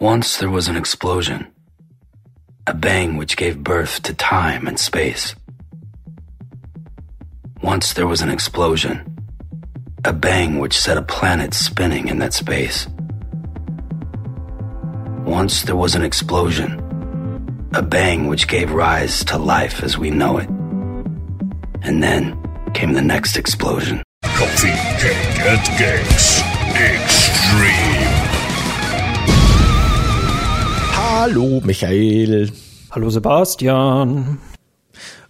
Once there was an explosion, a bang which gave birth to time and space. Once there was an explosion, a bang which set a planet spinning in that space. Once there was an explosion, a bang which gave rise to life as we know it. And then came the next explosion. Coffee, cake, and games. Extreme. Hallo Michael. Hallo Sebastian.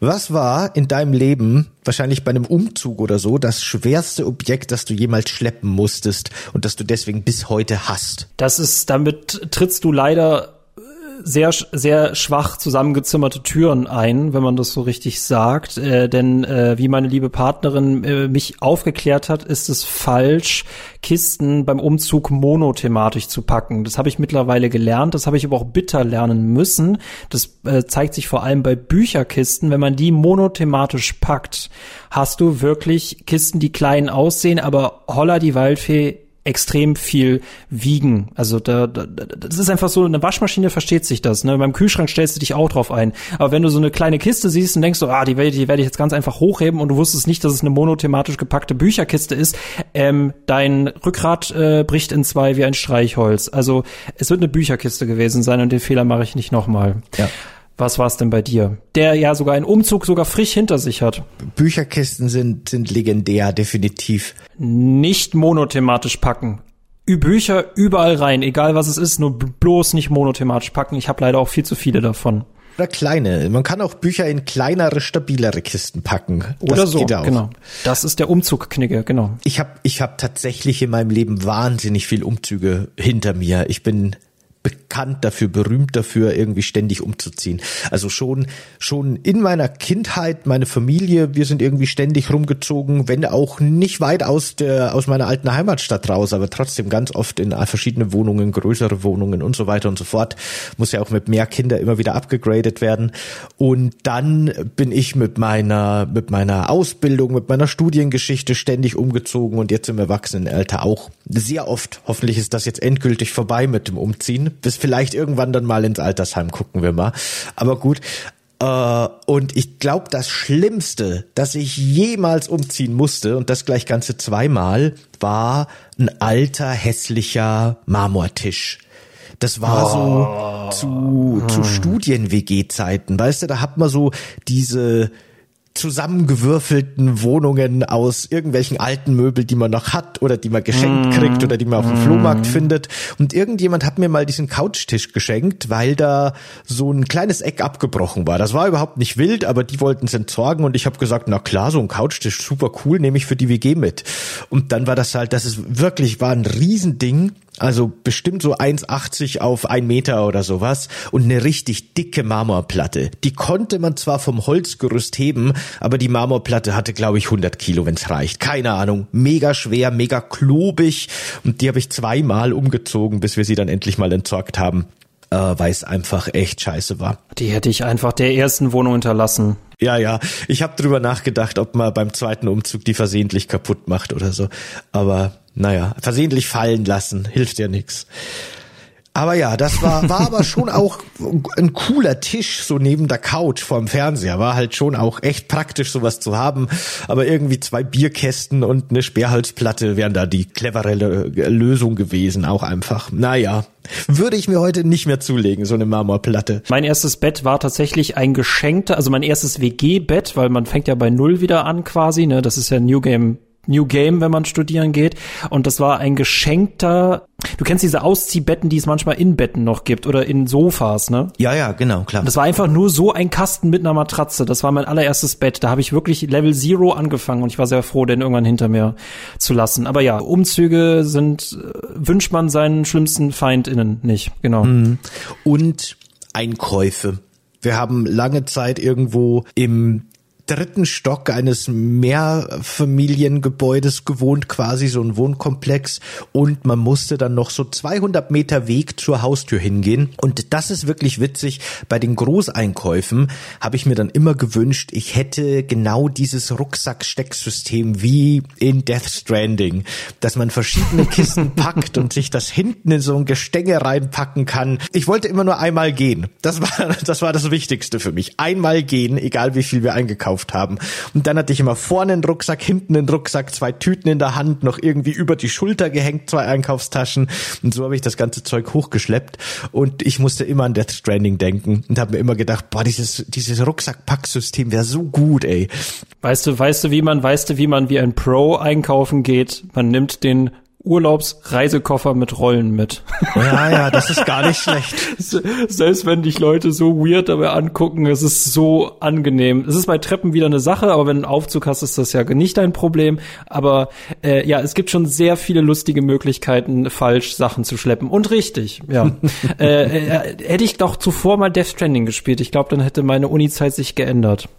Was war in deinem Leben, wahrscheinlich bei einem Umzug oder so, das schwerste Objekt, das du jemals schleppen musstest und das du deswegen bis heute hast? Das ist, damit trittst du leider sehr, sehr schwach zusammengezimmerte Türen ein, wenn man das so richtig sagt. Äh, denn äh, wie meine liebe Partnerin äh, mich aufgeklärt hat, ist es falsch, Kisten beim Umzug monothematisch zu packen. Das habe ich mittlerweile gelernt, das habe ich aber auch bitter lernen müssen. Das äh, zeigt sich vor allem bei Bücherkisten. Wenn man die monothematisch packt, hast du wirklich Kisten, die klein aussehen, aber holla die Waldfee extrem viel wiegen. Also da, da, das ist einfach so, eine Waschmaschine versteht sich das. Ne? Beim Kühlschrank stellst du dich auch drauf ein. Aber wenn du so eine kleine Kiste siehst und denkst so, ah, die werde, die werde ich jetzt ganz einfach hochheben und du wusstest nicht, dass es eine monothematisch gepackte Bücherkiste ist, ähm, dein Rückgrat äh, bricht in zwei wie ein Streichholz. Also es wird eine Bücherkiste gewesen sein und den Fehler mache ich nicht nochmal. Ja. Was war es denn bei dir? Der ja sogar einen Umzug sogar frisch hinter sich hat. Bücherkisten sind, sind legendär, definitiv. Nicht monothematisch packen. Bücher überall rein, egal was es ist, nur bloß nicht monothematisch packen. Ich habe leider auch viel zu viele davon. Oder kleine. Man kann auch Bücher in kleinere, stabilere Kisten packen. Oder das so, genau. Das ist der Umzugknigge, genau. Ich habe ich hab tatsächlich in meinem Leben wahnsinnig viel Umzüge hinter mir. Ich bin bekannt dafür, berühmt dafür, irgendwie ständig umzuziehen. Also schon, schon in meiner Kindheit, meine Familie, wir sind irgendwie ständig rumgezogen, wenn auch nicht weit aus der, aus meiner alten Heimatstadt raus, aber trotzdem ganz oft in verschiedene Wohnungen, größere Wohnungen und so weiter und so fort. Muss ja auch mit mehr Kinder immer wieder abgegradet werden. Und dann bin ich mit meiner, mit meiner Ausbildung, mit meiner Studiengeschichte ständig umgezogen und jetzt im Erwachsenenalter auch sehr oft. Hoffentlich ist das jetzt endgültig vorbei mit dem Umziehen bis vielleicht irgendwann dann mal ins Altersheim gucken wir mal. Aber gut. Äh, und ich glaube, das Schlimmste, das ich jemals umziehen musste, und das gleich ganze zweimal, war ein alter, hässlicher Marmortisch. Das war oh. so zu, zu hm. Studien-WG-Zeiten, weißt du, da hat man so diese zusammengewürfelten Wohnungen aus irgendwelchen alten Möbel, die man noch hat oder die man geschenkt mm. kriegt oder die man auf dem mm. Flohmarkt findet. Und irgendjemand hat mir mal diesen Couchtisch geschenkt, weil da so ein kleines Eck abgebrochen war. Das war überhaupt nicht wild, aber die wollten es entsorgen und ich habe gesagt, na klar, so ein Couchtisch, super cool, nehme ich für die WG mit. Und dann war das halt, das ist wirklich, war ein Riesending also bestimmt so 1,80 auf ein Meter oder sowas und eine richtig dicke Marmorplatte. Die konnte man zwar vom Holzgerüst heben, aber die Marmorplatte hatte, glaube ich, 100 Kilo, wenn's reicht. Keine Ahnung. Mega schwer, mega klobig und die habe ich zweimal umgezogen, bis wir sie dann endlich mal entsorgt haben, äh, weil es einfach echt scheiße war. Die hätte ich einfach der ersten Wohnung hinterlassen. Ja, ja. Ich habe drüber nachgedacht, ob man beim zweiten Umzug die versehentlich kaputt macht oder so. Aber naja, versehentlich fallen lassen, hilft ja nix. Aber ja, das war, war aber schon auch ein cooler Tisch, so neben der Couch vorm Fernseher. War halt schon auch echt praktisch, sowas zu haben. Aber irgendwie zwei Bierkästen und eine Sperrholzplatte wären da die clevere Lösung gewesen, auch einfach. Naja, würde ich mir heute nicht mehr zulegen, so eine Marmorplatte. Mein erstes Bett war tatsächlich ein geschenkter, also mein erstes WG-Bett, weil man fängt ja bei Null wieder an quasi, ne? Das ist ja New Game New Game, wenn man studieren geht. Und das war ein geschenkter, du kennst diese Ausziehbetten, die es manchmal in Betten noch gibt oder in Sofas, ne? Ja, ja, genau, klar. Das war einfach nur so ein Kasten mit einer Matratze. Das war mein allererstes Bett. Da habe ich wirklich Level Zero angefangen und ich war sehr froh, den irgendwann hinter mir zu lassen. Aber ja, Umzüge sind, äh, wünscht man seinen schlimmsten FeindInnen nicht, genau. Mhm. Und Einkäufe. Wir haben lange Zeit irgendwo im dritten Stock eines Mehrfamiliengebäudes gewohnt, quasi so ein Wohnkomplex. Und man musste dann noch so 200 Meter Weg zur Haustür hingehen. Und das ist wirklich witzig. Bei den Großeinkäufen habe ich mir dann immer gewünscht, ich hätte genau dieses Rucksackstecksystem wie in Death Stranding, dass man verschiedene Kisten packt und sich das hinten in so ein Gestänge reinpacken kann. Ich wollte immer nur einmal gehen. Das war, das war das Wichtigste für mich. Einmal gehen, egal wie viel wir eingekauft haben. Und dann hatte ich immer vorne einen Rucksack, hinten einen Rucksack, zwei Tüten in der Hand, noch irgendwie über die Schulter gehängt, zwei Einkaufstaschen. Und so habe ich das ganze Zeug hochgeschleppt. Und ich musste immer an Death Stranding denken und habe mir immer gedacht, boah, dieses, dieses Rucksackpacksystem wäre so gut, ey. Weißt du, weißt du, wie man, weißt du, wie man wie ein Pro einkaufen geht? Man nimmt den Urlaubsreisekoffer mit Rollen mit. Ja, ja, das ist gar nicht schlecht. Selbst wenn dich Leute so weird dabei angucken, es ist so angenehm. Es ist bei Treppen wieder eine Sache, aber wenn du einen Aufzug hast, ist das ja nicht dein Problem. Aber äh, ja, es gibt schon sehr viele lustige Möglichkeiten, falsch Sachen zu schleppen. Und richtig, ja. äh, äh, hätte ich doch zuvor mal Death Stranding gespielt. Ich glaube, dann hätte meine Uni-Zeit sich geändert.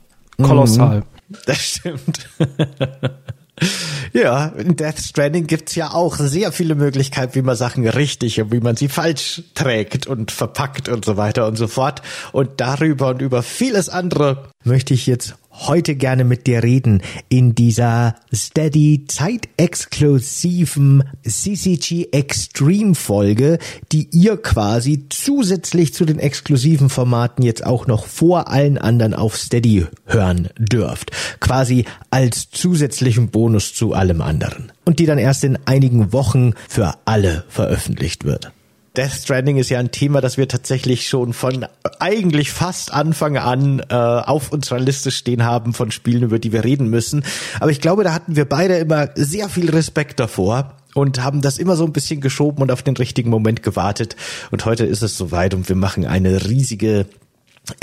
Kolossal. Mhm, das stimmt. Ja, in Death Stranding gibt's ja auch sehr viele Möglichkeiten, wie man Sachen richtig und wie man sie falsch trägt und verpackt und so weiter und so fort. Und darüber und über vieles andere möchte ich jetzt heute gerne mit dir reden in dieser Steady zeitexklusiven CCG Extreme Folge, die ihr quasi zusätzlich zu den exklusiven Formaten jetzt auch noch vor allen anderen auf Steady hören dürft. Quasi als zusätzlichen Bonus zu allem anderen. Und die dann erst in einigen Wochen für alle veröffentlicht wird. Death Stranding ist ja ein Thema, das wir tatsächlich schon von eigentlich fast Anfang an äh, auf unserer Liste stehen haben von Spielen, über die wir reden müssen. Aber ich glaube, da hatten wir beide immer sehr viel Respekt davor und haben das immer so ein bisschen geschoben und auf den richtigen Moment gewartet. Und heute ist es soweit und wir machen eine riesige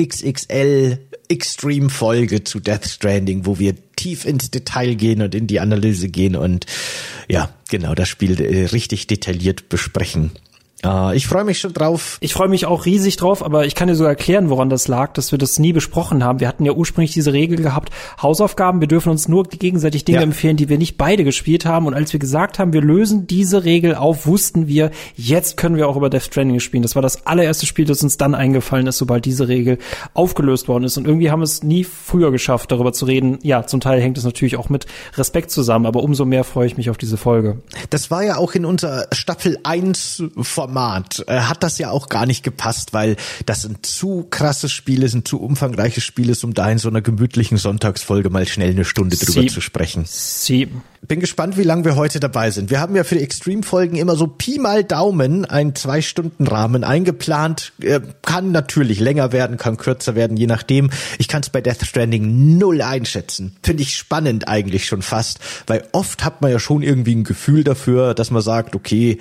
XXL Extreme Folge zu Death Stranding, wo wir tief ins Detail gehen und in die Analyse gehen und ja, genau das Spiel äh, richtig detailliert besprechen. Uh, ich freue mich schon drauf. Ich freue mich auch riesig drauf, aber ich kann dir sogar erklären, woran das lag, dass wir das nie besprochen haben. Wir hatten ja ursprünglich diese Regel gehabt, Hausaufgaben, wir dürfen uns nur gegenseitig Dinge ja. empfehlen, die wir nicht beide gespielt haben. Und als wir gesagt haben, wir lösen diese Regel auf, wussten wir, jetzt können wir auch über Death Stranding spielen. Das war das allererste Spiel, das uns dann eingefallen ist, sobald diese Regel aufgelöst worden ist. Und irgendwie haben wir es nie früher geschafft, darüber zu reden. Ja, zum Teil hängt es natürlich auch mit Respekt zusammen, aber umso mehr freue ich mich auf diese Folge. Das war ja auch in unserer Staffel 1 Format Format äh, hat das ja auch gar nicht gepasst, weil das ein zu krasses Spiel ist, ein zu umfangreiches Spiel ist, um da in so einer gemütlichen Sonntagsfolge mal schnell eine Stunde drüber Sie. zu sprechen. Sie. Bin gespannt, wie lange wir heute dabei sind. Wir haben ja für die Extreme-Folgen immer so Pi mal Daumen einen Zwei-Stunden-Rahmen eingeplant. Äh, kann natürlich länger werden, kann kürzer werden, je nachdem. Ich kann es bei Death Stranding null einschätzen. Finde ich spannend eigentlich schon fast, weil oft hat man ja schon irgendwie ein Gefühl dafür, dass man sagt, okay,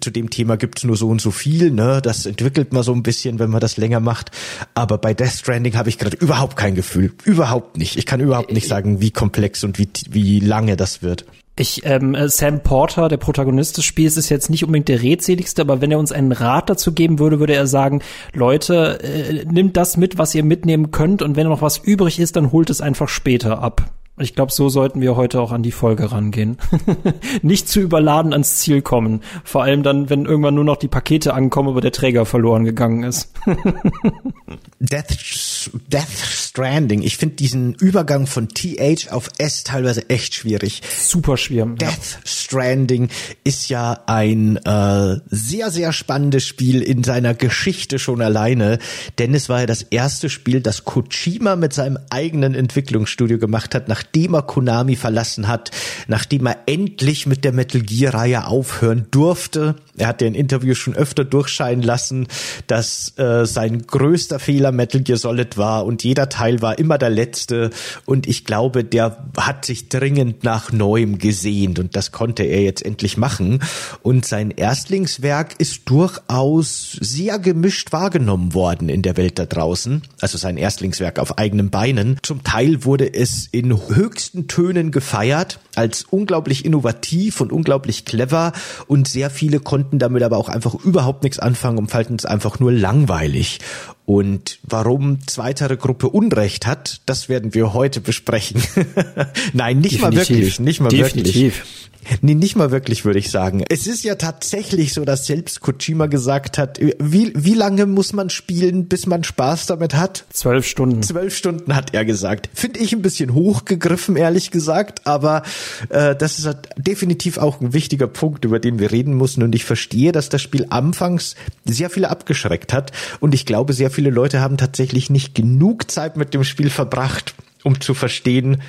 zu dem Thema gibt's nur so und so viel, ne? Das entwickelt man so ein bisschen, wenn man das länger macht. Aber bei Death Stranding habe ich gerade überhaupt kein Gefühl. Überhaupt nicht. Ich kann überhaupt nicht sagen, wie komplex und wie, wie lange das wird. Ich, ähm, äh, Sam Porter, der Protagonist des Spiels, ist jetzt nicht unbedingt der redseligste, aber wenn er uns einen Rat dazu geben würde, würde er sagen, Leute, äh, nimmt das mit, was ihr mitnehmen könnt und wenn noch was übrig ist, dann holt es einfach später ab. Ich glaube, so sollten wir heute auch an die Folge rangehen. Nicht zu überladen ans Ziel kommen. Vor allem dann, wenn irgendwann nur noch die Pakete ankommen, aber der Träger verloren gegangen ist. Death, Death Stranding. Ich finde diesen Übergang von TH auf S teilweise echt schwierig. Super schwer. Death ja. Stranding ist ja ein äh, sehr, sehr spannendes Spiel in seiner Geschichte schon alleine. Denn es war ja das erste Spiel, das Kojima mit seinem eigenen Entwicklungsstudio gemacht hat, nach nachdem er Konami verlassen hat, nachdem er endlich mit der Metal Gear Reihe aufhören durfte. Er hat ja in Interviews schon öfter durchscheinen lassen, dass äh, sein größter Fehler Metal Gear Solid war und jeder Teil war immer der letzte und ich glaube, der hat sich dringend nach neuem gesehnt und das konnte er jetzt endlich machen und sein Erstlingswerk ist durchaus sehr gemischt wahrgenommen worden in der Welt da draußen, also sein Erstlingswerk auf eigenen Beinen. Zum Teil wurde es in höchsten Tönen gefeiert, als unglaublich innovativ und unglaublich clever und sehr viele konnten damit aber auch einfach überhaupt nichts anfangen und fanden es einfach nur langweilig. Und warum zweitere Gruppe Unrecht hat, das werden wir heute besprechen. Nein, nicht Definitiv. mal wirklich, nicht mal Definitiv. wirklich. Nee, nicht mal wirklich, würde ich sagen. Es ist ja tatsächlich so, dass selbst Kojima gesagt hat, wie, wie lange muss man spielen, bis man Spaß damit hat? Zwölf Stunden. Zwölf Stunden hat er gesagt. Finde ich ein bisschen hochgegriffen, ehrlich gesagt, aber äh, das ist halt definitiv auch ein wichtiger Punkt, über den wir reden müssen. Und ich verstehe, dass das Spiel anfangs sehr viele abgeschreckt hat. Und ich glaube, sehr viele Leute haben tatsächlich nicht genug Zeit mit dem Spiel verbracht, um zu verstehen,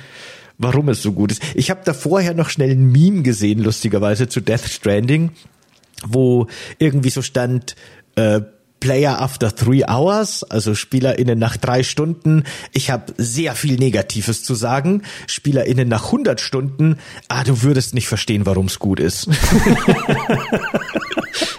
warum es so gut ist. Ich habe da vorher noch schnell ein Meme gesehen, lustigerweise, zu Death Stranding, wo irgendwie so stand, äh, Player after three hours, also SpielerInnen nach drei Stunden. Ich habe sehr viel Negatives zu sagen. SpielerInnen nach 100 Stunden, ah, du würdest nicht verstehen, warum es gut ist.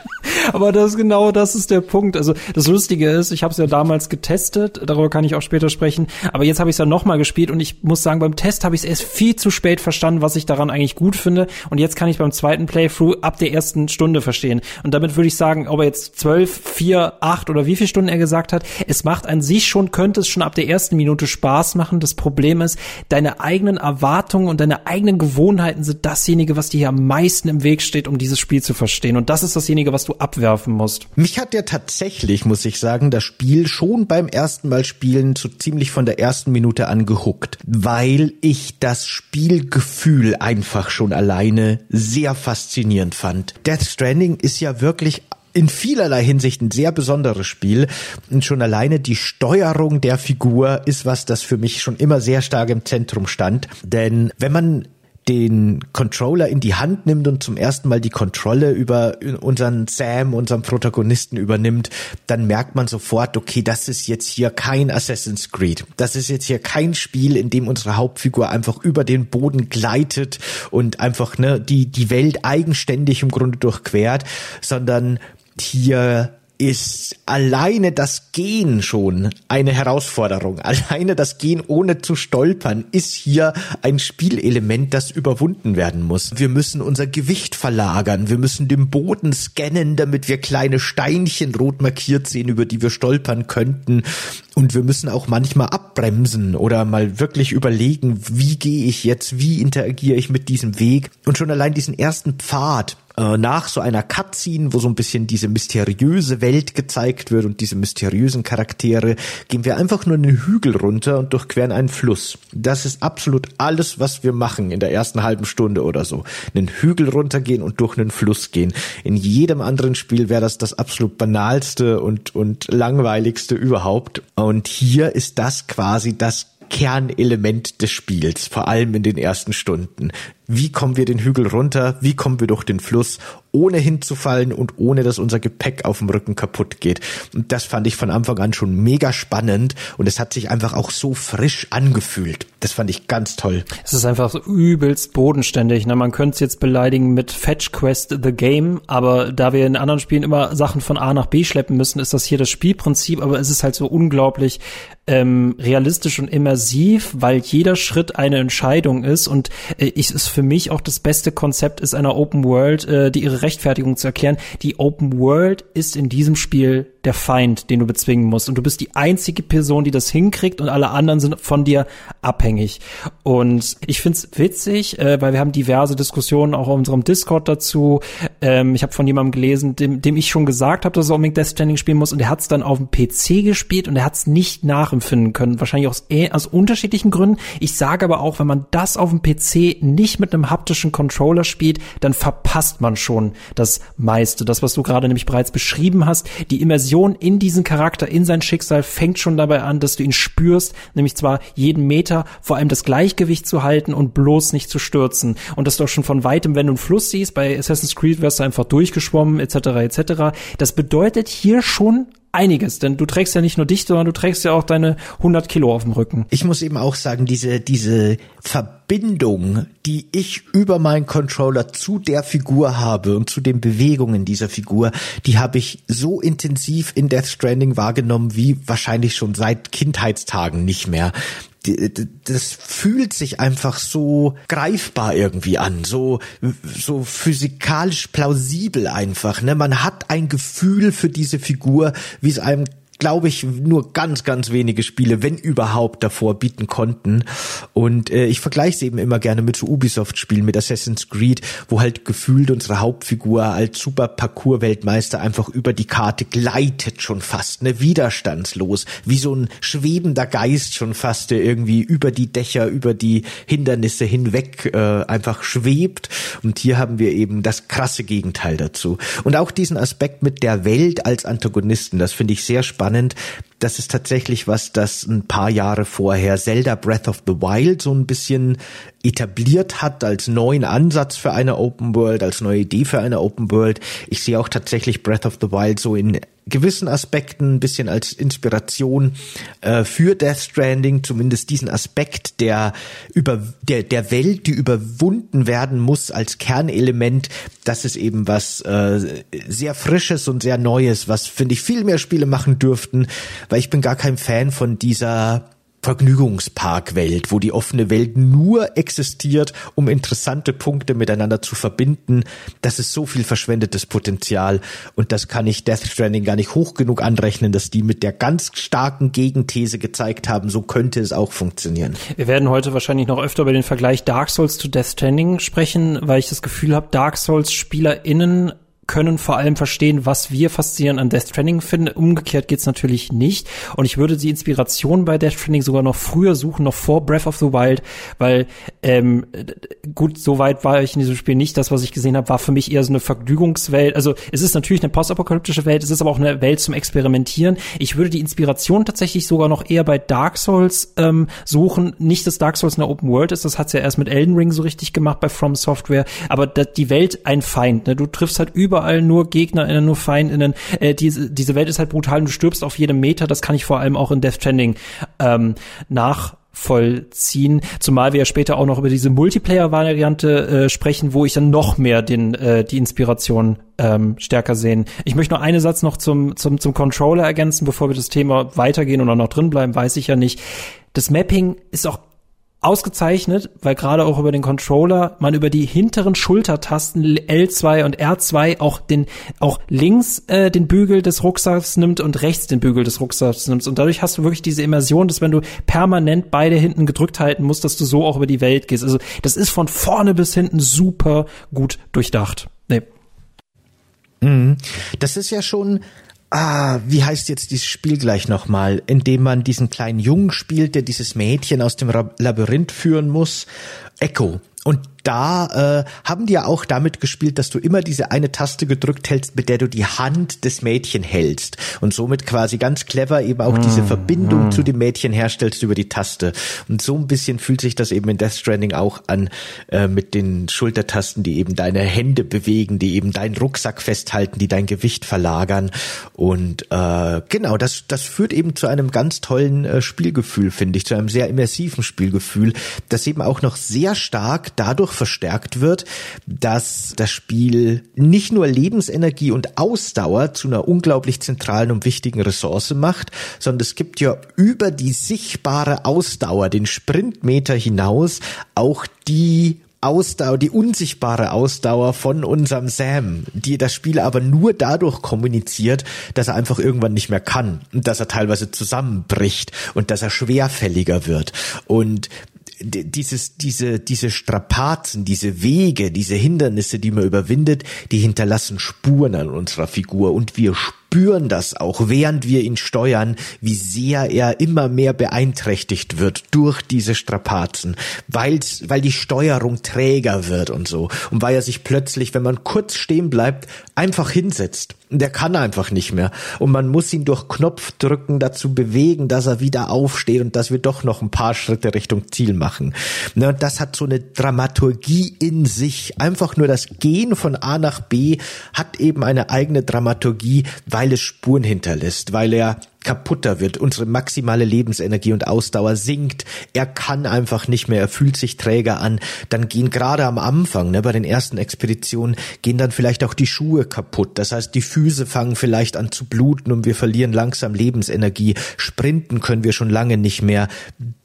Aber das genau das ist der Punkt. Also das Lustige ist, ich habe es ja damals getestet, darüber kann ich auch später sprechen, aber jetzt habe ich es ja nochmal gespielt und ich muss sagen, beim Test habe ich es erst viel zu spät verstanden, was ich daran eigentlich gut finde. Und jetzt kann ich beim zweiten Playthrough ab der ersten Stunde verstehen. Und damit würde ich sagen, ob er jetzt zwölf, vier, acht oder wie viele Stunden er gesagt hat, es macht an sich schon, könnte es schon ab der ersten Minute Spaß machen. Das Problem ist, deine eigenen Erwartungen und deine eigenen Gewohnheiten sind dasjenige, was dir hier am meisten im Weg steht, um dieses Spiel zu verstehen. Und das ist dasjenige, was du ab abwerfen musst. Mich hat ja tatsächlich, muss ich sagen, das Spiel schon beim ersten Mal spielen so ziemlich von der ersten Minute an gehuckt, weil ich das Spielgefühl einfach schon alleine sehr faszinierend fand. Death Stranding ist ja wirklich in vielerlei Hinsicht ein sehr besonderes Spiel. Und schon alleine die Steuerung der Figur ist was, das für mich schon immer sehr stark im Zentrum stand. Denn wenn man den Controller in die Hand nimmt und zum ersten Mal die Kontrolle über unseren Sam, unseren Protagonisten übernimmt, dann merkt man sofort, okay, das ist jetzt hier kein Assassin's Creed. Das ist jetzt hier kein Spiel, in dem unsere Hauptfigur einfach über den Boden gleitet und einfach ne, die, die Welt eigenständig im Grunde durchquert, sondern hier ist alleine das Gehen schon eine Herausforderung. Alleine das Gehen ohne zu stolpern ist hier ein Spielelement, das überwunden werden muss. Wir müssen unser Gewicht verlagern. Wir müssen den Boden scannen, damit wir kleine Steinchen rot markiert sehen, über die wir stolpern könnten. Und wir müssen auch manchmal abbremsen oder mal wirklich überlegen, wie gehe ich jetzt, wie interagiere ich mit diesem Weg. Und schon allein diesen ersten Pfad, äh, nach so einer Cutscene, wo so ein bisschen diese mysteriöse Welt gezeigt wird und diese mysteriösen Charaktere, gehen wir einfach nur einen Hügel runter und durchqueren einen Fluss. Das ist absolut alles, was wir machen in der ersten halben Stunde oder so. Einen Hügel runtergehen und durch einen Fluss gehen. In jedem anderen Spiel wäre das das absolut banalste und, und langweiligste überhaupt. Und hier ist das quasi das Kernelement des Spiels, vor allem in den ersten Stunden. Wie kommen wir den Hügel runter? Wie kommen wir durch den Fluss, ohne hinzufallen und ohne dass unser Gepäck auf dem Rücken kaputt geht? Und das fand ich von Anfang an schon mega spannend und es hat sich einfach auch so frisch angefühlt. Das fand ich ganz toll. Es ist einfach so übelst bodenständig. Ne? Man könnte es jetzt beleidigen mit Fetch Quest The Game, aber da wir in anderen Spielen immer Sachen von A nach B schleppen müssen, ist das hier das Spielprinzip, aber es ist halt so unglaublich ähm, realistisch und immersiv, weil jeder Schritt eine Entscheidung ist und äh, ich es für mich auch das beste Konzept ist einer Open World, äh, die ihre Rechtfertigung zu erklären. Die Open World ist in diesem Spiel der Feind, den du bezwingen musst. Und du bist die einzige Person, die das hinkriegt und alle anderen sind von dir abhängig. Und ich find's witzig, äh, weil wir haben diverse Diskussionen auch auf unserem Discord dazu. Ähm, ich habe von jemandem gelesen, dem, dem ich schon gesagt habe, dass er unbedingt Death Stranding spielen muss und er hat es dann auf dem PC gespielt und er hat es nicht nachempfinden können. Wahrscheinlich aus, äh, aus unterschiedlichen Gründen. Ich sage aber auch, wenn man das auf dem PC nicht mit einem haptischen Controller spielt, dann verpasst man schon das meiste. Das, was du gerade nämlich bereits beschrieben hast, die Immersion in diesen Charakter, in sein Schicksal fängt schon dabei an, dass du ihn spürst, nämlich zwar jeden Meter vor allem das Gleichgewicht zu halten und bloß nicht zu stürzen. Und dass du auch schon von weitem, wenn du einen Fluss siehst, bei Assassin's Creed wirst du einfach durchgeschwommen, etc., etc. Das bedeutet hier schon einiges, denn du trägst ja nicht nur dich, sondern du trägst ja auch deine 100 Kilo auf dem Rücken. Ich muss eben auch sagen, diese, diese Verbindung, die ich über meinen Controller zu der Figur habe und zu den Bewegungen dieser Figur, die habe ich so intensiv in Death Stranding wahrgenommen wie wahrscheinlich schon seit Kindheitstagen nicht mehr das fühlt sich einfach so greifbar irgendwie an, so, so physikalisch plausibel einfach, ne? Man hat ein Gefühl für diese Figur, wie es einem glaube ich, nur ganz, ganz wenige Spiele, wenn überhaupt, davor bieten konnten. Und äh, ich vergleiche es eben immer gerne mit so Ubisoft-Spielen, mit Assassin's Creed, wo halt gefühlt unsere Hauptfigur als super Parcours-Weltmeister einfach über die Karte gleitet schon fast, ne, widerstandslos, wie so ein schwebender Geist schon fast, der irgendwie über die Dächer, über die Hindernisse hinweg äh, einfach schwebt. Und hier haben wir eben das krasse Gegenteil dazu. Und auch diesen Aspekt mit der Welt als Antagonisten, das finde ich sehr spannend spannend. Das ist tatsächlich was, das ein paar Jahre vorher Zelda Breath of the Wild so ein bisschen etabliert hat als neuen Ansatz für eine Open World, als neue Idee für eine Open World. Ich sehe auch tatsächlich Breath of the Wild so in gewissen Aspekten ein bisschen als Inspiration äh, für Death Stranding, zumindest diesen Aspekt der über der der Welt, die überwunden werden muss als Kernelement. Das ist eben was äh, sehr frisches und sehr neues, was finde ich viel mehr Spiele machen dürften, weil ich bin gar kein Fan von dieser Vergnügungsparkwelt, wo die offene Welt nur existiert, um interessante Punkte miteinander zu verbinden. Das ist so viel verschwendetes Potenzial und das kann ich Death Stranding gar nicht hoch genug anrechnen, dass die mit der ganz starken Gegenthese gezeigt haben, so könnte es auch funktionieren. Wir werden heute wahrscheinlich noch öfter über den Vergleich Dark Souls zu Death Stranding sprechen, weil ich das Gefühl habe, Dark Souls SpielerInnen können vor allem verstehen, was wir faszinierend an Death Stranding finden. Umgekehrt geht's natürlich nicht. Und ich würde die Inspiration bei Death Stranding sogar noch früher suchen, noch vor Breath of the Wild, weil ähm, gut, so weit war ich in diesem Spiel nicht. Das, was ich gesehen habe, war für mich eher so eine Vergnügungswelt. Also es ist natürlich eine postapokalyptische Welt, es ist aber auch eine Welt zum Experimentieren. Ich würde die Inspiration tatsächlich sogar noch eher bei Dark Souls ähm, suchen. Nicht, dass Dark Souls eine Open World ist, das hat's ja erst mit Elden Ring so richtig gemacht bei From Software, aber die Welt ein Feind. Ne? Du triffst halt über überall nur GegnerInnen, nur FeindInnen. Äh, diese, diese Welt ist halt brutal und du stirbst auf jedem Meter. Das kann ich vor allem auch in Death Stranding ähm, nach vollziehen, zumal wir ja später auch noch über diese Multiplayer-Variante äh, sprechen, wo ich dann noch mehr den äh, die Inspiration ähm, stärker sehen. Ich möchte noch einen Satz noch zum zum zum Controller ergänzen, bevor wir das Thema weitergehen auch noch drin bleiben, weiß ich ja nicht. Das Mapping ist auch ausgezeichnet, weil gerade auch über den Controller man über die hinteren Schultertasten L2 und R2 auch den auch links äh, den Bügel des Rucksacks nimmt und rechts den Bügel des Rucksacks nimmt und dadurch hast du wirklich diese Immersion, dass wenn du permanent beide hinten gedrückt halten musst, dass du so auch über die Welt gehst. Also das ist von vorne bis hinten super gut durchdacht. Nee. Mhm. Das ist ja schon Ah, wie heißt jetzt dieses Spiel gleich nochmal, in dem man diesen kleinen Jungen spielt, der dieses Mädchen aus dem Labyrinth führen muss? Echo. Und da äh, haben die ja auch damit gespielt, dass du immer diese eine Taste gedrückt hältst, mit der du die Hand des Mädchen hältst und somit quasi ganz clever eben auch mm, diese Verbindung mm. zu dem Mädchen herstellst über die Taste. Und so ein bisschen fühlt sich das eben in Death Stranding auch an äh, mit den Schultertasten, die eben deine Hände bewegen, die eben deinen Rucksack festhalten, die dein Gewicht verlagern. Und äh, genau, das, das führt eben zu einem ganz tollen äh, Spielgefühl, finde ich, zu einem sehr immersiven Spielgefühl, das eben auch noch sehr stark dadurch verstärkt wird, dass das Spiel nicht nur Lebensenergie und Ausdauer zu einer unglaublich zentralen und wichtigen Ressource macht, sondern es gibt ja über die sichtbare Ausdauer, den Sprintmeter hinaus, auch die Ausdauer, die unsichtbare Ausdauer von unserem Sam, die das Spiel aber nur dadurch kommuniziert, dass er einfach irgendwann nicht mehr kann und dass er teilweise zusammenbricht und dass er schwerfälliger wird. Und dieses, diese, diese Strapazen, diese Wege, diese Hindernisse, die man überwindet, die hinterlassen Spuren an unserer Figur. Und wir spüren das auch, während wir ihn steuern, wie sehr er immer mehr beeinträchtigt wird durch diese Strapazen, weil, weil die Steuerung träger wird und so. Und weil er sich plötzlich, wenn man kurz stehen bleibt, einfach hinsetzt. Der kann einfach nicht mehr. Und man muss ihn durch Knopfdrücken dazu bewegen, dass er wieder aufsteht und dass wir doch noch ein paar Schritte Richtung Ziel machen. Ne, das hat so eine Dramaturgie in sich. Einfach nur das Gehen von A nach B hat eben eine eigene Dramaturgie, weil es Spuren hinterlässt, weil er kaputter wird, unsere maximale Lebensenergie und Ausdauer sinkt, er kann einfach nicht mehr, er fühlt sich träger an, dann gehen gerade am Anfang, ne, bei den ersten Expeditionen, gehen dann vielleicht auch die Schuhe kaputt. Das heißt, die Füße fangen vielleicht an zu bluten und wir verlieren langsam Lebensenergie. Sprinten können wir schon lange nicht mehr.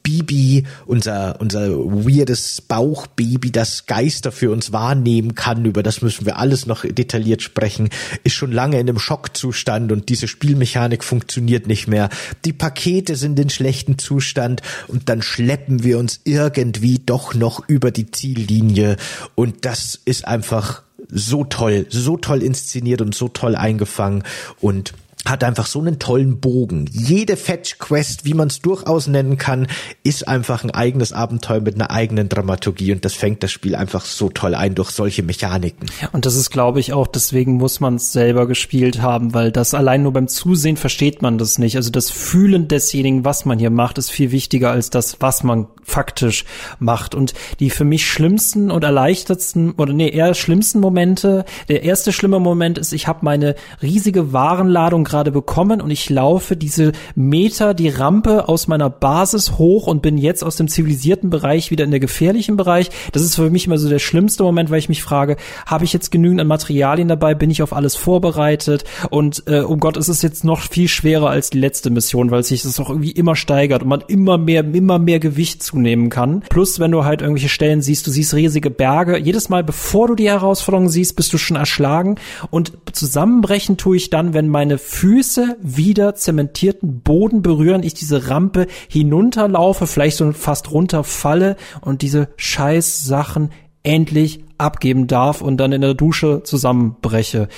Bibi, unser, unser weirdes Bauchbaby, das Geister für uns wahrnehmen kann, über das müssen wir alles noch detailliert sprechen, ist schon lange in einem Schockzustand und diese Spielmechanik funktioniert nicht mehr. Die Pakete sind in schlechten Zustand und dann schleppen wir uns irgendwie doch noch über die Ziellinie und das ist einfach so toll, so toll inszeniert und so toll eingefangen und hat einfach so einen tollen Bogen. Jede Fetch Quest, wie man es durchaus nennen kann, ist einfach ein eigenes Abenteuer mit einer eigenen Dramaturgie und das fängt das Spiel einfach so toll ein durch solche Mechaniken. Und das ist, glaube ich, auch deswegen muss man es selber gespielt haben, weil das allein nur beim Zusehen versteht man das nicht. Also das Fühlen desjenigen, was man hier macht, ist viel wichtiger als das, was man faktisch macht. Und die für mich schlimmsten und erleichtertsten oder nee, eher schlimmsten Momente, der erste schlimme Moment ist, ich habe meine riesige Warenladung gerade bekommen und ich laufe diese Meter, die Rampe aus meiner Basis hoch und bin jetzt aus dem zivilisierten Bereich wieder in der gefährlichen Bereich. Das ist für mich immer so der schlimmste Moment, weil ich mich frage, habe ich jetzt genügend an Materialien dabei? Bin ich auf alles vorbereitet? Und äh, um Gott, ist es jetzt noch viel schwerer als die letzte Mission, weil sich das auch irgendwie immer steigert und man immer mehr, immer mehr Gewicht zunehmen kann. Plus, wenn du halt irgendwelche Stellen siehst, du siehst riesige Berge. Jedes Mal, bevor du die Herausforderung siehst, bist du schon erschlagen. Und zusammenbrechen tue ich dann, wenn meine Füße wieder zementierten Boden berühren, ich diese Rampe hinunterlaufe, vielleicht so fast runterfalle und diese scheiß Sachen endlich abgeben darf und dann in der Dusche zusammenbreche.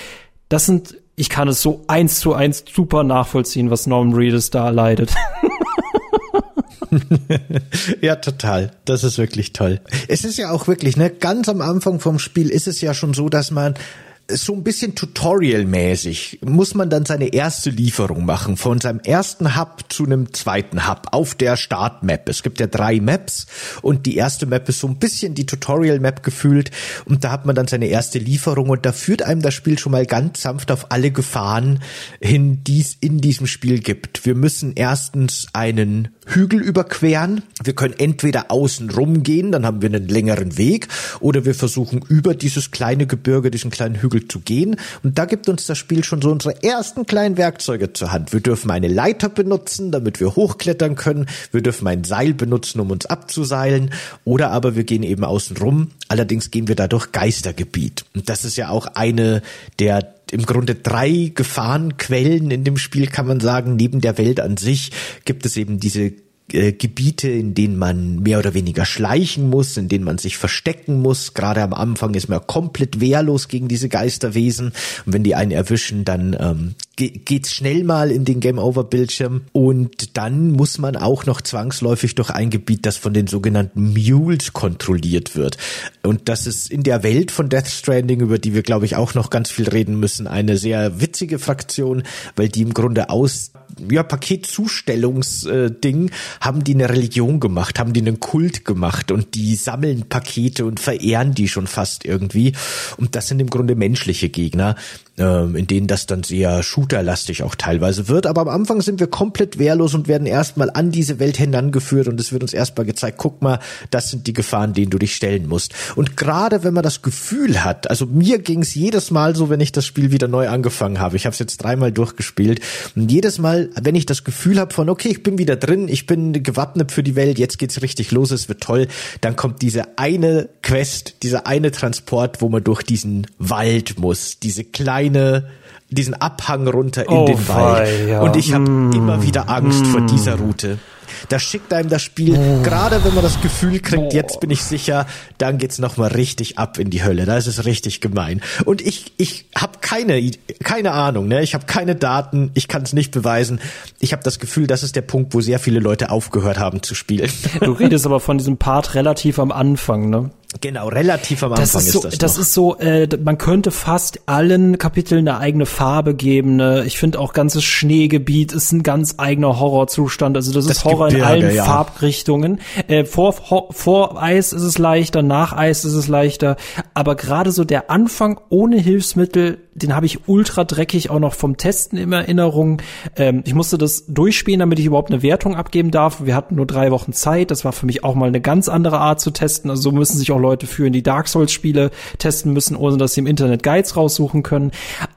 Das sind, ich kann es so eins zu eins super nachvollziehen, was Norman Reedus da leidet. ja, total. Das ist wirklich toll. Es ist ja auch wirklich, ne, ganz am Anfang vom Spiel ist es ja schon so, dass man so ein bisschen Tutorial-mäßig muss man dann seine erste Lieferung machen, von seinem ersten Hub zu einem zweiten Hub auf der Startmap. Es gibt ja drei Maps und die erste Map ist so ein bisschen die Tutorial-Map gefühlt und da hat man dann seine erste Lieferung und da führt einem das Spiel schon mal ganz sanft auf alle Gefahren hin, die es in diesem Spiel gibt. Wir müssen erstens einen Hügel überqueren. Wir können entweder außen rumgehen, dann haben wir einen längeren Weg, oder wir versuchen über dieses kleine Gebirge, diesen kleinen Hügel zu gehen. Und da gibt uns das Spiel schon so unsere ersten kleinen Werkzeuge zur Hand. Wir dürfen eine Leiter benutzen, damit wir hochklettern können. Wir dürfen ein Seil benutzen, um uns abzuseilen. Oder aber wir gehen eben außen rum. Allerdings gehen wir da durch Geistergebiet. Und das ist ja auch eine der im Grunde drei Gefahrenquellen in dem Spiel, kann man sagen. Neben der Welt an sich gibt es eben diese äh, Gebiete, in denen man mehr oder weniger schleichen muss, in denen man sich verstecken muss. Gerade am Anfang ist man komplett wehrlos gegen diese Geisterwesen. Und wenn die einen erwischen, dann ähm, geht's schnell mal in den Game Over Bildschirm und dann muss man auch noch zwangsläufig durch ein Gebiet, das von den sogenannten Mules kontrolliert wird. Und das ist in der Welt von Death Stranding, über die wir glaube ich auch noch ganz viel reden müssen, eine sehr witzige Fraktion, weil die im Grunde aus ja, Paketzustellungsding haben die eine Religion gemacht, haben die einen Kult gemacht? Und die sammeln Pakete und verehren die schon fast irgendwie. Und das sind im Grunde menschliche Gegner, ähm, in denen das dann sehr shooterlastig auch teilweise wird. Aber am Anfang sind wir komplett wehrlos und werden erstmal an diese Welt hinangeführt und es wird uns erstmal gezeigt, guck mal, das sind die Gefahren, denen du dich stellen musst. Und gerade wenn man das Gefühl hat, also mir ging es jedes Mal so, wenn ich das Spiel wieder neu angefangen habe, ich habe es jetzt dreimal durchgespielt und jedes Mal, wenn ich das Gefühl habe von, okay, ich bin wieder drin, ich bin gewappnet für die Welt, jetzt geht's richtig los, es wird toll, dann kommt diese eine Quest, dieser eine Transport, wo man durch diesen Wald muss, diese kleine diesen Abhang runter in Oh, den Wald. ja. Und ich habe Mm. immer wieder Angst vor dieser Route. Da schickt einem das Spiel, gerade wenn man das Gefühl kriegt, jetzt bin ich sicher, dann geht's noch mal richtig ab in die Hölle. Da ist es richtig gemein. Und ich ich habe keine keine Ahnung, ne? Ich habe keine Daten, ich kann es nicht beweisen. Ich habe das Gefühl, das ist der Punkt, wo sehr viele Leute aufgehört haben zu spielen. Du redest aber von diesem Part relativ am Anfang, ne? Genau, relativ am Anfang das ist so, ist das. Das noch. ist so, äh, man könnte fast allen Kapiteln eine eigene Farbe geben. Ne? Ich finde auch ganzes Schneegebiet ist ein ganz eigener Horrorzustand. Also das, Das ist Horror in Gebirge, allen ja. Farbrichtungen. Äh, vor, ho, vor Eis ist es leichter, nach Eis ist es leichter. Aber gerade so der Anfang ohne Hilfsmittel, den habe ich ultra dreckig auch noch vom Testen in Erinnerung. Ähm, ich musste das durchspielen, damit ich überhaupt eine Wertung abgeben darf. Wir hatten nur drei Wochen Zeit. Das war für mich auch mal eine ganz andere Art zu testen. Also so müssen sich auch Leute führen, die Dark Souls Spiele testen müssen, ohne dass sie im Internet Guides raussuchen können.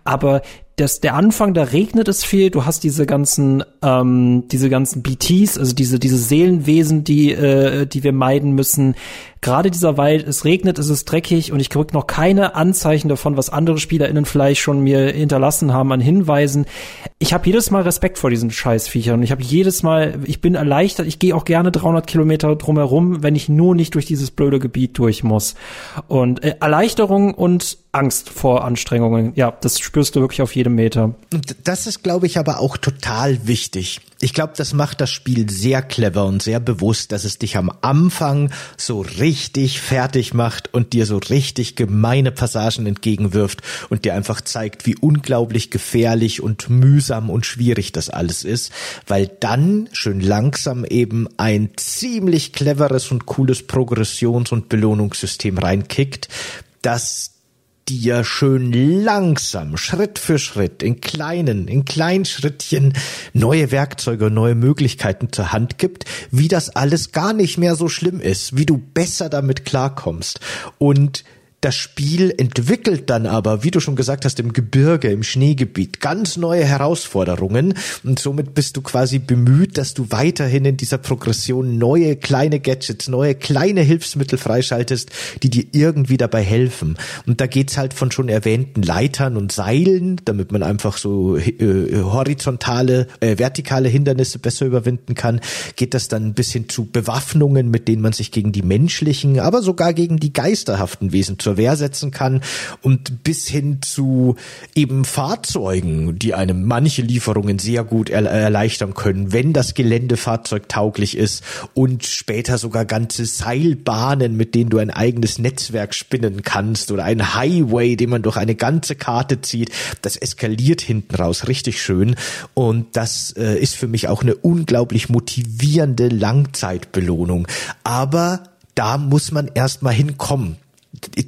Aber das, der Anfang, da regnet es viel. Du hast diese ganzen, ähm, diese ganzen BTs, also diese, diese Seelenwesen, die, äh, die wir meiden müssen. Gerade dieser Wald, es regnet, es ist dreckig und ich krieg noch keine Anzeichen davon, was andere SpielerInnen vielleicht schon mir hinterlassen haben an Hinweisen. Ich habe jedes Mal Respekt vor diesen Scheißviechern und ich habe jedes Mal, ich bin erleichtert, ich gehe auch gerne 300 Kilometer drumherum, wenn ich nur nicht durch dieses blöde Gebiet durch muss. Und äh, Erleichterung und Angst vor Anstrengungen, ja, das spürst du wirklich auf jedem Meter. Und das ist, glaube ich, aber auch total wichtig. Ich glaube, das macht das Spiel sehr clever und sehr bewusst, dass es dich am Anfang so richtig fertig macht und dir so richtig gemeine Passagen entgegenwirft und dir einfach zeigt, wie unglaublich gefährlich und mühsam und schwierig das alles ist, weil dann schön langsam eben ein ziemlich cleveres und cooles Progressions- und Belohnungssystem reinkickt, das dir schön langsam, Schritt für Schritt, in kleinen, in kleinen Schrittchen neue Werkzeuge, neue Möglichkeiten zur Hand gibt, wie das alles gar nicht mehr so schlimm ist, wie du besser damit klarkommst. Und das Spiel entwickelt dann aber, wie du schon gesagt hast, im Gebirge, im Schneegebiet ganz neue Herausforderungen und somit bist du quasi bemüht, dass du weiterhin in dieser Progression neue kleine Gadgets, neue kleine Hilfsmittel freischaltest, die dir irgendwie dabei helfen. Und da geht's halt von schon erwähnten Leitern und Seilen, damit man einfach so äh, horizontale, äh, vertikale Hindernisse besser überwinden kann, geht das dann bis hin zu Bewaffnungen, mit denen man sich gegen die menschlichen, aber sogar gegen die geisterhaften Wesen zur Wehr setzen kann und bis hin zu eben Fahrzeugen, die einem manche Lieferungen sehr gut er erleichtern können, wenn das Gelände fahrzeugtauglich ist und später sogar ganze Seilbahnen, mit denen du ein eigenes Netzwerk spinnen kannst oder ein Highway, den man durch eine ganze Karte zieht. Das eskaliert hinten raus richtig schön und das äh, ist für mich auch eine unglaublich motivierende Langzeitbelohnung. Aber da muss man erstmal hinkommen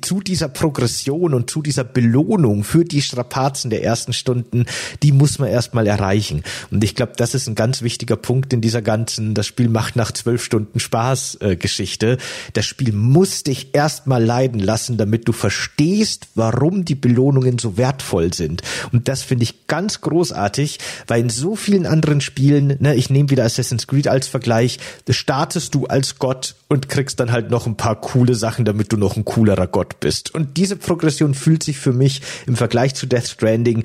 zu dieser Progression und zu dieser Belohnung für die Strapazen der ersten Stunden, die muss man erstmal erreichen. Und ich glaube, das ist ein ganz wichtiger Punkt in dieser ganzen, das Spiel macht nach zwölf Stunden Spaß äh, Geschichte. Das Spiel muss dich erstmal leiden lassen, damit du verstehst, warum die Belohnungen so wertvoll sind. Und das finde ich ganz großartig, weil in so vielen anderen Spielen, ne, ich nehme wieder Assassin's Creed als Vergleich, startest du als Gott und kriegst dann halt noch ein paar coole Sachen, damit du noch ein coolerer Gott bist. Und diese Progression fühlt sich für mich im Vergleich zu Death Stranding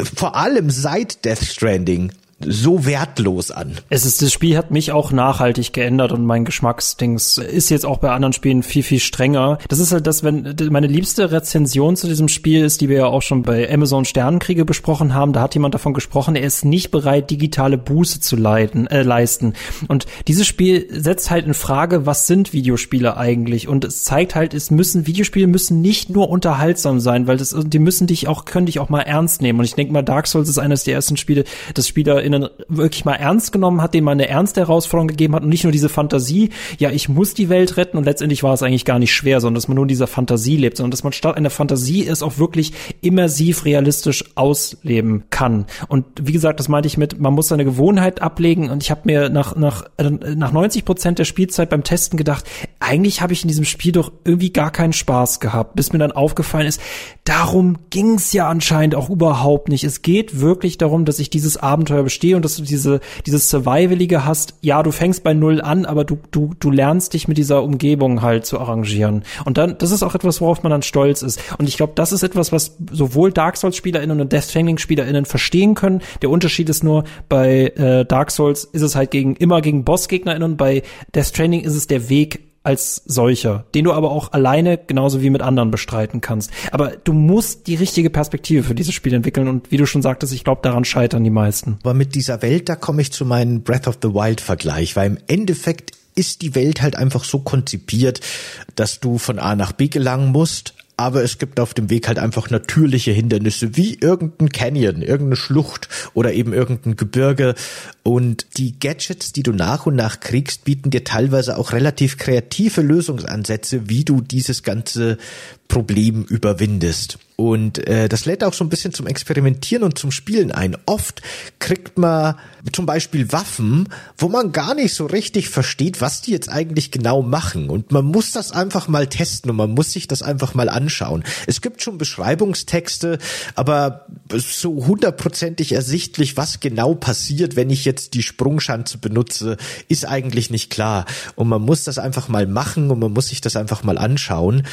vor allem seit Death Stranding so wertlos an. Es ist, das Spiel hat mich auch nachhaltig geändert und mein Geschmacksdings ist jetzt auch bei anderen Spielen viel, viel strenger. Das ist halt das, wenn, meine liebste Rezension zu diesem Spiel ist, die wir ja auch schon bei Amazon Sternenkriege besprochen haben. Da hat jemand davon gesprochen, er ist nicht bereit, digitale Buße zu leiten, äh, leisten. Und dieses Spiel setzt halt in Frage, was sind Videospiele eigentlich? Und es zeigt halt, es müssen, Videospiele müssen nicht nur unterhaltsam sein, weil das, die müssen dich auch, können dich auch mal ernst nehmen. Und ich denke mal, Dark Souls ist eines der ersten Spiele, das Spieler in wirklich mal ernst genommen hat, dem man eine ernste Herausforderung gegeben hat und nicht nur diese Fantasie, ja, ich muss die Welt retten und letztendlich war es eigentlich gar nicht schwer, sondern dass man nur in dieser Fantasie lebt, sondern dass man statt einer Fantasie es auch wirklich immersiv realistisch ausleben kann. Und wie gesagt, das meinte ich mit, man muss seine Gewohnheit ablegen und ich habe mir nach, nach, nach 90 Prozent der Spielzeit beim Testen gedacht, eigentlich habe ich in diesem Spiel doch irgendwie gar keinen Spaß gehabt, bis mir dann aufgefallen ist, darum ging es ja anscheinend auch überhaupt nicht. Es geht wirklich darum, dass ich dieses Abenteuer bestehe und dass du diese, dieses Survivalige hast. Ja, du fängst bei Null an, aber du, du, du lernst dich mit dieser Umgebung halt zu arrangieren. Und dann, das ist auch etwas, worauf man dann stolz ist. Und ich glaube, das ist etwas, was sowohl Dark Souls SpielerInnen und Death Stranding SpielerInnen verstehen können. Der Unterschied ist nur, bei äh, Dark Souls ist es halt gegen, immer gegen BossgegnerInnen und bei Death Stranding ist es der Weg als solcher, den du aber auch alleine genauso wie mit anderen bestreiten kannst. Aber du musst die richtige Perspektive für dieses Spiel entwickeln und wie du schon sagtest, ich glaube, daran scheitern die meisten. Aber mit dieser Welt, da komme ich zu meinem Breath of the Wild Vergleich, weil im Endeffekt ist die Welt halt einfach so konzipiert, dass du von A nach B gelangen musst, aber es gibt auf dem Weg halt einfach natürliche Hindernisse, wie irgendein Canyon, irgendeine Schlucht oder eben irgendein Gebirge. Und die Gadgets, die du nach und nach kriegst, bieten dir teilweise auch relativ kreative Lösungsansätze, wie du dieses ganze Problem überwindest. Und äh, das lädt auch so ein bisschen zum Experimentieren und zum Spielen ein. Oft kriegt man zum Beispiel Waffen, wo man gar nicht so richtig versteht, was die jetzt eigentlich genau machen. Und man muss das einfach mal testen und man muss sich das einfach mal anschauen. Es gibt schon Beschreibungstexte, aber so hundertprozentig ersichtlich, was genau passiert, wenn ich jetzt die Sprungschanze benutze, ist eigentlich nicht klar. Und man muss das einfach mal machen und man muss sich das einfach mal anschauen.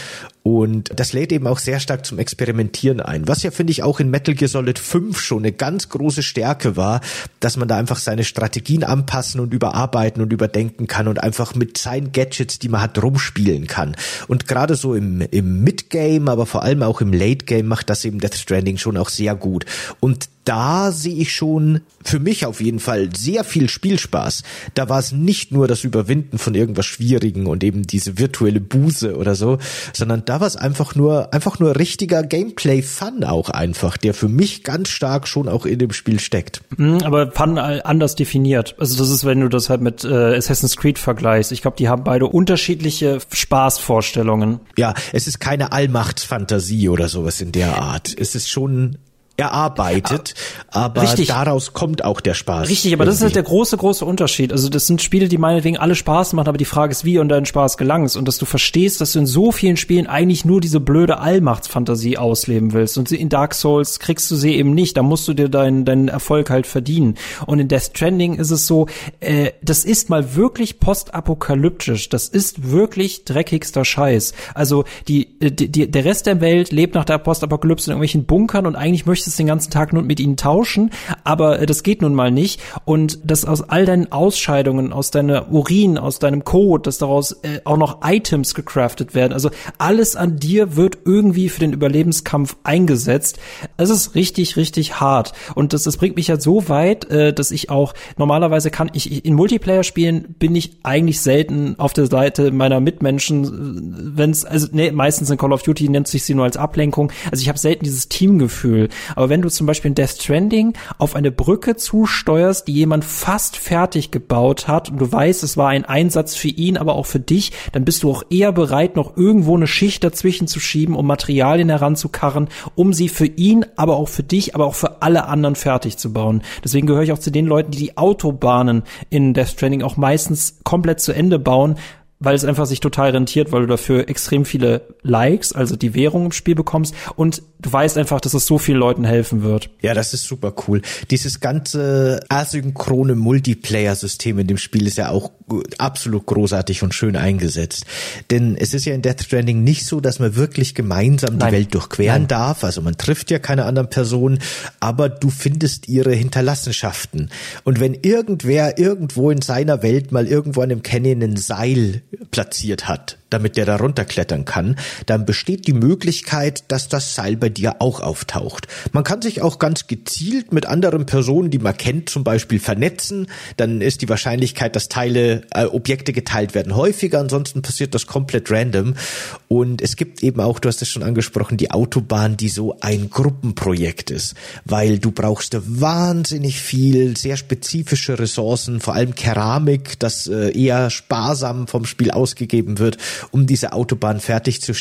Und das lädt eben auch sehr stark zum Experimentieren ein. Was ja, finde ich, auch in Metal Gear Solid 5 schon eine ganz große Stärke war, dass man da einfach seine Strategien anpassen und überarbeiten und überdenken kann und einfach mit seinen Gadgets, die man hat, rumspielen kann. Und gerade so im, im Mid-Game, aber vor allem auch im Late-Game macht das eben Death Stranding schon auch sehr gut. Und da sehe ich schon für mich auf jeden Fall sehr viel Spielspaß. Da war es nicht nur das Überwinden von irgendwas Schwierigen und eben diese virtuelle Buße oder so, sondern da war es einfach nur, einfach nur richtiger Gameplay-Fun auch einfach, der für mich ganz stark schon auch in dem Spiel steckt. Mhm, aber Fun anders definiert. Also das ist, wenn du das halt mit äh, Assassin's Creed vergleichst. Ich glaube, die haben beide unterschiedliche Spaßvorstellungen. Ja, es ist keine Allmachtsfantasie oder sowas in der Art. Es ist schon erarbeitet, aber Richtig. daraus kommt auch der Spaß. Richtig, aber irgendwie. das ist halt der große, große Unterschied. Also das sind Spiele, die meinetwegen alle Spaß machen, aber die Frage ist, wie und deinen Spaß gelangst und dass du verstehst, dass du in so vielen Spielen eigentlich nur diese blöde Allmachtsfantasie ausleben willst und in Dark Souls kriegst du sie eben nicht, da musst du dir deinen, deinen Erfolg halt verdienen. Und in Death Stranding ist es so, äh, das ist mal wirklich postapokalyptisch, das ist wirklich dreckigster Scheiß. Also die, äh, die, die, der Rest der Welt lebt nach der Postapokalypse in irgendwelchen Bunkern und eigentlich möchtest möchtest den ganzen Tag nur mit ihnen tauschen, aber äh, das geht nun mal nicht. Und dass aus all deinen Ausscheidungen, aus deiner Urin, aus deinem Code, dass daraus äh, auch noch Items gecraftet werden. Also alles an dir wird irgendwie für den Überlebenskampf eingesetzt. Es ist richtig, richtig hart. Und das, das bringt mich ja so weit, äh, dass ich auch normalerweise kann ich in Multiplayer-Spielen bin ich eigentlich selten auf der Seite meiner Mitmenschen, wenn es also nee, meistens in Call of Duty nennt sich sie nur als Ablenkung. Also ich habe selten dieses Teamgefühl. Aber wenn du zum Beispiel in Death Stranding auf eine Brücke zusteuerst, die jemand fast fertig gebaut hat und du weißt, es war ein Einsatz für ihn, aber auch für dich, dann bist du auch eher bereit, noch irgendwo eine Schicht dazwischen zu schieben, um Materialien heranzukarren, um sie für ihn, aber auch für dich, aber auch für alle anderen fertig zu bauen. Deswegen gehöre ich auch zu den Leuten, die die Autobahnen in Death Stranding auch meistens komplett zu Ende bauen, weil es einfach sich total rentiert, weil du dafür extrem viele Likes, also die Währung im Spiel bekommst und du weißt einfach, dass es so vielen Leuten helfen wird. Ja, das ist super cool. Dieses ganze asynchrone Multiplayer-System in dem Spiel ist ja auch absolut großartig und schön eingesetzt. Denn es ist ja in Death Stranding nicht so, dass man wirklich gemeinsam Nein. die Welt durchqueren Nein. darf. Also man trifft ja keine anderen Personen, aber du findest ihre Hinterlassenschaften. Und wenn irgendwer irgendwo in seiner Welt mal irgendwo an einem Canyon ein Seil platziert hat, damit der da runterklettern kann, dann besteht die Möglichkeit, dass das Seil bei dir auch auftaucht. Man kann sich auch ganz gezielt mit anderen Personen, die man kennt, zum Beispiel vernetzen. Dann ist die Wahrscheinlichkeit, dass Teile, äh, Objekte geteilt werden, häufiger. Ansonsten passiert das komplett random. Und es gibt eben auch, du hast es schon angesprochen, die Autobahn, die so ein Gruppenprojekt ist, weil du brauchst wahnsinnig viel, sehr spezifische Ressourcen, vor allem Keramik, das äh, eher sparsam vom Spiel ausgegeben wird um diese Autobahn fertigzustellen.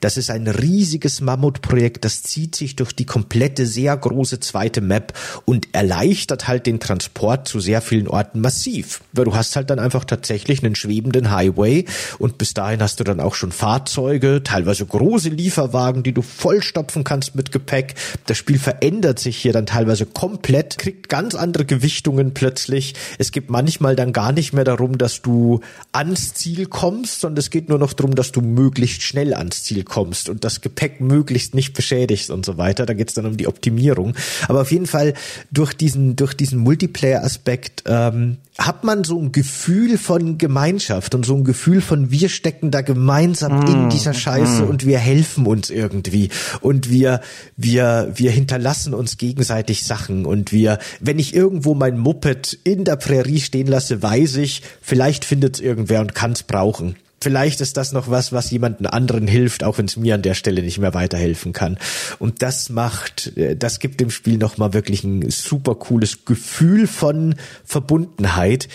Das ist ein riesiges Mammutprojekt, das zieht sich durch die komplette sehr große zweite Map und erleichtert halt den Transport zu sehr vielen Orten massiv. Weil du hast halt dann einfach tatsächlich einen schwebenden Highway und bis dahin hast du dann auch schon Fahrzeuge, teilweise große Lieferwagen, die du vollstopfen kannst mit Gepäck. Das Spiel verändert sich hier dann teilweise komplett, kriegt ganz andere Gewichtungen plötzlich. Es geht manchmal dann gar nicht mehr darum, dass du ans Ziel kommst, sondern es geht nur noch darum, dass du möglichst schnell schnell ans Ziel kommst und das Gepäck möglichst nicht beschädigst und so weiter. Da geht's dann um die Optimierung. Aber auf jeden Fall durch diesen, durch diesen Multiplayer-Aspekt ähm, hat man so ein Gefühl von Gemeinschaft und so ein Gefühl von wir stecken da gemeinsam mm. in dieser Scheiße mm. und wir helfen uns irgendwie und wir wir wir hinterlassen uns gegenseitig Sachen und wir wenn ich irgendwo mein Moped in der Prärie stehen lasse, weiß ich, vielleicht findet es irgendwer und kann es brauchen vielleicht ist das noch was, was jemanden anderen hilft, auch wenn es mir an der Stelle nicht mehr weiterhelfen kann. Und das macht, äh, das gibt dem Spiel nochmal wirklich ein super cooles Gefühl von Verbundenheit,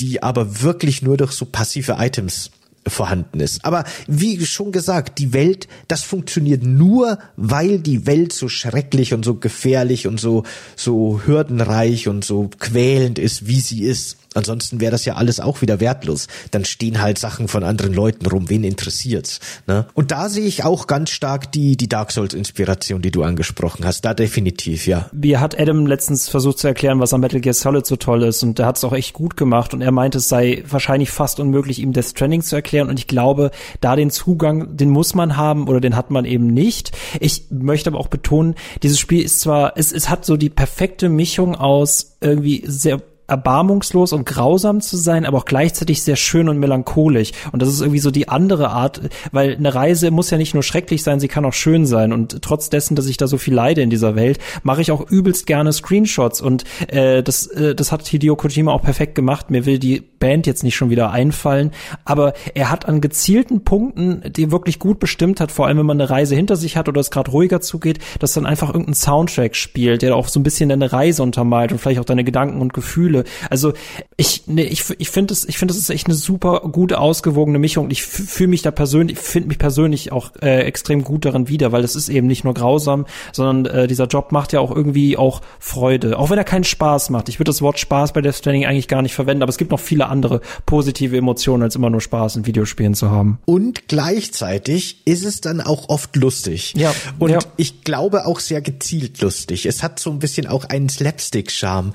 die aber wirklich nur durch so passive Items vorhanden ist. Aber wie schon gesagt, die Welt, das funktioniert nur, weil die Welt so schrecklich und so gefährlich und so, so hürdenreich und so quälend ist, wie sie ist. Ansonsten wäre das ja alles auch wieder wertlos. Dann stehen halt Sachen von anderen Leuten rum. Wen interessiert's? Ne? Und da sehe ich auch ganz stark die, die Dark Souls-Inspiration, die du angesprochen hast. Da definitiv, ja. Wie hat Adam letztens versucht zu erklären, was an Metal Gear Solid so toll ist. Und der hat es auch echt gut gemacht. Und er meinte, es sei wahrscheinlich fast unmöglich, ihm Death Stranding zu erklären. Und ich glaube, da den Zugang, den muss man haben oder den hat man eben nicht. Ich möchte aber auch betonen, dieses Spiel ist zwar, es, es hat so die perfekte Mischung aus irgendwie sehr erbarmungslos und grausam zu sein, aber auch gleichzeitig sehr schön und melancholisch. Und das ist irgendwie so die andere Art, weil eine Reise muss ja nicht nur schrecklich sein, sie kann auch schön sein. Und trotz dessen, dass ich da so viel leide in dieser Welt, mache ich auch übelst gerne Screenshots. Und äh, das, äh, das hat Hideo Kojima auch perfekt gemacht. Mir will die Band jetzt nicht schon wieder einfallen, aber er hat an gezielten Punkten, die wirklich gut bestimmt hat, vor allem wenn man eine Reise hinter sich hat oder es gerade ruhiger zugeht, dass dann einfach irgendein Soundtrack spielt, der auch so ein bisschen deine Reise untermalt und vielleicht auch deine Gedanken und Gefühle. Also ich ne, ich ich finde es ich finde es ist echt eine super gute ausgewogene Mischung. Ich fühle mich da persönlich finde mich persönlich auch äh, extrem gut darin wieder, weil es ist eben nicht nur grausam, sondern äh, dieser Job macht ja auch irgendwie auch Freude, auch wenn er keinen Spaß macht. Ich würde das Wort Spaß bei Death Stranding eigentlich gar nicht verwenden, aber es gibt noch viele andere positive Emotionen als immer nur Spaß in Videospielen zu haben. Und gleichzeitig ist es dann auch oft lustig. Ja. Und ja. ich glaube auch sehr gezielt lustig. Es hat so ein bisschen auch einen Slapstick-Charme.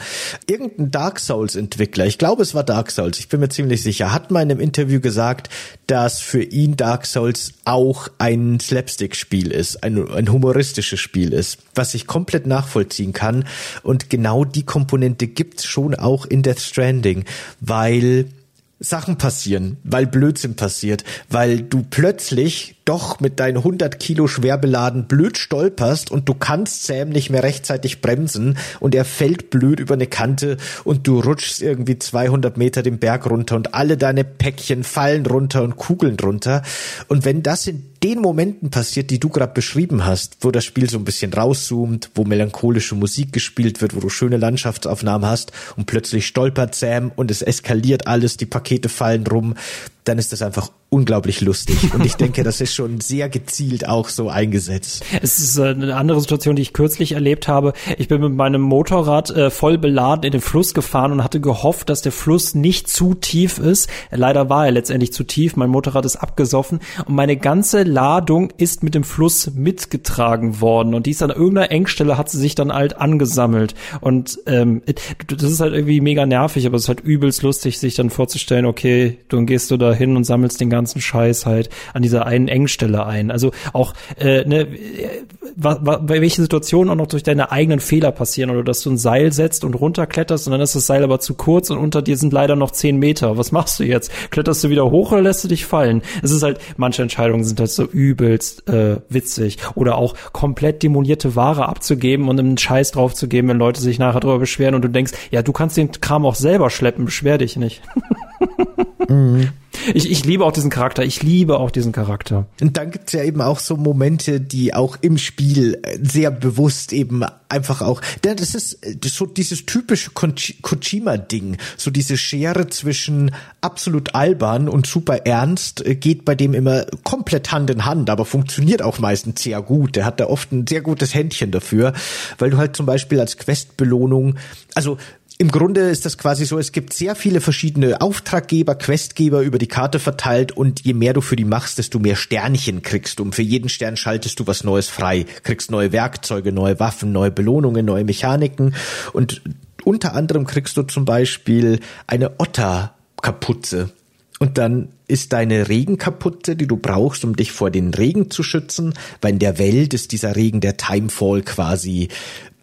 Irgendein Dark Dark Souls Entwickler, ich glaube es war Dark Souls, ich bin mir ziemlich sicher, hat mal in einem Interview gesagt, dass für ihn Dark Souls auch ein Slapstick-Spiel ist, ein, ein humoristisches Spiel ist, was ich komplett nachvollziehen kann. Und genau die Komponente gibt's schon auch in Death Stranding, weil Sachen passieren, weil Blödsinn passiert, weil du plötzlich doch mit deinen 100 Kilo schwer beladen blöd stolperst und du kannst Sam nicht mehr rechtzeitig bremsen und er fällt blöd über eine Kante und du rutschst irgendwie 200 Meter den Berg runter und alle deine Päckchen fallen runter und kugeln runter. Und wenn das in den Momenten passiert, die du gerade beschrieben hast, wo das Spiel so ein bisschen rauszoomt, wo melancholische Musik gespielt wird, wo du schöne Landschaftsaufnahmen hast und plötzlich stolpert Sam und es eskaliert alles, die Pakete fallen rum, dann ist das einfach unglaublich lustig. Und ich denke, das ist schon sehr gezielt auch so eingesetzt. Es ist äh, eine andere Situation, die ich kürzlich erlebt habe. Ich bin mit meinem Motorrad äh, voll beladen in den Fluss gefahren und hatte gehofft, dass der Fluss nicht zu tief ist. Leider war er letztendlich zu tief. Mein Motorrad ist abgesoffen und meine ganze Ladung ist mit dem Fluss mitgetragen worden. Und dies an irgendeiner Engstelle hat sie sich dann halt angesammelt. Und ähm, das ist halt irgendwie mega nervig, aber es ist halt übelst lustig, sich dann vorzustellen, okay, dann gehst du da hin und sammelst den ganzen Scheiß halt an dieser einen Engstelle ein. Also auch, äh, ne, wa, wa, welche Situationen auch noch durch deine eigenen Fehler passieren oder dass du ein Seil setzt und runterkletterst und dann ist das Seil aber zu kurz und unter dir sind leider noch zehn Meter. Was machst du jetzt? Kletterst du wieder hoch oder lässt du dich fallen? Es ist halt, manche Entscheidungen sind halt so übelst äh, witzig. Oder auch komplett demolierte Ware abzugeben und einen Scheiß draufzugeben, wenn Leute sich nachher darüber beschweren und du denkst, ja, du kannst den Kram auch selber schleppen, beschwer dich nicht. mhm. Ich, ich liebe auch diesen Charakter. Ich liebe auch diesen Charakter. Und dann gibt's ja eben auch so Momente, die auch im Spiel sehr bewusst eben einfach auch, ist, das ist so dieses typische Kojima-Ding, so diese Schere zwischen absolut albern und super ernst äh, geht bei dem immer komplett Hand in Hand, aber funktioniert auch meistens sehr gut. Der hat da oft ein sehr gutes Händchen dafür, weil du halt zum Beispiel als Questbelohnung, also im Grunde ist das quasi so, es gibt sehr viele verschiedene Auftraggeber, Questgeber über die Karte verteilt und je mehr du für die machst, desto mehr Sternchen kriegst du. Und für jeden Stern schaltest du was Neues frei, kriegst neue Werkzeuge, neue Waffen, neue Belohnungen, neue Mechaniken und unter anderem kriegst du zum Beispiel eine Otter-Kapuze. Und dann ist deine Regenkapuze, die du brauchst, um dich vor den Regen zu schützen, weil in der Welt ist dieser Regen der Timefall quasi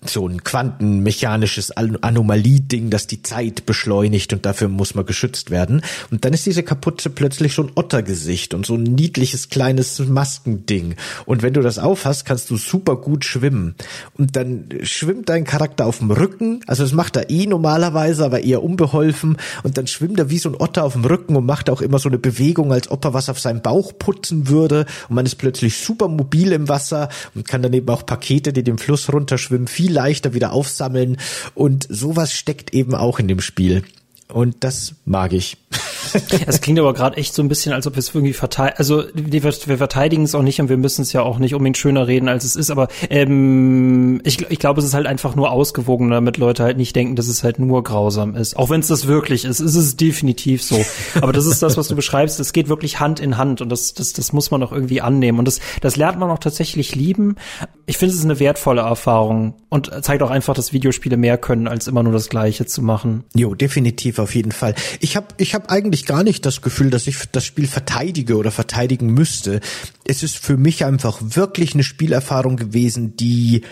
so ein quantenmechanisches Anomalie-Ding, das die Zeit beschleunigt und dafür muss man geschützt werden. Und dann ist diese Kapuze plötzlich so ein Ottergesicht und so ein niedliches kleines Maskending. Und wenn du das aufhast, kannst du super gut schwimmen. Und dann schwimmt dein Charakter auf dem Rücken, also das macht er eh normalerweise, aber eher unbeholfen. Und dann schwimmt er wie so ein Otter auf dem Rücken und macht auch immer so eine Bewegung, als ob er was auf seinem Bauch putzen würde. Und man ist plötzlich super mobil im Wasser und kann dann eben auch Pakete, die den Fluss runterschwimmen, viel viel leichter wieder aufsammeln und sowas steckt eben auch in dem Spiel. Und das mag ich. Es klingt aber gerade echt so ein bisschen, als ob wir es irgendwie verteidigen. Also wir, verteidigen es auch nicht und wir müssen es ja auch nicht unbedingt schöner reden, als es ist. Aber ähm, ich, ich glaube, es ist halt einfach nur ausgewogen, damit Leute halt nicht denken, dass es halt nur grausam ist. Auch wenn es das wirklich ist, ist es definitiv so. Aber das ist das, was du beschreibst. Es geht wirklich Hand in Hand und das, das, das muss man auch irgendwie annehmen. Und das, das lernt man auch tatsächlich lieben. Ich finde, es ist eine wertvolle Erfahrung und zeigt auch einfach, dass Videospiele mehr können, als immer nur das Gleiche zu machen. Jo, definitiv auf jeden Fall. Ich habe ich hab eigentlich gar nicht das Gefühl, dass ich das Spiel verteidige oder verteidigen müsste. Es ist für mich einfach wirklich eine Spielerfahrung gewesen, die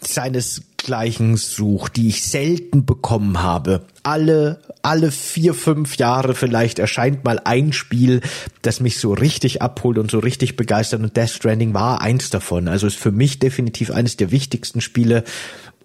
seinesgleichen sucht, die ich selten bekommen habe. Alle, alle vier, fünf Jahre vielleicht erscheint mal ein Spiel, das mich so richtig abholt und so richtig begeistert und Death Stranding war eins davon. Also ist für mich definitiv eines der wichtigsten Spiele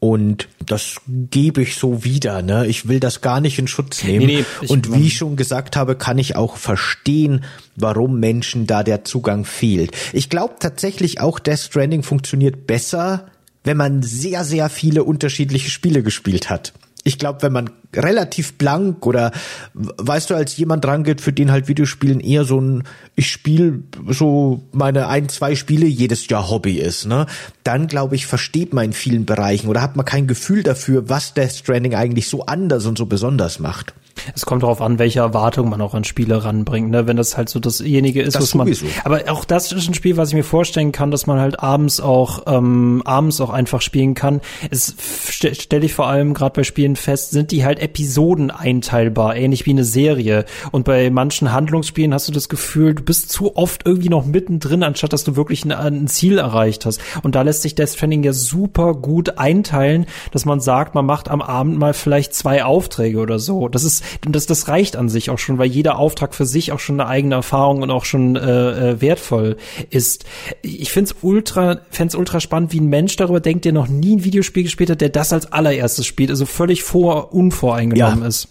und das gebe ich so wieder. Ne? Ich will das gar nicht in Schutz nehmen. Nee, nee, und wie ich schon gesagt habe, kann ich auch verstehen, warum Menschen da der Zugang fehlt. Ich glaube tatsächlich auch, Death Stranding funktioniert besser, wenn man sehr, sehr viele unterschiedliche Spiele gespielt hat ich glaube, wenn man relativ blank oder weißt du, als jemand rangeht, für den halt Videospielen eher so ein, ich spiele so meine ein, zwei Spiele jedes Jahr Hobby ist, ne? Dann glaube ich, versteht man in vielen Bereichen oder hat man kein Gefühl dafür, was Death Stranding eigentlich so anders und so besonders macht. Es kommt darauf an, welche Erwartung man auch an Spiele ranbringt, ne? Wenn das halt so dasjenige ist, das was man. Sowieso. Aber auch das ist ein Spiel, was ich mir vorstellen kann, dass man halt abends auch ähm, abends auch einfach spielen kann. Es st stelle ich vor allem gerade bei Spielen fest, sind die halt Episoden einteilbar, ähnlich wie eine Serie. Und bei manchen Handlungsspielen hast du das Gefühl, du bist zu oft irgendwie noch mittendrin, anstatt dass du wirklich ein, ein Ziel erreicht hast. Und da lässt sich Death Stranding ja super gut einteilen, dass man sagt, man macht am Abend mal vielleicht zwei Aufträge oder so. Das ist das, das reicht an sich auch schon, weil jeder Auftrag für sich auch schon eine eigene Erfahrung und auch schon äh, äh wertvoll ist. Ich find's ultra, find's ultra spannend, wie ein Mensch darüber denkt, der noch nie ein Videospiel gespielt hat, der das als allererstes spielt, also völlig vor, unvoreingenommen ja. ist.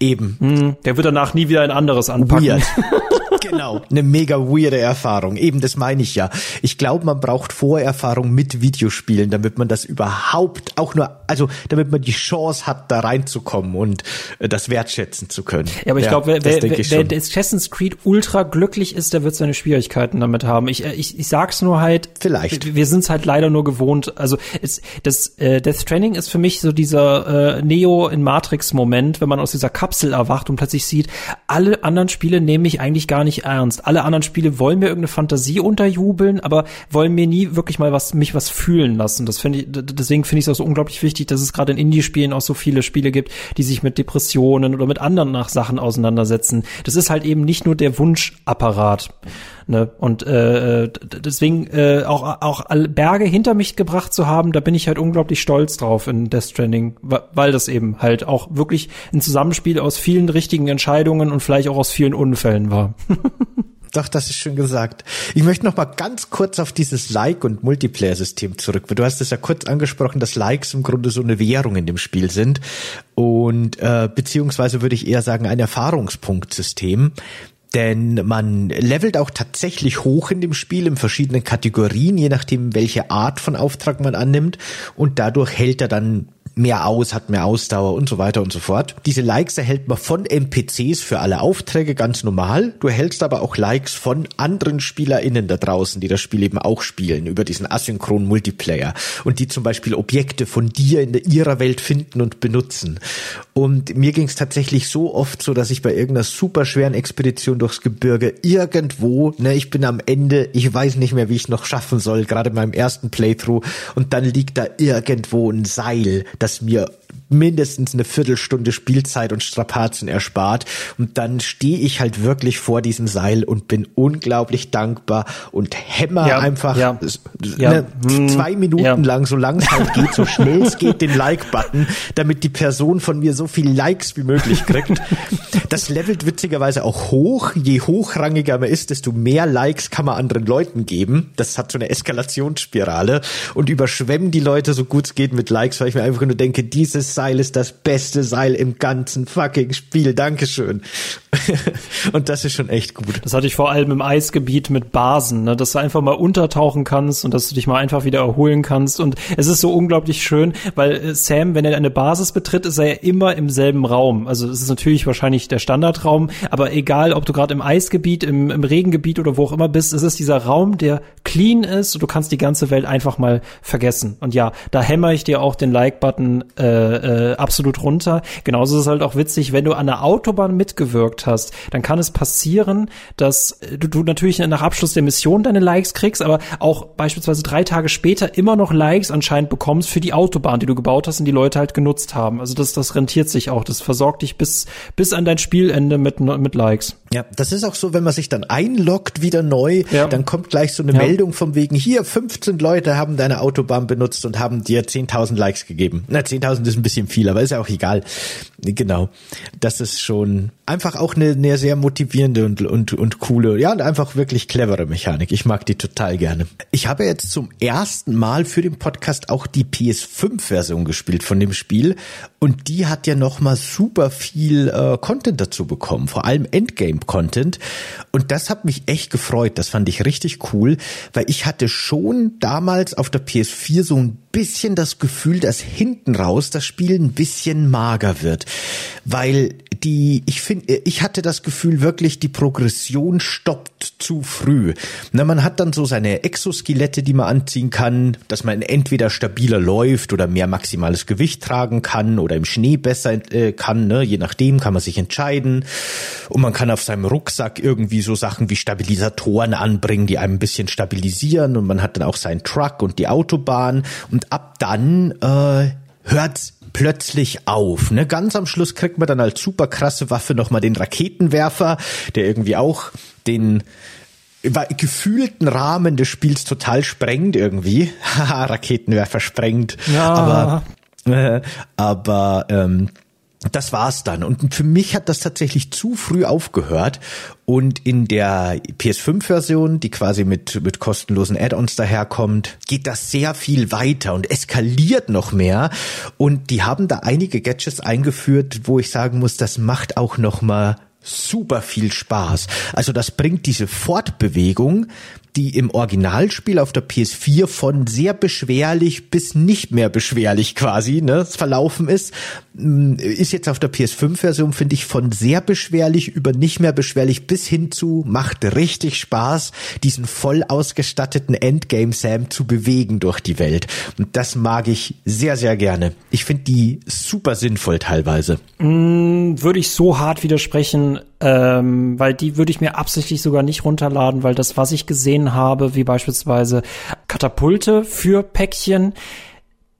Eben. Hm, der wird danach nie wieder ein anderes anpacken. Weird. genau. Eine mega weirde Erfahrung. Eben, das meine ich ja. Ich glaube, man braucht Vorerfahrung mit Videospielen, damit man das überhaupt auch nur, also damit man die Chance hat, da reinzukommen und äh, das wertschätzen zu können. Ja, aber ich ja, glaube, wer, wer, wer, wer Assassin's Creed ultra glücklich ist, der wird seine Schwierigkeiten damit haben. Ich, äh, ich, ich sag's nur halt. Vielleicht. Wir sind's halt leider nur gewohnt. Also es, das äh, Death Stranding ist für mich so dieser äh, Neo in Matrix-Moment, wenn man aus dieser Kapsel erwacht und plötzlich sieht, alle anderen Spiele nehmen mich eigentlich gar nicht ernst. Alle anderen Spiele wollen mir irgendeine Fantasie unterjubeln, aber wollen mir nie wirklich mal was, mich was fühlen lassen. Das finde ich, deswegen finde ich es auch so unglaublich wichtig, dass es gerade in Indie-Spielen auch so viele Spiele gibt, die sich mit Depressionen oder mit anderen nach Sachen auseinandersetzen. Das ist halt eben nicht nur der Wunschapparat. Ne? Und äh, deswegen äh, auch, auch Berge hinter mich gebracht zu haben, da bin ich halt unglaublich stolz drauf in Death Stranding, weil das eben halt auch wirklich ein Zusammenspiel aus vielen richtigen Entscheidungen und vielleicht auch aus vielen Unfällen war. Doch, das ist schön gesagt. Ich möchte noch mal ganz kurz auf dieses Like- und Multiplayer-System zurück. Du hast es ja kurz angesprochen, dass Likes im Grunde so eine Währung in dem Spiel sind. Und äh, beziehungsweise würde ich eher sagen, ein Erfahrungspunktsystem. Denn man levelt auch tatsächlich hoch in dem Spiel in verschiedenen Kategorien, je nachdem, welche Art von Auftrag man annimmt. Und dadurch hält er dann mehr aus, hat mehr Ausdauer und so weiter und so fort. Diese Likes erhält man von NPCs für alle Aufträge ganz normal. Du erhältst aber auch Likes von anderen SpielerInnen da draußen, die das Spiel eben auch spielen, über diesen asynchronen Multiplayer und die zum Beispiel Objekte von dir in ihrer Welt finden und benutzen. Und mir ging es tatsächlich so oft so, dass ich bei irgendeiner super schweren Expedition durchs Gebirge irgendwo, ne, ich bin am Ende, ich weiß nicht mehr, wie ich noch schaffen soll, gerade in meinem ersten Playthrough, und dann liegt da irgendwo ein Seil, das das mir mindestens eine Viertelstunde Spielzeit und Strapazen erspart. Und dann stehe ich halt wirklich vor diesem Seil und bin unglaublich dankbar und hämmer Ja, einfach ja, ja, ja, hm, zwei Minuten lang, solange es halt geht, so schnell es geht, den Like-Button, damit die Person von mir so viel Likes wie möglich kriegt. Das levelt witzigerweise auch hoch. Je hochrangiger man ist, desto mehr Likes kann man anderen Leuten geben. Das hat so eine Eskalationsspirale und überschwemmen die Leute so gut es geht mit Likes, weil ich mir einfach nur denke, dieses Seil ist das beste Seil im ganzen fucking Spiel. Dankeschön. und das ist schon echt gut. Das hatte ich vor allem im Eisgebiet mit Basen, ne? dass du einfach mal untertauchen kannst und dass du dich mal einfach wieder erholen kannst. Und es ist so unglaublich schön, weil äh, Sam, wenn er eine Basis betritt, ist er ja immer im selben Raum. Also es ist natürlich wahrscheinlich der Standardraum, aber egal, ob du gerade im Eisgebiet, im, im Regengebiet oder wo auch immer bist, es ist dieser Raum, der clean ist und du kannst die ganze Welt einfach mal vergessen. Und ja, da hämmer ich dir auch den Like-Button äh, äh, absolut runter. Genauso ist es halt auch witzig, wenn du an der Autobahn mitgewirkt hast, dann kann es passieren, dass äh, du, du natürlich nach Abschluss der Mission deine Likes kriegst, aber auch beispielsweise drei Tage später immer noch Likes anscheinend bekommst für die Autobahn, die du gebaut hast und die Leute halt genutzt haben. Also das, das rentiert sich auch. Das versorgt dich bis, bis an dein Spielende mit, mit Likes. Ja, das ist auch so, wenn man sich dann einloggt wieder neu, Ja. dann kommt gleich so eine Ja. Meldung vom wegen, hier 15 Leute haben deine Autobahn benutzt und haben dir 10.000 Likes gegeben. Na, 10.000 ist ein bisschen viel, aber ist ja auch egal. Genau. Das ist schon einfach auch eine, eine sehr motivierende und, und, und coole, ja, und einfach wirklich clevere Mechanik. Ich mag die total gerne. Ich habe jetzt zum ersten Mal für den Podcast auch die PS5-Version gespielt von dem Spiel und die hat ja nochmal super viel äh, Content dazu bekommen, vor allem Endgame-Content. Und das hat mich echt gefreut. Das fand ich richtig cool, weil ich hatte schon damals auf der PS4 so ein bisschen das Gefühl, dass hinten raus das Spiel ein bisschen mager wird, weil die, ich finde, ich hatte das Gefühl wirklich, die Progression stoppt zu früh. Na, man hat dann so seine Exoskelette, die man anziehen kann, dass man entweder stabiler läuft oder mehr maximales Gewicht tragen kann oder im Schnee besser äh, kann, ne? je nachdem kann man sich entscheiden. Und man kann auf seinem Rucksack irgendwie so Sachen wie Stabilisatoren anbringen, die einem ein bisschen stabilisieren und man hat dann auch seinen Truck und die Autobahn und ab dann äh, hört's plötzlich auf. Ne? Ganz am Schluss kriegt man dann als super krasse Waffe nochmal den Raketenwerfer, der irgendwie auch den gefühlten Rahmen des Spiels total sprengt irgendwie. Haha, Raketenwerfer sprengt. Ja. Aber, äh, aber ähm, das war's dann. Und für mich hat das tatsächlich zu früh aufgehört. Und in der PS5-Version, die quasi mit, mit kostenlosen Add-ons daherkommt, geht das sehr viel weiter und eskaliert noch mehr. Und die haben da einige Gadgets eingeführt, wo ich sagen muss, das macht auch noch mal super viel Spaß. Also das bringt diese Fortbewegung, die im Originalspiel auf der PS4 von sehr beschwerlich bis nicht mehr beschwerlich quasi ne, verlaufen ist, mm, ist jetzt auf der PS5-Version, finde ich, von sehr beschwerlich über nicht mehr beschwerlich bis hin zu macht richtig Spaß, diesen voll ausgestatteten Endgame Sam zu bewegen durch die Welt. Und das mag ich sehr, sehr gerne. Ich finde die super sinnvoll teilweise. würde ich so hart widersprechen, ähm, weil die würde ich mir absichtlich sogar nicht runterladen, weil das, was ich gesehen habe, wie beispielsweise Katapulte für Päckchen,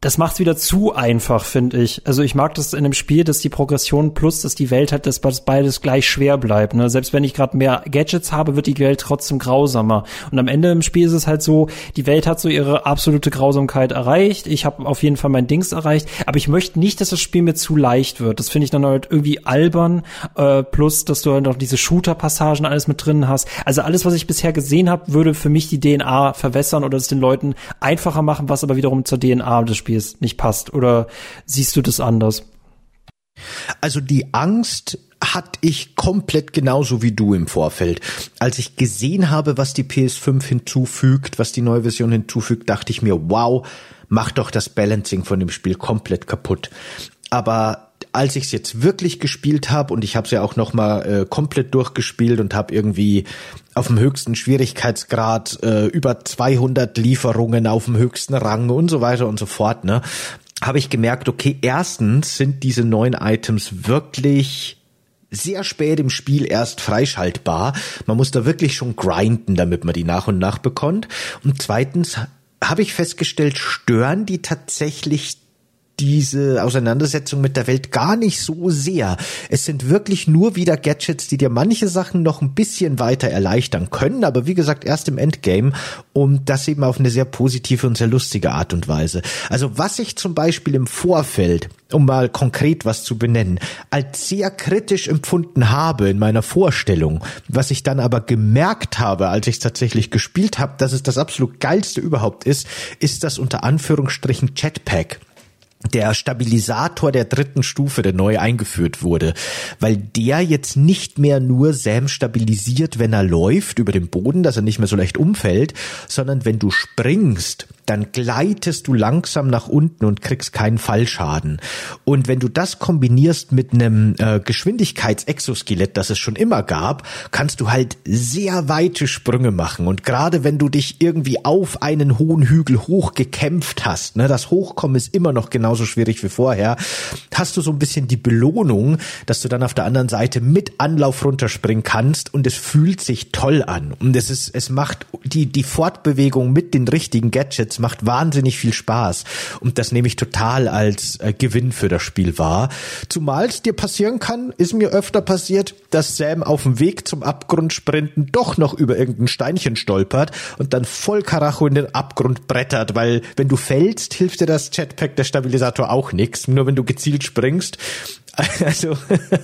das macht's wieder zu einfach, finde ich. Also ich mag das in einem Spiel, dass die Progression plus, dass die Welt halt, dass beides gleich schwer bleibt. Ne? Selbst wenn ich gerade mehr Gadgets habe, wird die Welt trotzdem grausamer. Und am Ende im Spiel ist es halt so, die Welt hat so ihre absolute Grausamkeit erreicht. Ich habe auf jeden Fall mein Dings erreicht, aber ich möchte nicht, dass das Spiel mir zu leicht wird. Das finde ich dann halt irgendwie albern. Äh, plus, dass du halt noch diese Shooter-Passagen alles mit drin hast. Also alles, was ich bisher gesehen habe, würde für mich die DNA verwässern oder es den Leuten einfacher machen, was aber wiederum zur DNA des Spiels nicht passt. Oder siehst du das anders? Also die Angst hatte ich komplett genauso wie du im Vorfeld. Als ich gesehen habe, was die PS5 hinzufügt, was die neue Version hinzufügt, dachte ich mir, wow, mach doch das Balancing von dem Spiel komplett kaputt. Aber als ich es jetzt wirklich gespielt habe und ich habe es ja auch noch mal äh, komplett durchgespielt und habe irgendwie auf dem höchsten Schwierigkeitsgrad äh, über 200 Lieferungen auf dem höchsten Rang und so weiter und so fort, ne, habe ich gemerkt, okay, erstens sind diese neuen Items wirklich sehr spät im Spiel erst freischaltbar. Man muss da wirklich schon grinden, damit man die nach und nach bekommt. Und zweitens habe ich festgestellt, stören die tatsächlich diese Auseinandersetzung mit der Welt gar nicht so sehr. Es sind wirklich nur wieder Gadgets, die dir manche Sachen noch ein bisschen weiter erleichtern können, aber wie gesagt erst im Endgame und das eben auf eine sehr positive und sehr lustige Art und Weise. Also was ich zum Beispiel im Vorfeld, um mal konkret was zu benennen, als sehr kritisch empfunden habe in meiner Vorstellung, was ich dann aber gemerkt habe, als ich es tatsächlich gespielt habe, dass es das absolut geilste überhaupt ist, ist das unter Anführungsstrichen Jetpack der Stabilisator der dritten Stufe, der neu eingeführt wurde, weil der jetzt nicht mehr nur Sam stabilisiert, wenn er läuft über den Boden, dass er nicht mehr so leicht umfällt, sondern wenn du springst, dann gleitest du langsam nach unten und kriegst keinen Fallschaden. Und wenn du das kombinierst mit einem äh, Geschwindigkeitsexoskelett, das es schon immer gab, kannst du halt sehr weite Sprünge machen. Und gerade wenn du dich irgendwie auf einen hohen Hügel hochgekämpft hast, ne, das Hochkommen ist immer noch genauso schwierig wie vorher, hast du so ein bisschen die Belohnung, dass du dann auf der anderen Seite mit Anlauf runterspringen kannst und es fühlt sich toll an. Und es ist, es macht die, die Fortbewegung mit den richtigen Gadgets macht wahnsinnig viel Spaß. Und das nehme ich total als äh, Gewinn für das Spiel wahr. Zumal es dir passieren kann, ist mir öfter passiert, dass Sam auf dem Weg zum Abgrund sprinten doch noch über irgendein Steinchen stolpert und dann voll Karacho in den Abgrund brettert, weil wenn du fällst, hilft dir das Jetpack, der Stabilisator auch nichts. Nur wenn du gezielt springst. Also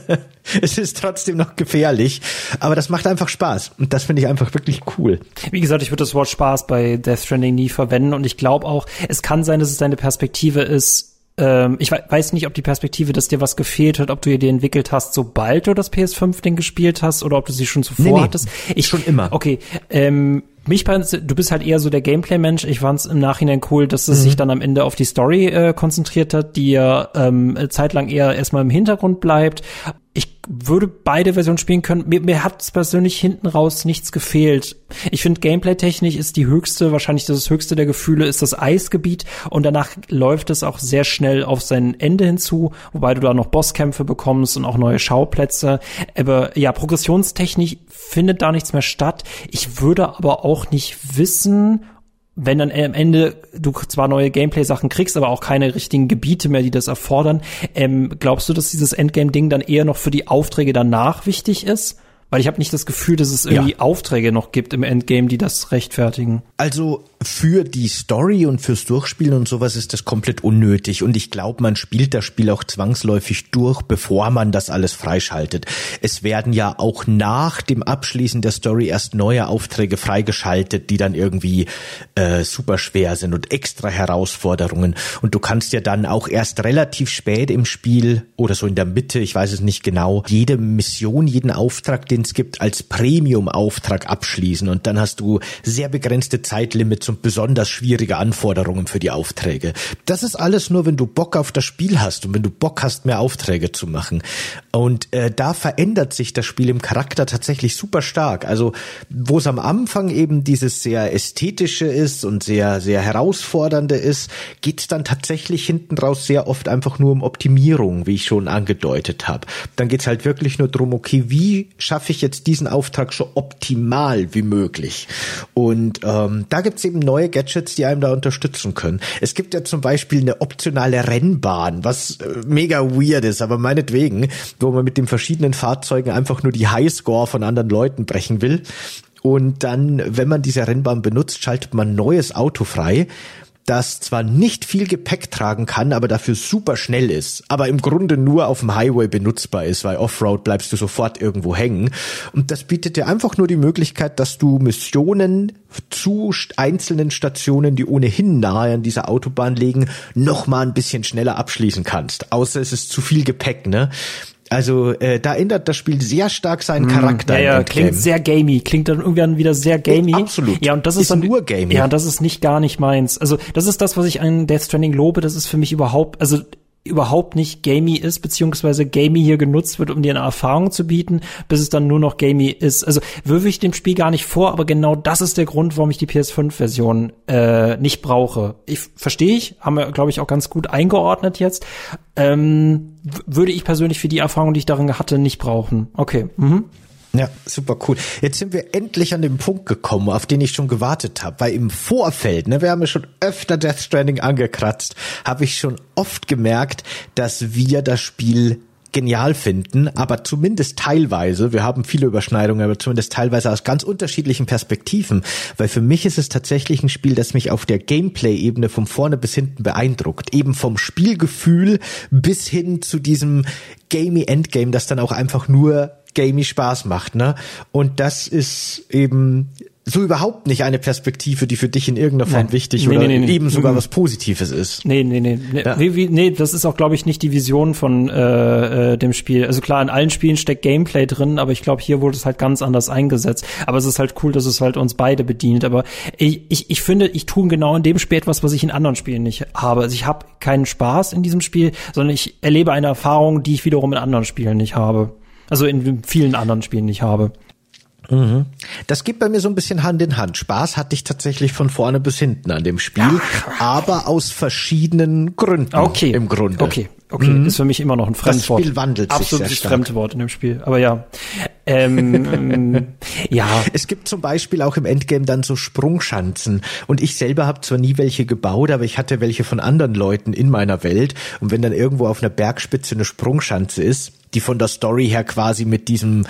es ist trotzdem noch gefährlich, aber das macht einfach Spaß und das finde ich einfach wirklich cool. Wie gesagt, ich würde das Wort Spaß bei Death Stranding nie verwenden und ich glaube auch, es kann sein, dass es deine Perspektive ist, ähm, ich weiß nicht, ob die Perspektive, dass dir was gefehlt hat, ob du dir die entwickelt hast, sobald du das PS5-Ding gespielt hast oder ob du sie schon zuvor nee, nee, hattest. Ich schon immer. Okay, ähm, mich du bist halt eher so der Gameplay-Mensch. Ich fand es im Nachhinein cool, dass es mhm. sich dann am Ende auf die Story äh, konzentriert hat, die ja ähm, zeitlang eher erstmal im Hintergrund bleibt ich würde beide Versionen spielen können. Mir, mir hat persönlich hinten raus nichts gefehlt. Ich finde, Gameplay-technisch ist die höchste, wahrscheinlich das höchste der Gefühle, ist das Eisgebiet und danach läuft es auch sehr schnell auf sein Ende hinzu, wobei du da noch Bosskämpfe bekommst und auch neue Schauplätze. Aber ja, progressionstechnisch findet da nichts mehr statt. Ich würde aber auch nicht wissen, wenn dann am Ende du zwar neue Gameplay-Sachen kriegst, aber auch keine richtigen Gebiete mehr, die das erfordern, ähm, glaubst du, dass dieses Endgame-Ding dann eher noch für die Aufträge danach wichtig ist? Weil ich habe nicht das Gefühl, dass es irgendwie ja. Aufträge noch gibt im Endgame, die das rechtfertigen. Also für die Story und fürs Durchspielen und sowas ist das komplett unnötig. Und ich glaube, man spielt das Spiel auch zwangsläufig durch, bevor man das alles freischaltet. Es werden ja auch nach dem Abschließen der Story erst neue Aufträge freigeschaltet, die dann irgendwie äh, super schwer sind und extra Herausforderungen. Und du kannst ja dann auch erst relativ spät im Spiel oder so in der Mitte, ich weiß es nicht genau, jede Mission, jeden Auftrag, den es gibt, als Premium-Auftrag abschließen. Und dann hast du sehr begrenzte Zeitlimits und besonders schwierige Anforderungen für die Aufträge. Das ist alles nur, wenn du Bock auf das Spiel hast und wenn du Bock hast, mehr Aufträge zu machen. Und äh, da verändert sich das Spiel im Charakter tatsächlich super stark. Also wo es am Anfang eben dieses sehr ästhetische ist und sehr, sehr herausfordernde ist, geht es dann tatsächlich hinten raus sehr oft einfach nur um Optimierung, wie ich schon angedeutet habe. Dann geht es halt wirklich nur drum, okay, wie schaffe ich jetzt diesen Auftrag so optimal wie möglich? Und ähm, da gibt's eben neue Gadgets, die einem da unterstützen können. Es gibt ja zum Beispiel eine optionale Rennbahn, was äh, mega weird ist, aber meinetwegen, wo man mit den verschiedenen Fahrzeugen einfach nur die Highscore von anderen Leuten brechen will. Und dann, wenn man diese Rennbahn benutzt, schaltet man neues Auto frei das zwar nicht viel Gepäck tragen kann, aber dafür super schnell ist, aber im Grunde nur auf dem Highway benutzbar ist, weil Offroad bleibst du sofort irgendwo hängen. Und das bietet dir einfach nur die Möglichkeit, dass du Missionen zu einzelnen Stationen, die ohnehin nahe an dieser Autobahn liegen, noch mal ein bisschen schneller abschließen kannst. Außer es ist zu viel Gepäck, ne? Also äh, da ändert das Spiel sehr stark seinen hm, Charakter. Ja, ja klingt sehr gamey, klingt dann irgendwann wieder sehr gamey. Ja, absolut. Ja, und das ist, ist dann nur gamey. Ja, das ist nicht gar nicht meins. Also das ist das, was ich an Death Stranding lobe. Das ist für mich überhaupt, also überhaupt nicht gamey ist, beziehungsweise gamey hier genutzt wird, um dir eine Erfahrung zu bieten, bis es dann nur noch gamey ist. Also würfe ich dem Spiel gar nicht vor, aber genau das ist der Grund, warum ich die PS5-Version äh, nicht brauche. Ich verstehe ich, haben wir, glaube ich, auch ganz gut eingeordnet jetzt. Ähm, würde ich persönlich für die Erfahrung, die ich darin hatte, nicht brauchen. Okay. Mhm. Ja, super cool. Jetzt sind wir endlich an den Punkt gekommen, auf den ich schon gewartet habe, weil im Vorfeld, ne, wir haben ja schon öfter Death Stranding angekratzt, habe ich schon oft gemerkt, dass wir das Spiel genial finden, aber zumindest teilweise, wir haben viele Überschneidungen, aber zumindest teilweise aus ganz unterschiedlichen Perspektiven, weil für mich ist es tatsächlich ein Spiel, das mich auf der Gameplay-Ebene von vorne bis hinten beeindruckt, eben vom Spielgefühl bis hin zu diesem gamey Endgame, das dann auch einfach nur gamey Spaß macht, ne? Und das ist eben so überhaupt nicht eine Perspektive, die für dich in irgendeiner Form Nein. wichtig Nee, oder nee, nee, nee. eben sogar Mhm. was Positives ist. Nee, nee, nee. Nee, Ja. wie, nee das ist auch, glaube ich, nicht die Vision von äh, äh, dem Spiel. Also klar, in allen Spielen steckt Gameplay drin, aber ich glaube, hier wurde es halt ganz anders eingesetzt. Aber es ist halt cool, dass es halt uns beide bedient. Aber ich, ich, ich finde, ich tue genau in dem Spiel etwas, was ich in anderen Spielen nicht habe. Also ich habe keinen Spaß in diesem Spiel, sondern ich erlebe eine Erfahrung, die ich wiederum in anderen Spielen nicht habe. Also in vielen anderen Spielen nicht habe. Das geht bei mir so ein bisschen Hand in Hand. Spaß hatte ich tatsächlich von vorne bis hinten an dem Spiel, aber aus verschiedenen Gründen Okay. im Grunde. Okay, okay. Ist für mich immer noch ein Fremdwort. Spiel wandelt sich Absolutes sehr stark. Fremdwort in dem Spiel. Aber ja. Ähm, ja. Es gibt zum Beispiel auch im Endgame dann so Sprungschanzen und ich selber habe zwar nie welche gebaut, aber ich hatte welche von anderen Leuten in meiner Welt und wenn dann irgendwo auf einer Bergspitze eine Sprungschanze ist, die von der Story her quasi mit diesem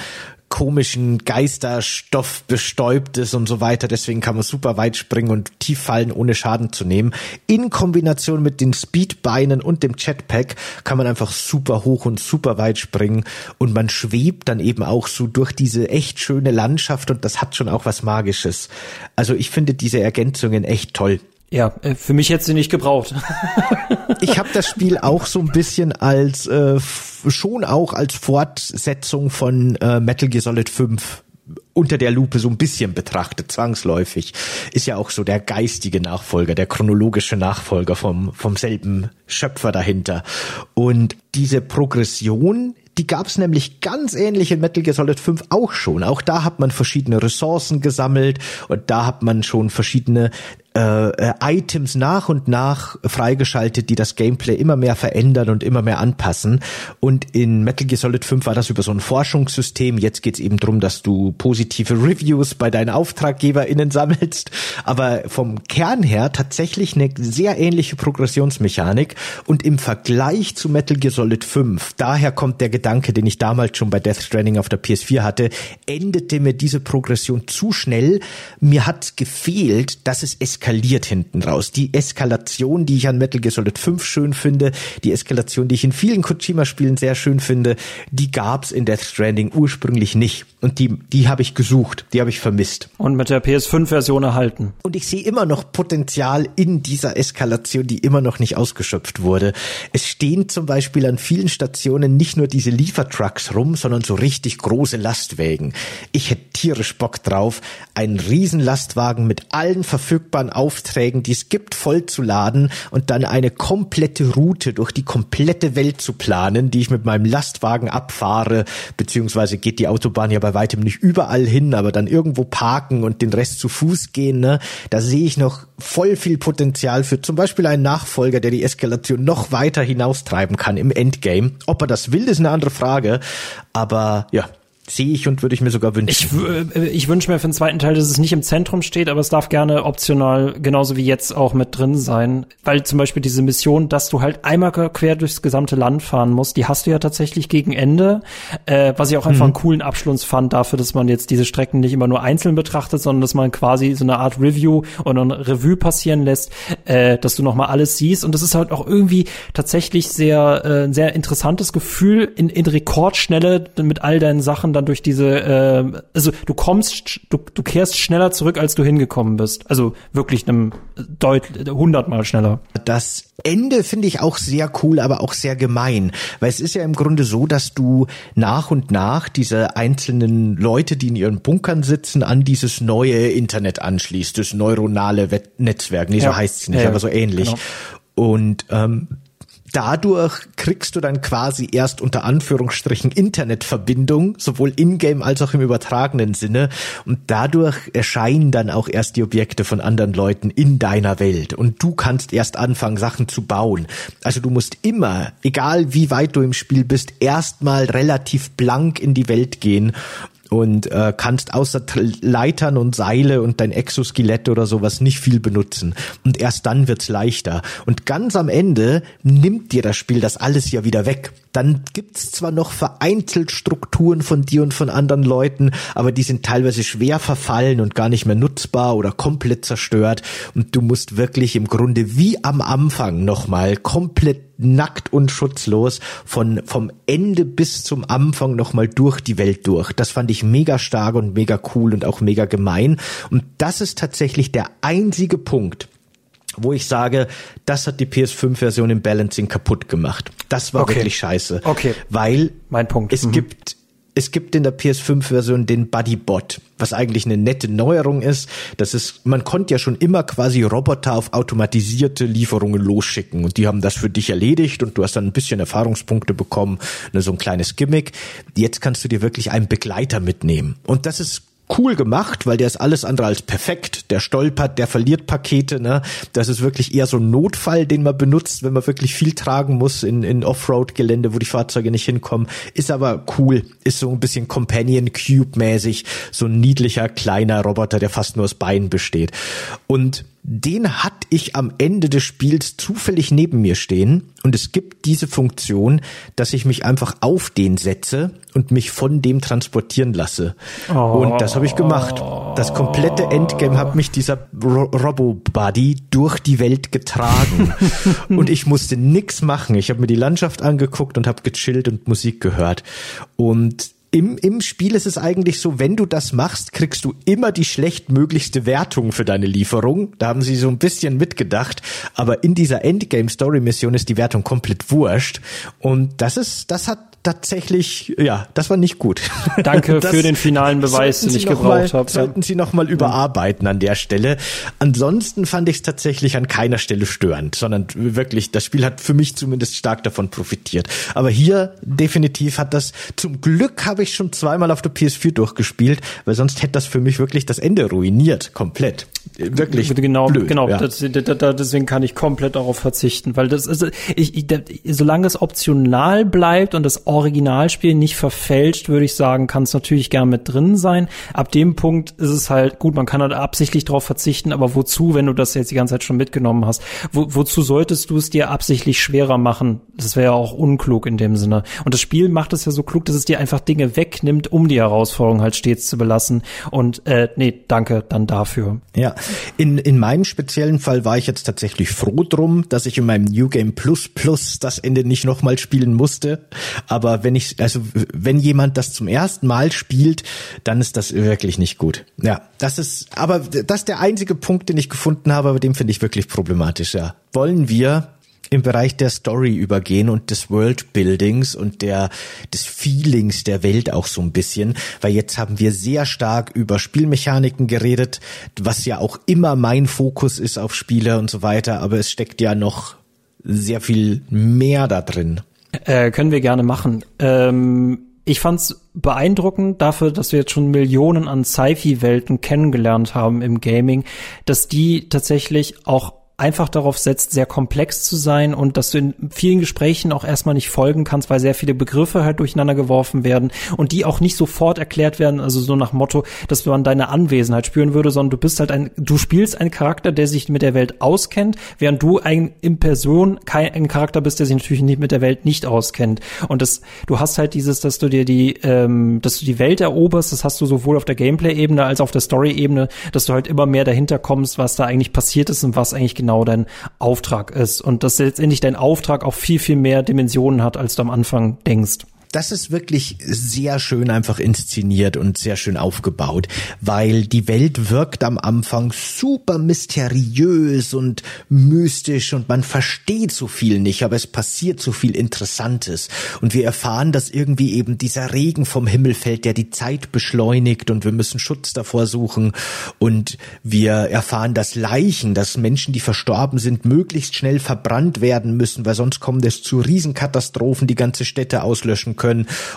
komischen Geisterstoff bestäubt ist und so weiter. Deswegen kann man super weit springen und tief fallen, ohne Schaden zu nehmen. In Kombination mit den Speedbeinen und dem Jetpack kann man einfach super hoch und super weit springen und man schwebt dann eben auch so durch diese echt schöne Landschaft und das hat schon auch was Magisches. Also ich finde diese Ergänzungen echt toll. Ja, äh, für mich hätte sie nicht gebraucht. Ich habe das Spiel auch so ein bisschen als äh, schon auch als Fortsetzung von äh, Metal Gear Solid 5 unter der Lupe so ein bisschen betrachtet, zwangsläufig. Ist ja auch so der geistige Nachfolger, der chronologische Nachfolger vom, vom selben Schöpfer dahinter. Und diese Progression, die gab es nämlich ganz ähnlich in Metal Gear Solid 5 auch schon. Auch da hat man verschiedene Ressourcen gesammelt und da hat man schon verschiedene äh, äh, Items nach und nach freigeschaltet, die das Gameplay immer mehr verändern und immer mehr anpassen. Und in Metal Gear Solid 5 war das über so ein Forschungssystem. Jetzt geht's eben drum, dass du positive Reviews bei deinen AuftraggeberInnen sammelst. Aber vom Kern her tatsächlich eine sehr ähnliche Progressionsmechanik. Und im Vergleich zu Metal Gear Solid 5, daher kommt der Gedanke, den ich damals schon bei Death Stranding auf der PS4 hatte, endete mir diese Progression zu schnell. Mir hat gefehlt, dass es hinten raus. Die Eskalation, die ich an Metal Gear Solid 5 schön finde, die Eskalation, die ich in vielen Kojima-Spielen sehr schön finde, die gab's in Death Stranding ursprünglich nicht. Und die, die habe ich gesucht, die habe ich vermisst. Und mit der PS5-Version erhalten. Und ich sehe immer noch Potenzial in dieser Eskalation, die immer noch nicht ausgeschöpft wurde. Es stehen zum Beispiel an vielen Stationen nicht nur diese Liefertrucks rum, sondern so richtig große Lastwägen. Ich hätte tierisch Bock drauf, einen riesen Lastwagen mit allen verfügbaren Aufträgen, die es gibt, vollzuladen und dann eine komplette Route durch die komplette Welt zu planen, die ich mit meinem Lastwagen abfahre, beziehungsweise geht die Autobahn ja bei weitem nicht überall hin, aber dann irgendwo parken und den Rest zu Fuß gehen, ne? Da sehe ich noch voll viel Potenzial für zum Beispiel einen Nachfolger, der die Eskalation noch weiter hinaustreiben kann im Endgame. Ob er das will, ist eine andere Frage. Aber ja, sehe ich und würde ich mir sogar wünschen. Ich, äh, ich wünsche mir für den zweiten Teil, dass es nicht im Zentrum steht, aber es darf gerne optional, genauso wie jetzt auch mit drin sein. Weil zum Beispiel diese Mission, dass du halt einmal quer durchs gesamte Land fahren musst, die hast du ja tatsächlich gegen Ende. Äh, was ich auch einfach einen coolen Abschluss fand dafür, dass man jetzt diese Strecken nicht immer nur einzeln betrachtet, sondern dass man quasi so eine Art Review und ein Revue passieren lässt, äh, dass du nochmal alles siehst. Und das ist halt auch irgendwie tatsächlich sehr, äh, ein sehr interessantes Gefühl in, in Rekordschnelle mit all deinen Sachen dann durch diese, äh, also du kommst, du, du kehrst schneller zurück, als du hingekommen bist. Also wirklich einem deutlich hundertmal schneller. Das Ende finde ich auch sehr cool, aber auch sehr gemein, weil es ist ja im Grunde so, dass du nach und nach diese einzelnen Leute, die in ihren Bunkern sitzen, an dieses neue Internet anschließt, das neuronale Netzwerk. Nee, so Ja. heißt es nicht, ja. aber so ähnlich. Genau. Und ähm, dadurch kriegst du dann quasi erst unter Anführungsstrichen Internetverbindung, sowohl in-game als auch im übertragenen Sinne. Und dadurch erscheinen dann auch erst die Objekte von anderen Leuten in deiner Welt. Und du kannst erst anfangen, Sachen zu bauen. Also du musst immer, egal wie weit du im Spiel bist, erstmal relativ blank in die Welt gehen und äh, kannst außer Leitern und Seile und dein Exoskelett oder sowas nicht viel benutzen. Und erst dann wird's leichter. Und ganz am Ende nimmt dir das Spiel das alles ja wieder weg. Dann gibt's zwar noch vereinzelt Strukturen von dir und von anderen Leuten, aber die sind teilweise schwer verfallen und gar nicht mehr nutzbar oder komplett zerstört. Und du musst wirklich im Grunde wie am Anfang nochmal komplett nackt und schutzlos von vom Ende bis zum Anfang nochmal durch die Welt durch. Das fand ich mega stark und mega cool und auch mega gemein. Und das ist tatsächlich der einzige Punkt, wo ich sage, das hat die PS5-Version im Balancing kaputt gemacht. Das war Okay. wirklich scheiße. Okay. Weil Mein Punkt. es Mhm. gibt es gibt in der PS5-Version den Bodybot, was eigentlich eine nette Neuerung ist. Das ist, man konnte ja schon immer quasi Roboter auf automatisierte Lieferungen losschicken und die haben das für dich erledigt und du hast dann ein bisschen Erfahrungspunkte bekommen, ne, so ein kleines Gimmick. Jetzt kannst du dir wirklich einen Begleiter mitnehmen und das ist cool gemacht, weil der ist alles andere als perfekt. Der stolpert, der verliert Pakete. Ne? Das ist wirklich eher so ein Notfall, den man benutzt, wenn man wirklich viel tragen muss in, in Offroad-Gelände, wo die Fahrzeuge nicht hinkommen. Ist aber cool. Ist so ein bisschen Companion Cube-mäßig. So ein niedlicher kleiner Roboter, der fast nur aus Beinen besteht. Und den hatte ich am Ende des Spiels zufällig neben mir stehen und es gibt diese Funktion, dass ich mich einfach auf den setze und mich von dem transportieren lasse. Und das habe ich gemacht. Das komplette Endgame hat mich dieser Ro Robo-Buddy durch die Welt getragen. und ich musste nix machen. Ich habe mir die Landschaft angeguckt und habe gechillt und Musik gehört. Und im, im Spiel ist es eigentlich so, wenn du das machst, kriegst du immer die schlechtmöglichste Wertung für deine Lieferung. Da haben sie so ein bisschen mitgedacht. Aber in dieser Endgame-Story-Mission ist die Wertung komplett wurscht. Und das ist, das hat tatsächlich, ja, das war nicht gut. Danke für den finalen Beweis, den ich gebraucht habe. Sollten Sie noch mal überarbeiten an der Stelle. Ansonsten fand ich es tatsächlich an keiner Stelle störend, sondern wirklich, das Spiel hat für mich zumindest stark davon profitiert. Aber hier definitiv hat das, zum Glück habe ich schon zweimal auf der PS4 durchgespielt, weil sonst hätte das für mich wirklich das Ende ruiniert, komplett. Wirklich. Genau, blöd, genau. ja. Das, da, da, deswegen kann ich komplett darauf verzichten, weil das ist, ich, ich, da, solange es optional bleibt und das Originalspiel nicht verfälscht, würde ich sagen, kann es natürlich gern mit drin sein. Ab dem Punkt ist es halt gut, man kann halt absichtlich darauf verzichten, aber wozu, wenn du das jetzt die ganze Zeit schon mitgenommen hast? Wo, wozu solltest du es dir absichtlich schwerer machen? Das wäre ja auch unklug in dem Sinne. Und das Spiel macht es ja so klug, dass es dir einfach Dinge wegnimmt, um die Herausforderung halt stets zu belassen. Und äh, nee, danke dann dafür. Ja, in, in meinem speziellen Fall war ich jetzt tatsächlich froh drum, dass ich in meinem New Game Plus Plus das Ende nicht nochmal spielen musste. Aber wenn ich, also wenn jemand das zum ersten Mal spielt, dann ist das wirklich nicht gut. Ja, das ist, aber das ist der einzige Punkt, den ich gefunden habe, aber den finde ich wirklich problematisch, ja. Wollen wir im Bereich der Story übergehen und des Worldbuildings und der des Feelings der Welt auch so ein bisschen, weil jetzt haben wir sehr stark über Spielmechaniken geredet, was ja auch immer mein Fokus ist auf Spiele und so weiter, aber es steckt ja noch sehr viel mehr da drin. Äh, können wir gerne machen. Ähm, ich fand's beeindruckend dafür, dass wir jetzt schon Millionen an Sci-Fi-Welten kennengelernt haben im Gaming, dass die tatsächlich auch einfach darauf setzt, sehr komplex zu sein und dass du in vielen Gesprächen auch erstmal nicht folgen kannst, weil sehr viele Begriffe halt durcheinander geworfen werden und die auch nicht sofort erklärt werden, also so nach Motto, dass man deine Anwesenheit spüren würde, sondern du bist halt ein, du spielst einen Charakter, der sich mit der Welt auskennt, während du ein in Person kein ein Charakter bist, der sich natürlich nicht mit der Welt nicht auskennt. Und das, du hast halt dieses, dass du dir die, ähm, dass du die Welt eroberst, das hast du sowohl auf der Gameplay-Ebene als auch auf der Story-Ebene, dass du halt immer mehr dahinter kommst, was da eigentlich passiert ist und was eigentlich genau dein Auftrag ist. Und dass letztendlich dein Auftrag auch viel, viel mehr Dimensionen hat, als du am Anfang denkst. Das ist wirklich sehr schön einfach inszeniert und sehr schön aufgebaut, weil die Welt wirkt am Anfang super mysteriös und mystisch und man versteht so viel nicht, aber es passiert so viel Interessantes und wir erfahren, dass irgendwie eben dieser Regen vom Himmel fällt, der die Zeit beschleunigt und wir müssen Schutz davor suchen und wir erfahren, dass Leichen, dass Menschen, die verstorben sind, möglichst schnell verbrannt werden müssen, weil sonst kommt es zu Riesenkatastrophen, die ganze Städte auslöschen können.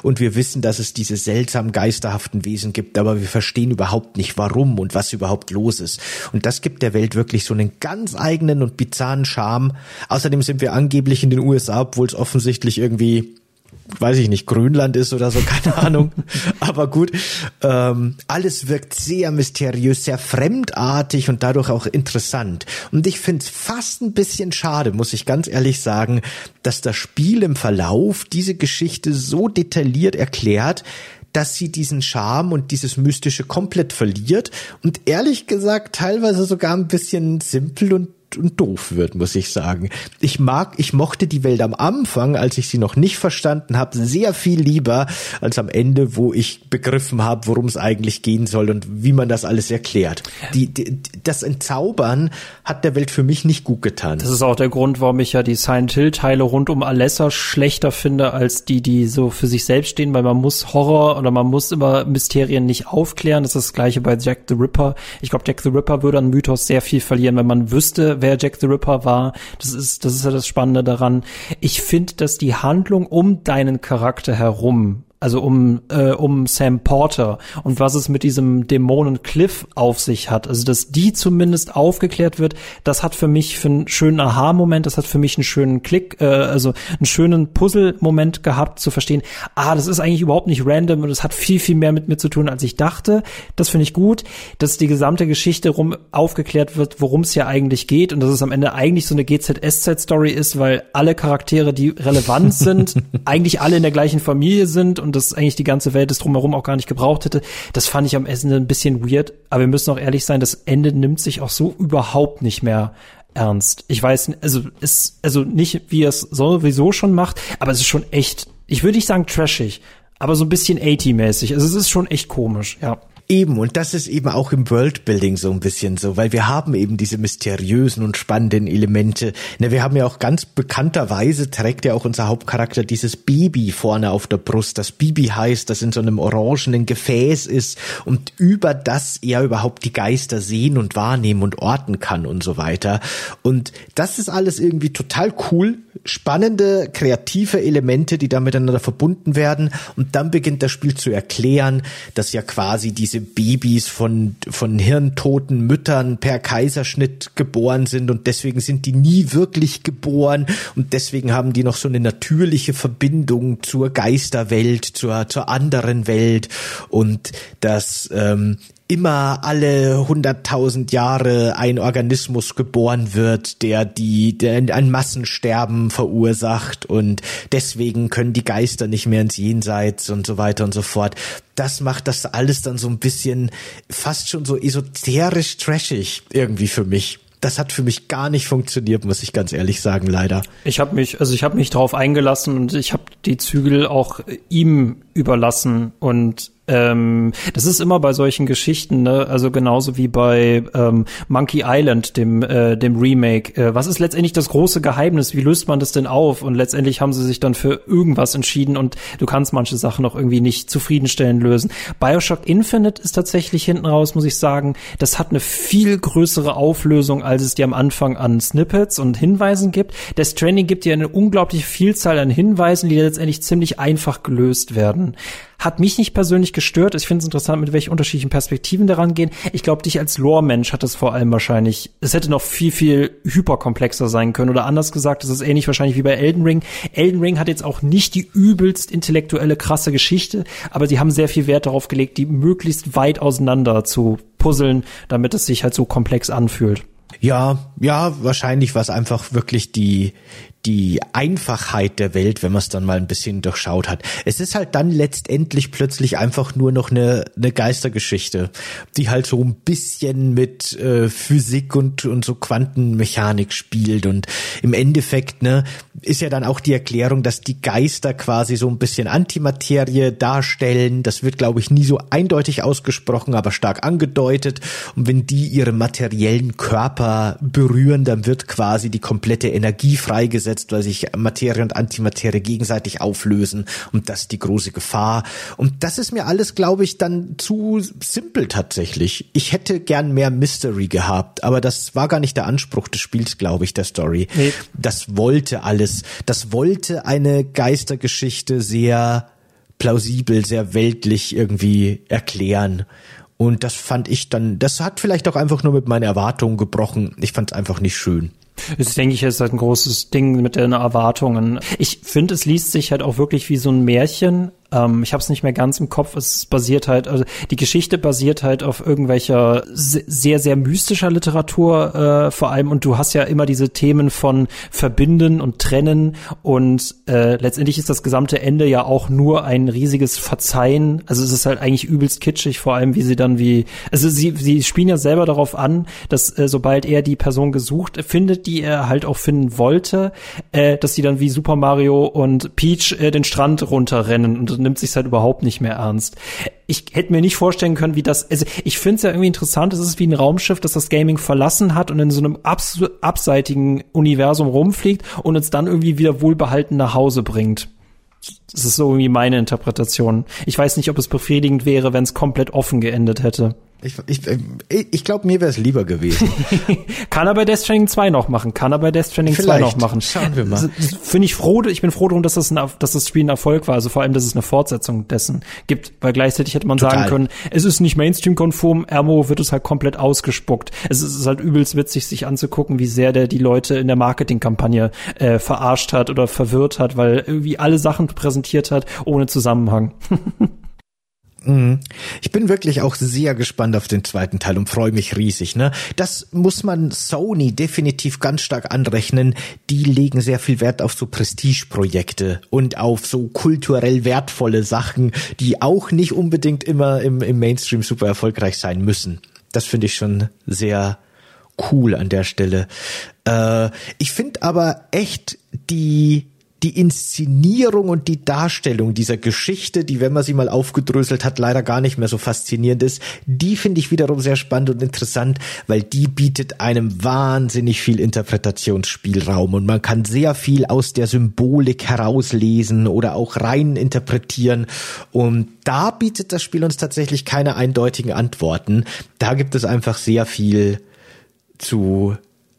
Und wir wissen, dass es diese seltsam geisterhaften Wesen gibt, aber wir verstehen überhaupt nicht, warum und was überhaupt los ist. Und das gibt der Welt wirklich so einen ganz eigenen und bizarren Charme. Außerdem sind wir angeblich in den USA, obwohl es offensichtlich irgendwie weiß ich nicht, Grönland ist oder so, keine Ahnung. Aber gut, ähm, alles wirkt sehr mysteriös, sehr fremdartig und dadurch auch interessant. Und ich finde es fast ein bisschen schade, muss ich ganz ehrlich sagen, dass das Spiel im Verlauf diese Geschichte so detailliert erklärt, dass sie diesen Charme und dieses Mystische komplett verliert und ehrlich gesagt teilweise sogar ein bisschen simpel und und doof wird, muss ich sagen. Ich mag, ich mochte die Welt am Anfang, als ich sie noch nicht verstanden habe, sehr viel lieber als am Ende, wo ich begriffen habe, worum es eigentlich gehen soll und wie man das alles erklärt. Die, die, das Entzaubern hat der Welt für mich nicht gut getan. Das ist auch der Grund, warum ich ja die Silent Hill Teile rund um Alessa schlechter finde als die, die so für sich selbst stehen, weil man muss Horror oder man muss immer Mysterien nicht aufklären. Das ist das gleiche bei Jack the Ripper. Ich glaube, Jack the Ripper würde an Mythos sehr viel verlieren, wenn man wüsste, wer Jack the Ripper war. Das ist, das ist ja das Spannende daran. Ich finde, dass die Handlung um deinen Charakter herum also um, äh, um Sam Porter und was es mit diesem Dämonen Cliff auf sich hat. Also, dass die zumindest aufgeklärt wird, das hat für mich für einen schönen Aha-Moment, das hat für mich einen schönen Klick, äh, also einen schönen Puzzle-Moment gehabt, zu verstehen, ah, das ist eigentlich überhaupt nicht random und es hat viel, viel mehr mit mir zu tun, als ich dachte. Das finde ich gut, dass die gesamte Geschichte rum aufgeklärt wird, worum es ja eigentlich geht und dass es am Ende eigentlich so eine GZSZ-Story ist, weil alle Charaktere, die relevant sind, eigentlich alle in der gleichen Familie sind und dass eigentlich die ganze Welt es drumherum auch gar nicht gebraucht hätte. Das fand ich am Ende ein bisschen weird. Aber wir müssen auch ehrlich sein, das Ende nimmt sich auch so überhaupt nicht mehr ernst. Ich weiß, also ist also nicht, wie es sowieso schon macht, aber es ist schon echt, ich würde nicht sagen trashig, aber so ein bisschen 80-mäßig. Also es ist schon echt komisch, ja. Eben, und das ist eben auch im Worldbuilding so ein bisschen so, weil wir haben eben diese mysteriösen und spannenden Elemente. Ne, wir haben ja auch ganz bekannterweise trägt ja auch unser Hauptcharakter dieses Baby vorne auf der Brust. Das Baby heißt, das in so einem orangenen Gefäß ist und über das er überhaupt die Geister sehen und wahrnehmen und orten kann und so weiter. Und das ist alles irgendwie total cool, spannende, kreative Elemente, die da miteinander verbunden werden. Und dann beginnt das Spiel zu erklären, dass ja quasi diese Babys von, von hirntoten Müttern per Kaiserschnitt geboren sind und deswegen sind die nie wirklich geboren und deswegen haben die noch so eine natürliche Verbindung zur Geisterwelt, zur, zur anderen Welt. Und dass ähm, immer alle hunderttausend Jahre ein Organismus geboren wird, der die der ein Massensterben verursacht und deswegen können die Geister nicht mehr ins Jenseits und so weiter und so fort. Das macht das alles dann so ein bisschen fast schon so esoterisch trashig irgendwie für mich das hat für mich gar nicht funktioniert, muss ich ganz ehrlich sagen, leider. Ich habe mich, also ich habe mich darauf eingelassen und ich habe die Zügel auch ihm überlassen und ähm, das ist immer bei solchen Geschichten, ne? also genauso wie bei ähm, Monkey Island, dem, äh, dem Remake. Äh, was ist letztendlich das große Geheimnis? Wie löst man das denn auf? Und letztendlich haben sie sich dann für irgendwas entschieden und du kannst manche Sachen noch irgendwie nicht zufriedenstellend lösen. Bioshock Infinite ist tatsächlich hinten raus, muss ich sagen, das hat eine viel größere Auflösung, als es dir am Anfang an Snippets und Hinweisen gibt. Das Training gibt dir eine unglaubliche Vielzahl an Hinweisen, die letztendlich ziemlich einfach gelöst werden. Hat mich nicht persönlich gestört. Ich finde es interessant, mit welchen unterschiedlichen Perspektiven daran gehen. Ich glaube, dich als Lore-Mensch hat es vor allem wahrscheinlich, es hätte noch viel, viel hyperkomplexer sein können. Oder anders gesagt, es ist ähnlich wahrscheinlich wie bei Elden Ring. Elden Ring hat jetzt auch nicht die übelst intellektuelle, krasse Geschichte, aber sie haben sehr viel Wert darauf gelegt, die möglichst weit auseinander zu puzzeln, damit es sich halt so komplex anfühlt. Ja, ja, wahrscheinlich war es einfach wirklich die, die Einfachheit der Welt, wenn man es dann mal ein bisschen durchschaut hat. Es ist halt dann letztendlich plötzlich einfach nur noch eine, eine Geistergeschichte, die halt so ein bisschen mit äh, Physik und, und so Quantenmechanik spielt. Und im Endeffekt ne, ist ja dann auch die Erklärung, dass die Geister quasi so ein bisschen Antimaterie darstellen. Das wird, glaube ich, nie so eindeutig ausgesprochen, aber stark angedeutet. Und wenn die ihre materiellen Körper berühren, dann wird quasi die komplette Energie freigesetzt einsetzt, weil sich Materie und Antimaterie gegenseitig auflösen und das ist die große Gefahr. Und das ist mir alles, glaube ich, dann zu simpel tatsächlich. Ich hätte gern mehr Mystery gehabt, aber das war gar nicht der Anspruch des Spiels, glaube ich, der Story. Nee. Das wollte alles. Das wollte eine Geistergeschichte sehr plausibel, sehr weltlich irgendwie erklären. Und das fand ich dann, das hat vielleicht auch einfach nur mit meinen Erwartungen gebrochen. Ich fand es einfach nicht schön. Das denke ich, ist halt ein großes Ding mit den Erwartungen. Ich finde, es liest sich halt auch wirklich wie so ein Märchen. Ähm, ich habe es nicht mehr ganz im Kopf. Es basiert halt, also die Geschichte basiert halt auf irgendwelcher sehr, sehr mystischer Literatur äh, vor allem. Und du hast ja immer diese Themen von Verbinden und Trennen. Und äh, letztendlich ist das gesamte Ende ja auch nur ein riesiges Verzeihen. Also es ist halt eigentlich übelst kitschig, vor allem wie sie dann wie, also sie, sie spielen ja selber darauf an, dass äh, sobald er die Person gesucht findet, die er halt auch finden wollte, äh, dass sie dann wie Super Mario und Peach äh, den Strand runterrennen und nimmt sich halt überhaupt nicht mehr ernst. Ich hätte mir nicht vorstellen können, wie das, also ich finde es ja irgendwie interessant, es ist wie ein Raumschiff, das das Gaming verlassen hat und in so einem abs abseitigen Universum rumfliegt und uns dann irgendwie wieder wohlbehalten nach Hause bringt. Das ist so irgendwie meine Interpretation. Ich weiß nicht, ob es befriedigend wäre, wenn es komplett offen geendet hätte. Ich, ich, ich glaube, mir wäre es lieber gewesen. kann er bei Death Stranding 2 noch machen. Kann er bei Death Stranding Vielleicht. 2 noch machen. Schauen wir mal. Finde ich froh, ich bin froh darum, dass das, ein, dass das Spiel ein Erfolg war. Also vor allem, dass es eine Fortsetzung dessen gibt. Weil gleichzeitig hätte man Total. sagen können, es ist nicht Mainstream-konform, Ermo wird es halt komplett ausgespuckt. Es ist halt übelst witzig, sich anzugucken, wie sehr der die Leute in der Marketingkampagne äh, verarscht hat oder verwirrt hat, weil irgendwie alle Sachen präsentiert hat, ohne Zusammenhang. Mhm. Ich bin wirklich auch sehr gespannt auf den zweiten Teil und freue mich riesig. Ne? Das muss man Sony definitiv ganz stark anrechnen. Die legen sehr viel Wert auf so Prestigeprojekte und auf so kulturell wertvolle Sachen, die auch nicht unbedingt immer im, im Mainstream super erfolgreich sein müssen. Das finde ich schon sehr cool an der Stelle. Äh, ich finde aber echt die die Inszenierung und die Darstellung dieser Geschichte, die, wenn man sie mal aufgedröselt hat, leider gar nicht mehr so faszinierend ist, die finde ich wiederum sehr spannend und interessant, weil die bietet einem wahnsinnig viel Interpretationsspielraum und man kann sehr viel aus der Symbolik herauslesen oder auch rein interpretieren und da bietet das Spiel uns tatsächlich keine eindeutigen Antworten. Da gibt es einfach sehr viel zu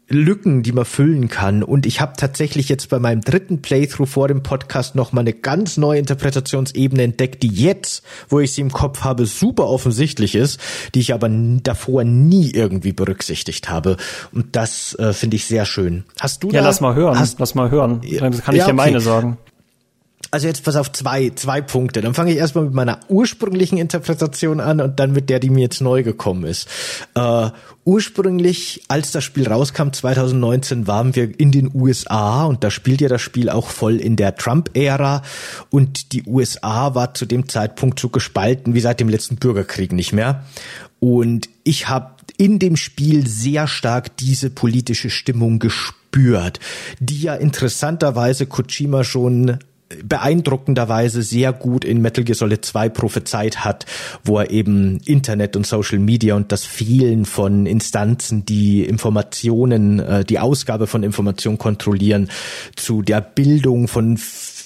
Lücken, die man füllen kann. Und ich habe tatsächlich jetzt bei meinem dritten Playthrough vor dem Podcast noch mal eine ganz neue Interpretationsebene entdeckt, die jetzt, wo ich sie im Kopf habe, super offensichtlich ist, die ich aber davor nie irgendwie berücksichtigt habe. Und das äh, finde ich sehr schön. Hast du Ja, da, lass mal hören. Hast, lass mal hören. Dann kann ich ja, dir meine sagen. Also jetzt pass auf zwei, zwei Punkte. Dann fange ich erstmal mit meiner ursprünglichen Interpretation an und dann mit der, die mir jetzt neu gekommen ist. Äh, ursprünglich, als das Spiel rauskam, 2019, waren wir in den USA und da spielt ja das Spiel auch voll in der Trump-Ära und die USA war zu dem Zeitpunkt so gespalten wie seit dem letzten Bürgerkrieg nicht mehr. Und ich habe in dem Spiel sehr stark diese politische Stimmung gespürt, die ja interessanterweise Kojima schon beeindruckenderweise sehr gut in Metal Gear Solid 2 prophezeit hat, wo er eben Internet und Social Media und das Fehlen von Instanzen, die Informationen, äh, die Ausgabe von Informationen kontrollieren, zu der Bildung von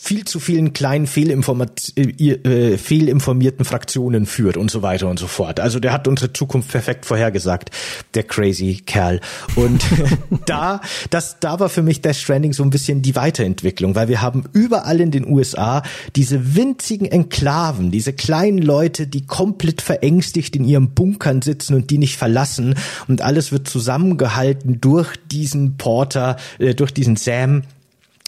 viel zu vielen kleinen Fehlinformat äh, äh, fehlinformierten Fraktionen führt und so weiter und so fort. Also der hat unsere Zukunft perfekt vorhergesagt, der crazy Kerl. Und da, das, da war für mich Death Stranding so ein bisschen die Weiterentwicklung, weil wir haben überall in den USA diese winzigen Enklaven, diese kleinen Leute, die komplett verängstigt in ihren Bunkern sitzen und die nicht verlassen und alles wird zusammengehalten durch diesen Porter, äh, durch diesen Sam,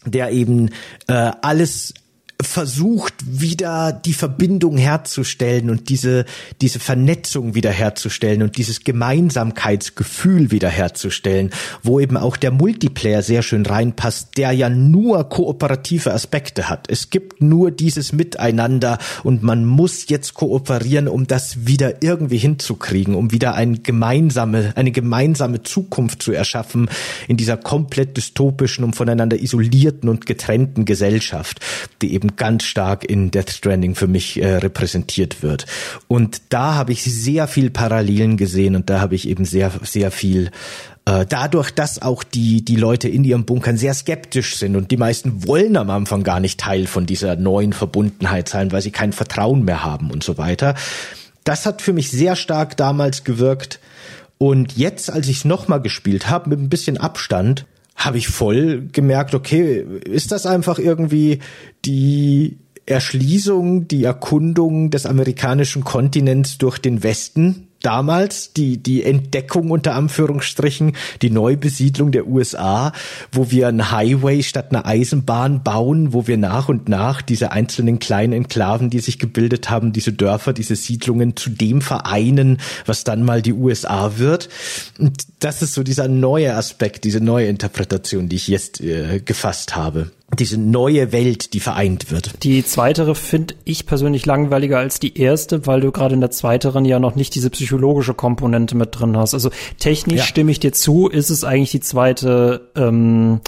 der eben äh, alles versucht wieder die Verbindung herzustellen und diese diese Vernetzung wiederherzustellen und dieses Gemeinsamkeitsgefühl wiederherzustellen, wo eben auch der Multiplayer sehr schön reinpasst, der ja nur kooperative Aspekte hat. Es gibt nur dieses Miteinander und man muss jetzt kooperieren, um das wieder irgendwie hinzukriegen, um wieder eine gemeinsame eine gemeinsame Zukunft zu erschaffen in dieser komplett dystopischen und voneinander isolierten und getrennten Gesellschaft, die eben eben ganz stark in Death Stranding für mich äh, repräsentiert wird. Und da habe ich sehr viel Parallelen gesehen und da habe ich eben sehr, sehr viel äh, dadurch, dass auch die, die Leute in ihren Bunkern sehr skeptisch sind und die meisten wollen am Anfang gar nicht Teil von dieser neuen Verbundenheit sein, weil sie kein Vertrauen mehr haben und so weiter. Das hat für mich sehr stark damals gewirkt. Und jetzt, als ich es nochmal gespielt habe, mit ein bisschen Abstand, habe ich voll gemerkt, okay, ist das einfach irgendwie die Erschließung, die Erkundung des amerikanischen Kontinents durch den Westen, damals die, die Entdeckung unter Anführungsstrichen, die Neubesiedlung der USA, wo wir einen Highway statt einer Eisenbahn bauen, wo wir nach und nach diese einzelnen kleinen Enklaven, die sich gebildet haben, diese Dörfer, diese Siedlungen zu dem vereinen, was dann mal die USA wird. Und das ist so dieser neue Aspekt, diese neue Interpretation, die ich jetzt äh, gefasst habe diese neue Welt, die vereint wird. Die zweitere finde ich persönlich langweiliger als die erste, weil du gerade in der zweiteren ja noch nicht diese psychologische Komponente mit drin hast. Also technisch ja. stimme ich dir zu, ist es eigentlich die zweite ähm,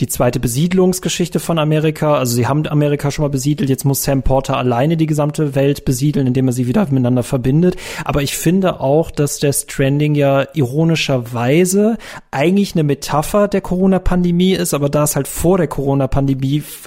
die zweite Besiedlungsgeschichte von Amerika. Also sie haben Amerika schon mal besiedelt, jetzt muss Sam Porter alleine die gesamte Welt besiedeln, indem er sie wieder miteinander verbindet. Aber ich finde auch, dass der Stranding ja ironischerweise eigentlich eine Metapher der Corona-Pandemie ist, aber da es halt vor der Corona-Pandemie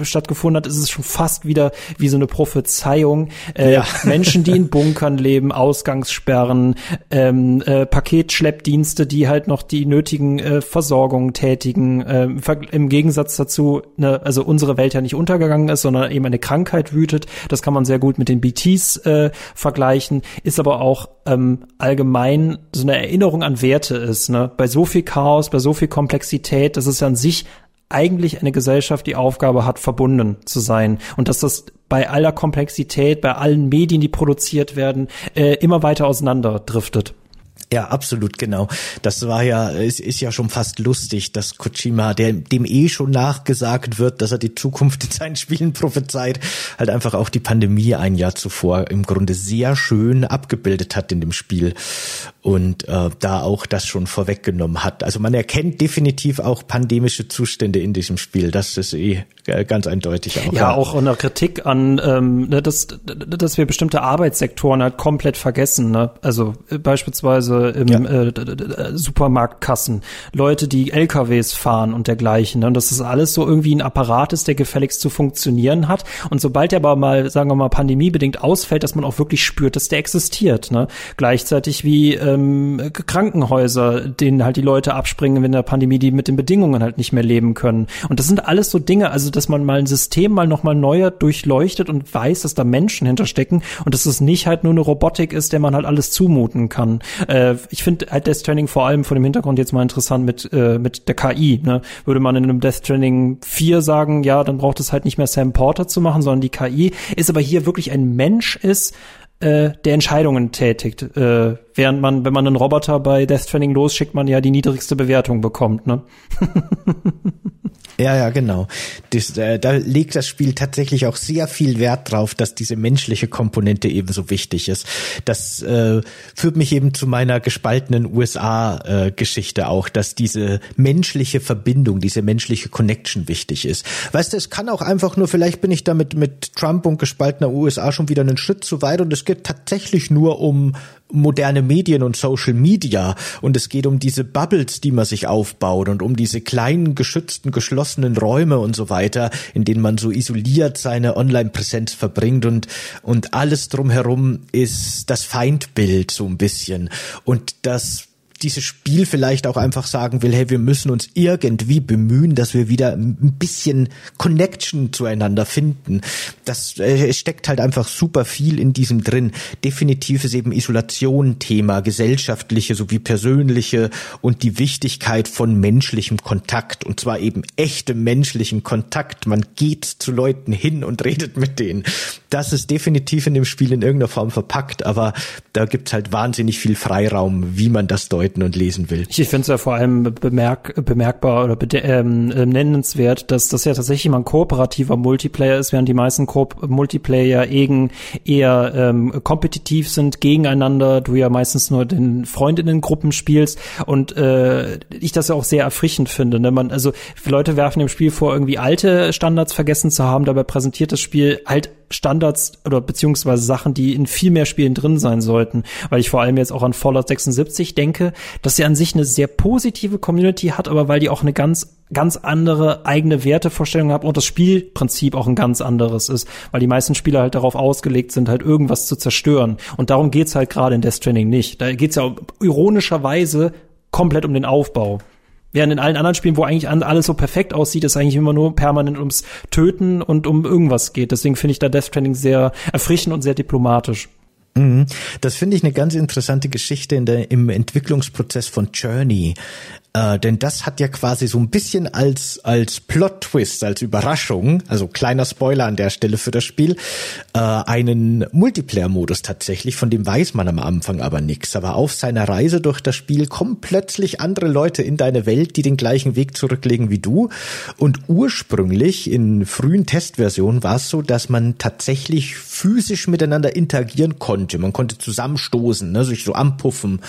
stattgefunden hat, ist es schon fast wieder wie so eine Prophezeiung. Äh, ja. Menschen, die in Bunkern leben, Ausgangssperren, ähm, äh, Paketschleppdienste, die halt noch die nötigen äh, Versorgungen tätigen, äh, im Gegensatz dazu, ne, also unsere Welt ja nicht untergegangen ist, sondern eben eine Krankheit wütet. Das kann man sehr gut mit den BTs äh, vergleichen, ist aber auch ähm, allgemein so eine Erinnerung an Werte ist. Ne? Bei so viel Chaos, bei so viel Komplexität, das ist ja an sich eigentlich eine Gesellschaft die Aufgabe hat, verbunden zu sein. Und dass das bei aller Komplexität, bei allen Medien, die produziert werden, äh, immer weiter auseinander driftet. Ja, absolut, genau. Das war ja, es ist ja schon fast lustig, dass Kojima, der, dem eh schon nachgesagt wird, dass er die Zukunft in seinen Spielen prophezeit, halt einfach auch die Pandemie ein Jahr zuvor im Grunde sehr schön abgebildet hat in dem Spiel und äh, da auch das schon vorweggenommen hat. Also man erkennt definitiv auch pandemische Zustände in diesem Spiel. Das ist eh äh, ganz eindeutig auch. Ja, auch eine Kritik an, ähm, ne, dass, dass wir bestimmte Arbeitssektoren halt komplett vergessen. Ne? Also äh, beispielsweise im ja. äh, Supermarktkassen, Leute, die LKWs fahren und dergleichen. Ne? Und dass das alles so irgendwie ein Apparat ist, der gefälligst zu funktionieren hat. Und sobald der aber mal, sagen wir mal, pandemiebedingt ausfällt, dass man auch wirklich spürt, dass der existiert. Ne? Gleichzeitig wie äh, ähm, Krankenhäuser, denen halt die Leute abspringen wenn der Pandemie, die mit den Bedingungen halt nicht mehr leben können. Und das sind alles so Dinge, also dass man mal ein System mal nochmal neuer durchleuchtet und weiß, dass da Menschen hinterstecken und dass es nicht halt nur eine Robotik ist, der man halt alles zumuten kann. Äh, ich finde halt Death Stranding vor allem vor dem Hintergrund jetzt mal interessant mit, äh, mit der KI. Ne? Würde man in einem Death Stranding 4 sagen, ja, dann braucht es halt nicht mehr Sam Porter zu machen, sondern die KI ist aber hier wirklich ein Mensch ist, äh, der Entscheidungen tätigt. Äh, während man, wenn man einen Roboter bei Death Stranding losschickt, man ja die niedrigste Bewertung bekommt. Ne? Ja, ja, genau. Das, äh, da legt das Spiel tatsächlich auch sehr viel Wert drauf, dass diese menschliche Komponente ebenso wichtig ist. Das äh, führt mich eben zu meiner gespaltenen USA-Geschichte äh, auch, dass diese menschliche Verbindung, diese menschliche Connection wichtig ist. Weißt du, es kann auch einfach nur, vielleicht bin ich damit mit Trump und gespaltener USA schon wieder einen Schritt zu weit und es geht tatsächlich nur um moderne Medien und Social Media und es geht um diese Bubbles, die man sich aufbaut und um diese kleinen geschützten geschlossenen Räume und so weiter, in denen man so isoliert seine Online-Präsenz verbringt und und alles drumherum ist das Feindbild so ein bisschen. Und das dieses Spiel vielleicht auch einfach sagen will, hey, wir müssen uns irgendwie bemühen, dass wir wieder ein bisschen Connection zueinander finden. Das äh, steckt halt einfach super viel in diesem drin. Definitiv ist eben Isolation Thema, gesellschaftliche sowie persönliche und die Wichtigkeit von menschlichem Kontakt und zwar eben echtem menschlichen Kontakt. Man geht zu Leuten hin und redet mit denen. Das ist definitiv in dem Spiel in irgendeiner Form verpackt, aber da gibt's halt wahnsinnig viel Freiraum, wie man das deutet deuten und lesen will. Ich finde es ja vor allem bemerk bemerkbar oder ähm, äh, nennenswert, dass das ja tatsächlich mal ein kooperativer Multiplayer ist, während die meisten Ko Multiplayer eben eher ähm, kompetitiv sind gegeneinander, du ja meistens nur den Freundinnengruppen spielst und äh, ich das ja auch sehr erfrischend finde. Ne? Man, also Leute werfen dem Spiel vor, irgendwie alte Standards vergessen zu haben, dabei präsentiert das Spiel halt Standards oder beziehungsweise Sachen, die in viel mehr Spielen drin sein sollten, weil ich vor allem jetzt auch an Fallout 76 denke, dass sie an sich eine sehr positive Community hat, aber weil die auch eine ganz ganz andere eigene Wertevorstellung haben und das Spielprinzip auch ein ganz anderes ist, weil die meisten Spieler halt darauf ausgelegt sind, halt irgendwas zu zerstören. Und darum geht's halt gerade in Death Stranding nicht. Da geht's ja ironischerweise komplett um den Aufbau. Während in allen anderen Spielen, wo eigentlich alles so perfekt aussieht, es eigentlich immer nur permanent ums Töten und um irgendwas geht. Deswegen finde ich da Death Stranding sehr erfrischend und sehr diplomatisch. Mhm. Das finde ich eine ganz interessante Geschichte in der, im Entwicklungsprozess von Journey. Äh, denn das hat ja quasi so ein bisschen als, als Plot-Twist, als Überraschung, also kleiner Spoiler an der Stelle für das Spiel, äh, einen Multiplayer-Modus tatsächlich, von dem weiß man am Anfang aber nichts. Aber auf seiner Reise durch das Spiel kommen plötzlich andere Leute in deine Welt, die den gleichen Weg zurücklegen wie du. Und ursprünglich in frühen Testversionen war es so, dass man tatsächlich physisch miteinander interagieren konnte. Man konnte zusammenstoßen, ne, sich so anpuffen.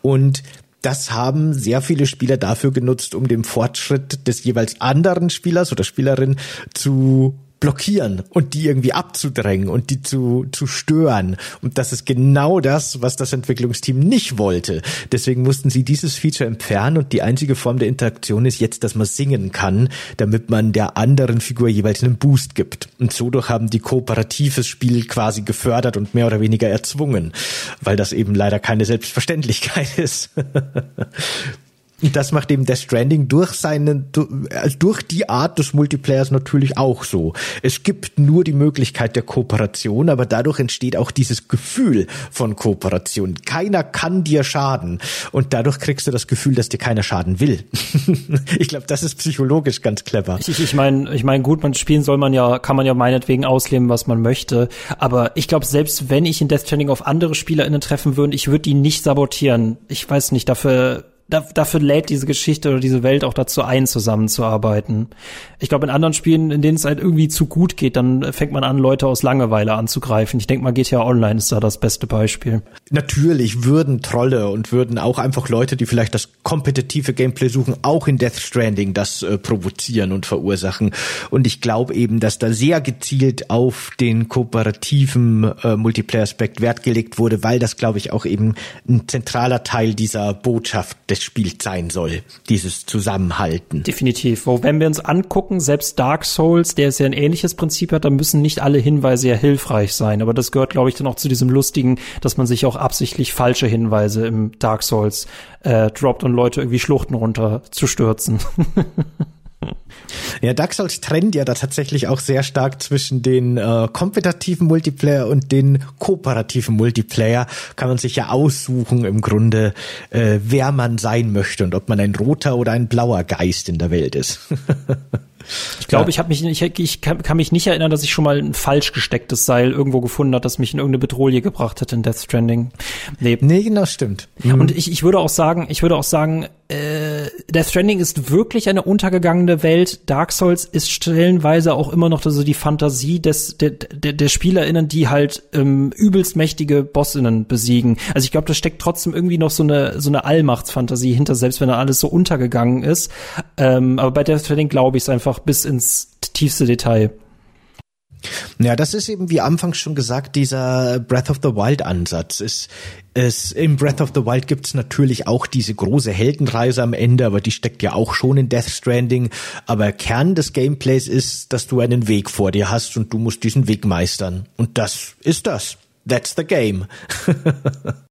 Und das haben sehr viele Spieler dafür genutzt, um dem Fortschritt des jeweils anderen Spielers oder Spielerin zu blockieren und die irgendwie abzudrängen und die zu, zu stören. Und das ist genau das, was das Entwicklungsteam nicht wollte. Deswegen mussten sie dieses Feature entfernen und die einzige Form der Interaktion ist jetzt, dass man singen kann, damit man der anderen Figur jeweils einen Boost gibt. Und so durch haben die kooperatives Spiel quasi gefördert und mehr oder weniger erzwungen, weil das eben leider keine Selbstverständlichkeit ist. Das macht eben Death Stranding durch seine, also durch die Art des Multiplayers natürlich auch so. Es gibt nur die Möglichkeit der Kooperation, aber dadurch entsteht auch dieses Gefühl von Kooperation. Keiner kann dir schaden und dadurch kriegst du das Gefühl, dass dir keiner schaden will. ich glaube, das ist psychologisch ganz clever. Ich, ich meine, ich meine, gut, man spielen soll man ja, kann man ja meinetwegen ausleben, was man möchte. Aber ich glaube, selbst wenn ich in Death Stranding auf andere SpielerInnen treffen würde, ich würde die nicht sabotieren. Ich weiß nicht, dafür da, dafür lädt diese Geschichte oder diese Welt auch dazu ein, zusammenzuarbeiten. Ich glaube, in anderen Spielen, in denen es halt irgendwie zu gut geht, dann fängt man an, Leute aus Langeweile anzugreifen. Ich denke mal, GTA Online ist da das beste Beispiel. Natürlich würden Trolle und würden auch einfach Leute, die vielleicht das kompetitive Gameplay suchen, auch in Death Stranding das äh, provozieren und verursachen. Und ich glaube eben, dass da sehr gezielt auf den kooperativen äh, Multiplayer-Aspekt Wert gelegt wurde, weil das, glaube ich, auch eben ein zentraler Teil dieser Botschaft des Spiels sein soll, dieses Zusammenhalten. Definitiv. Wo, wenn wir uns angucken, selbst Dark Souls, der ist ja ein ähnliches Prinzip hat, da müssen nicht alle Hinweise ja hilfreich sein. Aber das gehört, glaube ich, dann auch zu diesem Lustigen, dass man sich auch absichtlich falsche Hinweise im Dark Souls äh, droppt und Leute irgendwie Schluchten runter zu stürzen. Ja, Dark Souls trennt ja da tatsächlich auch sehr stark zwischen den äh, kompetitiven Multiplayer und den kooperativen Multiplayer. Kann man sich ja aussuchen im Grunde, äh, wer man sein möchte und ob man ein roter oder ein blauer Geist in der Welt ist. Ich glaube, ja. ich habe mich, ich, ich kann, kann, mich nicht erinnern, dass ich schon mal ein falsch gestecktes Seil irgendwo gefunden hat, das mich in irgendeine Bedrohung gebracht hat in Death Stranding. Nee, nee genau, stimmt. Mhm. Und ich, ich würde auch sagen, ich würde auch sagen, äh, Death Stranding ist wirklich eine untergegangene Welt. Dark Souls ist stellenweise auch immer noch so die Fantasie des der, der, der SpielerInnen, die halt ähm, übelst mächtige BossInnen besiegen. Also ich glaube, da steckt trotzdem irgendwie noch so eine so eine Allmachtsfantasie hinter, selbst wenn da alles so untergegangen ist. Ähm, aber bei Death Stranding glaube ich es einfach bis ins tiefste Detail. Ja, das ist eben wie anfangs schon gesagt, dieser Breath of the Wild Ansatz. Es, es, Im Breath of the Wild gibt's natürlich auch diese große Heldenreise am Ende, aber die steckt ja auch schon in Death Stranding. Aber Kern des Gameplays ist, dass du einen Weg vor dir hast und du musst diesen Weg meistern. Und das ist das. That's the game.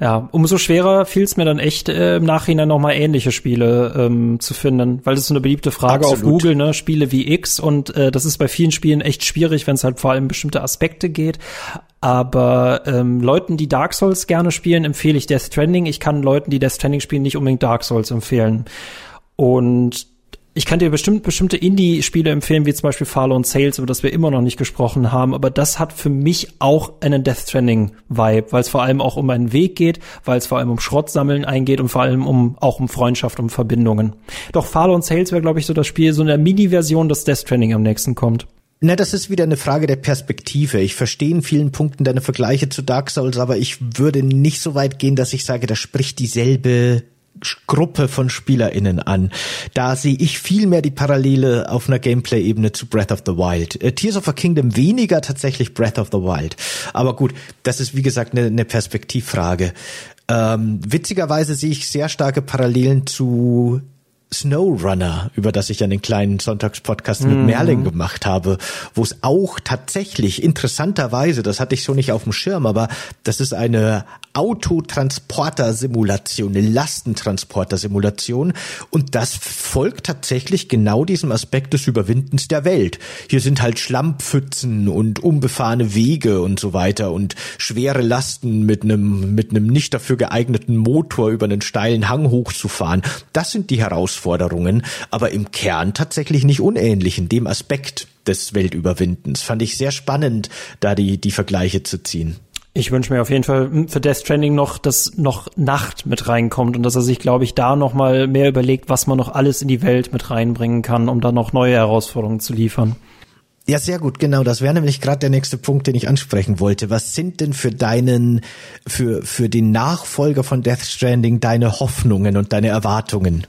Ja, umso schwerer fiel es mir dann echt äh, im Nachhinein nochmal ähnliche Spiele ähm, zu finden, weil das ist so eine beliebte Frage Absolut. auf Google, ne? Spiele wie X und äh, das ist bei vielen Spielen echt schwierig, wenn es halt vor allem bestimmte Aspekte geht. Aber ähm, Leuten, die Dark Souls gerne spielen, empfehle ich Death Stranding. Ich kann Leuten, die Death Stranding spielen, nicht unbedingt Dark Souls empfehlen. Und ich kann dir bestimmt bestimmte Indie-Spiele empfehlen, wie zum Beispiel Fallout Sales, über das wir immer noch nicht gesprochen haben, aber das hat für mich auch einen Death Stranding-Vibe, weil es vor allem auch um einen Weg geht, weil es vor allem um Schrottsammeln eingeht und vor allem um auch um Freundschaft, um Verbindungen. Doch Fallout Sales wäre, glaube ich, so das Spiel, so eine Mini-Version, das Death Stranding am nächsten kommt. Na, das ist wieder eine Frage der Perspektive. Ich verstehe in vielen Punkten deine Vergleiche zu Dark Souls, aber ich würde nicht so weit gehen, dass ich sage, da spricht dieselbe Gruppe von SpielerInnen an. Da sehe ich viel mehr die Parallele auf einer Gameplay-Ebene zu Breath of the Wild. Äh, Tears of a Kingdom weniger tatsächlich Breath of the Wild. Aber gut, das ist wie gesagt eine, eine Perspektivfrage. Ähm, witzigerweise sehe ich sehr starke Parallelen zu Snowrunner, über das ich ja den kleinen Sonntagspodcast mit Merlin gemacht habe, wo es auch tatsächlich interessanterweise, das hatte ich so nicht auf dem Schirm, aber das ist eine Autotransporter-Simulation, eine Lastentransporter-Simulation und das folgt tatsächlich genau diesem Aspekt des Überwindens der Welt. Hier sind halt Schlammpfützen und unbefahrene Wege und so weiter und schwere Lasten mit einem mit einem nicht dafür geeigneten Motor über einen steilen Hang hochzufahren. Das sind die Herausforderungen, aber im Kern tatsächlich nicht unähnlich in dem Aspekt des Weltüberwindens. Fand ich sehr spannend, da die die Vergleiche zu ziehen. Ich wünsche mir auf jeden Fall hm, für Death Stranding noch, dass noch Nacht mit reinkommt und dass er sich, glaube ich, da noch mal mehr überlegt, was man noch alles in die Welt mit reinbringen kann, um dann noch neue Herausforderungen zu liefern. Ja, sehr gut, genau. Das wäre nämlich gerade der nächste Punkt, den ich ansprechen wollte. Was sind denn für deinen, für, für den Nachfolger von Death Stranding deine Hoffnungen und deine Erwartungen?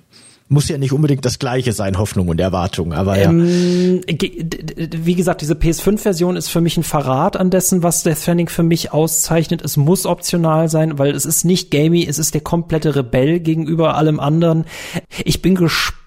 Muss ja nicht unbedingt das gleiche sein, Hoffnung und Erwartung, aber ja. Ähm, d- wie gesagt, diese PS5-Version ist für mich ein Verrat an dessen, was Death Stranding für mich auszeichnet. Es muss optional sein, weil es ist nicht gamey, es ist der komplette Rebell gegenüber allem anderen. Ich bin gespannt,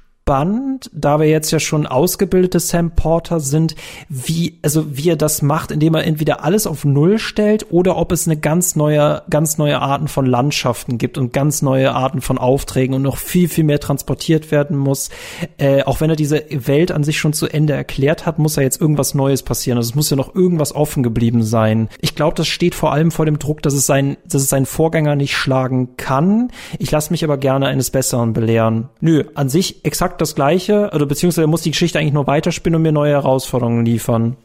da wir jetzt ja schon ausgebildete Sam Porter sind, wie, also wie er das macht, indem er entweder alles auf Null stellt oder ob es eine ganz neue, ganz neue Arten von Landschaften gibt und ganz neue Arten von Aufträgen und noch viel, viel mehr transportiert werden muss. Äh, auch wenn er diese Welt an sich schon zu Ende erklärt hat, muss ja jetzt irgendwas Neues passieren. Also es muss ja noch irgendwas offen geblieben sein. Ich glaube, das steht vor allem vor dem Druck, dass es sein, dass es seinen Vorgänger nicht schlagen kann. Ich lasse mich aber gerne eines Besseren belehren. Nö, an sich exakt das Gleiche, oder beziehungsweise muss die Geschichte eigentlich nur weiterspinnen und mir neue Herausforderungen liefern.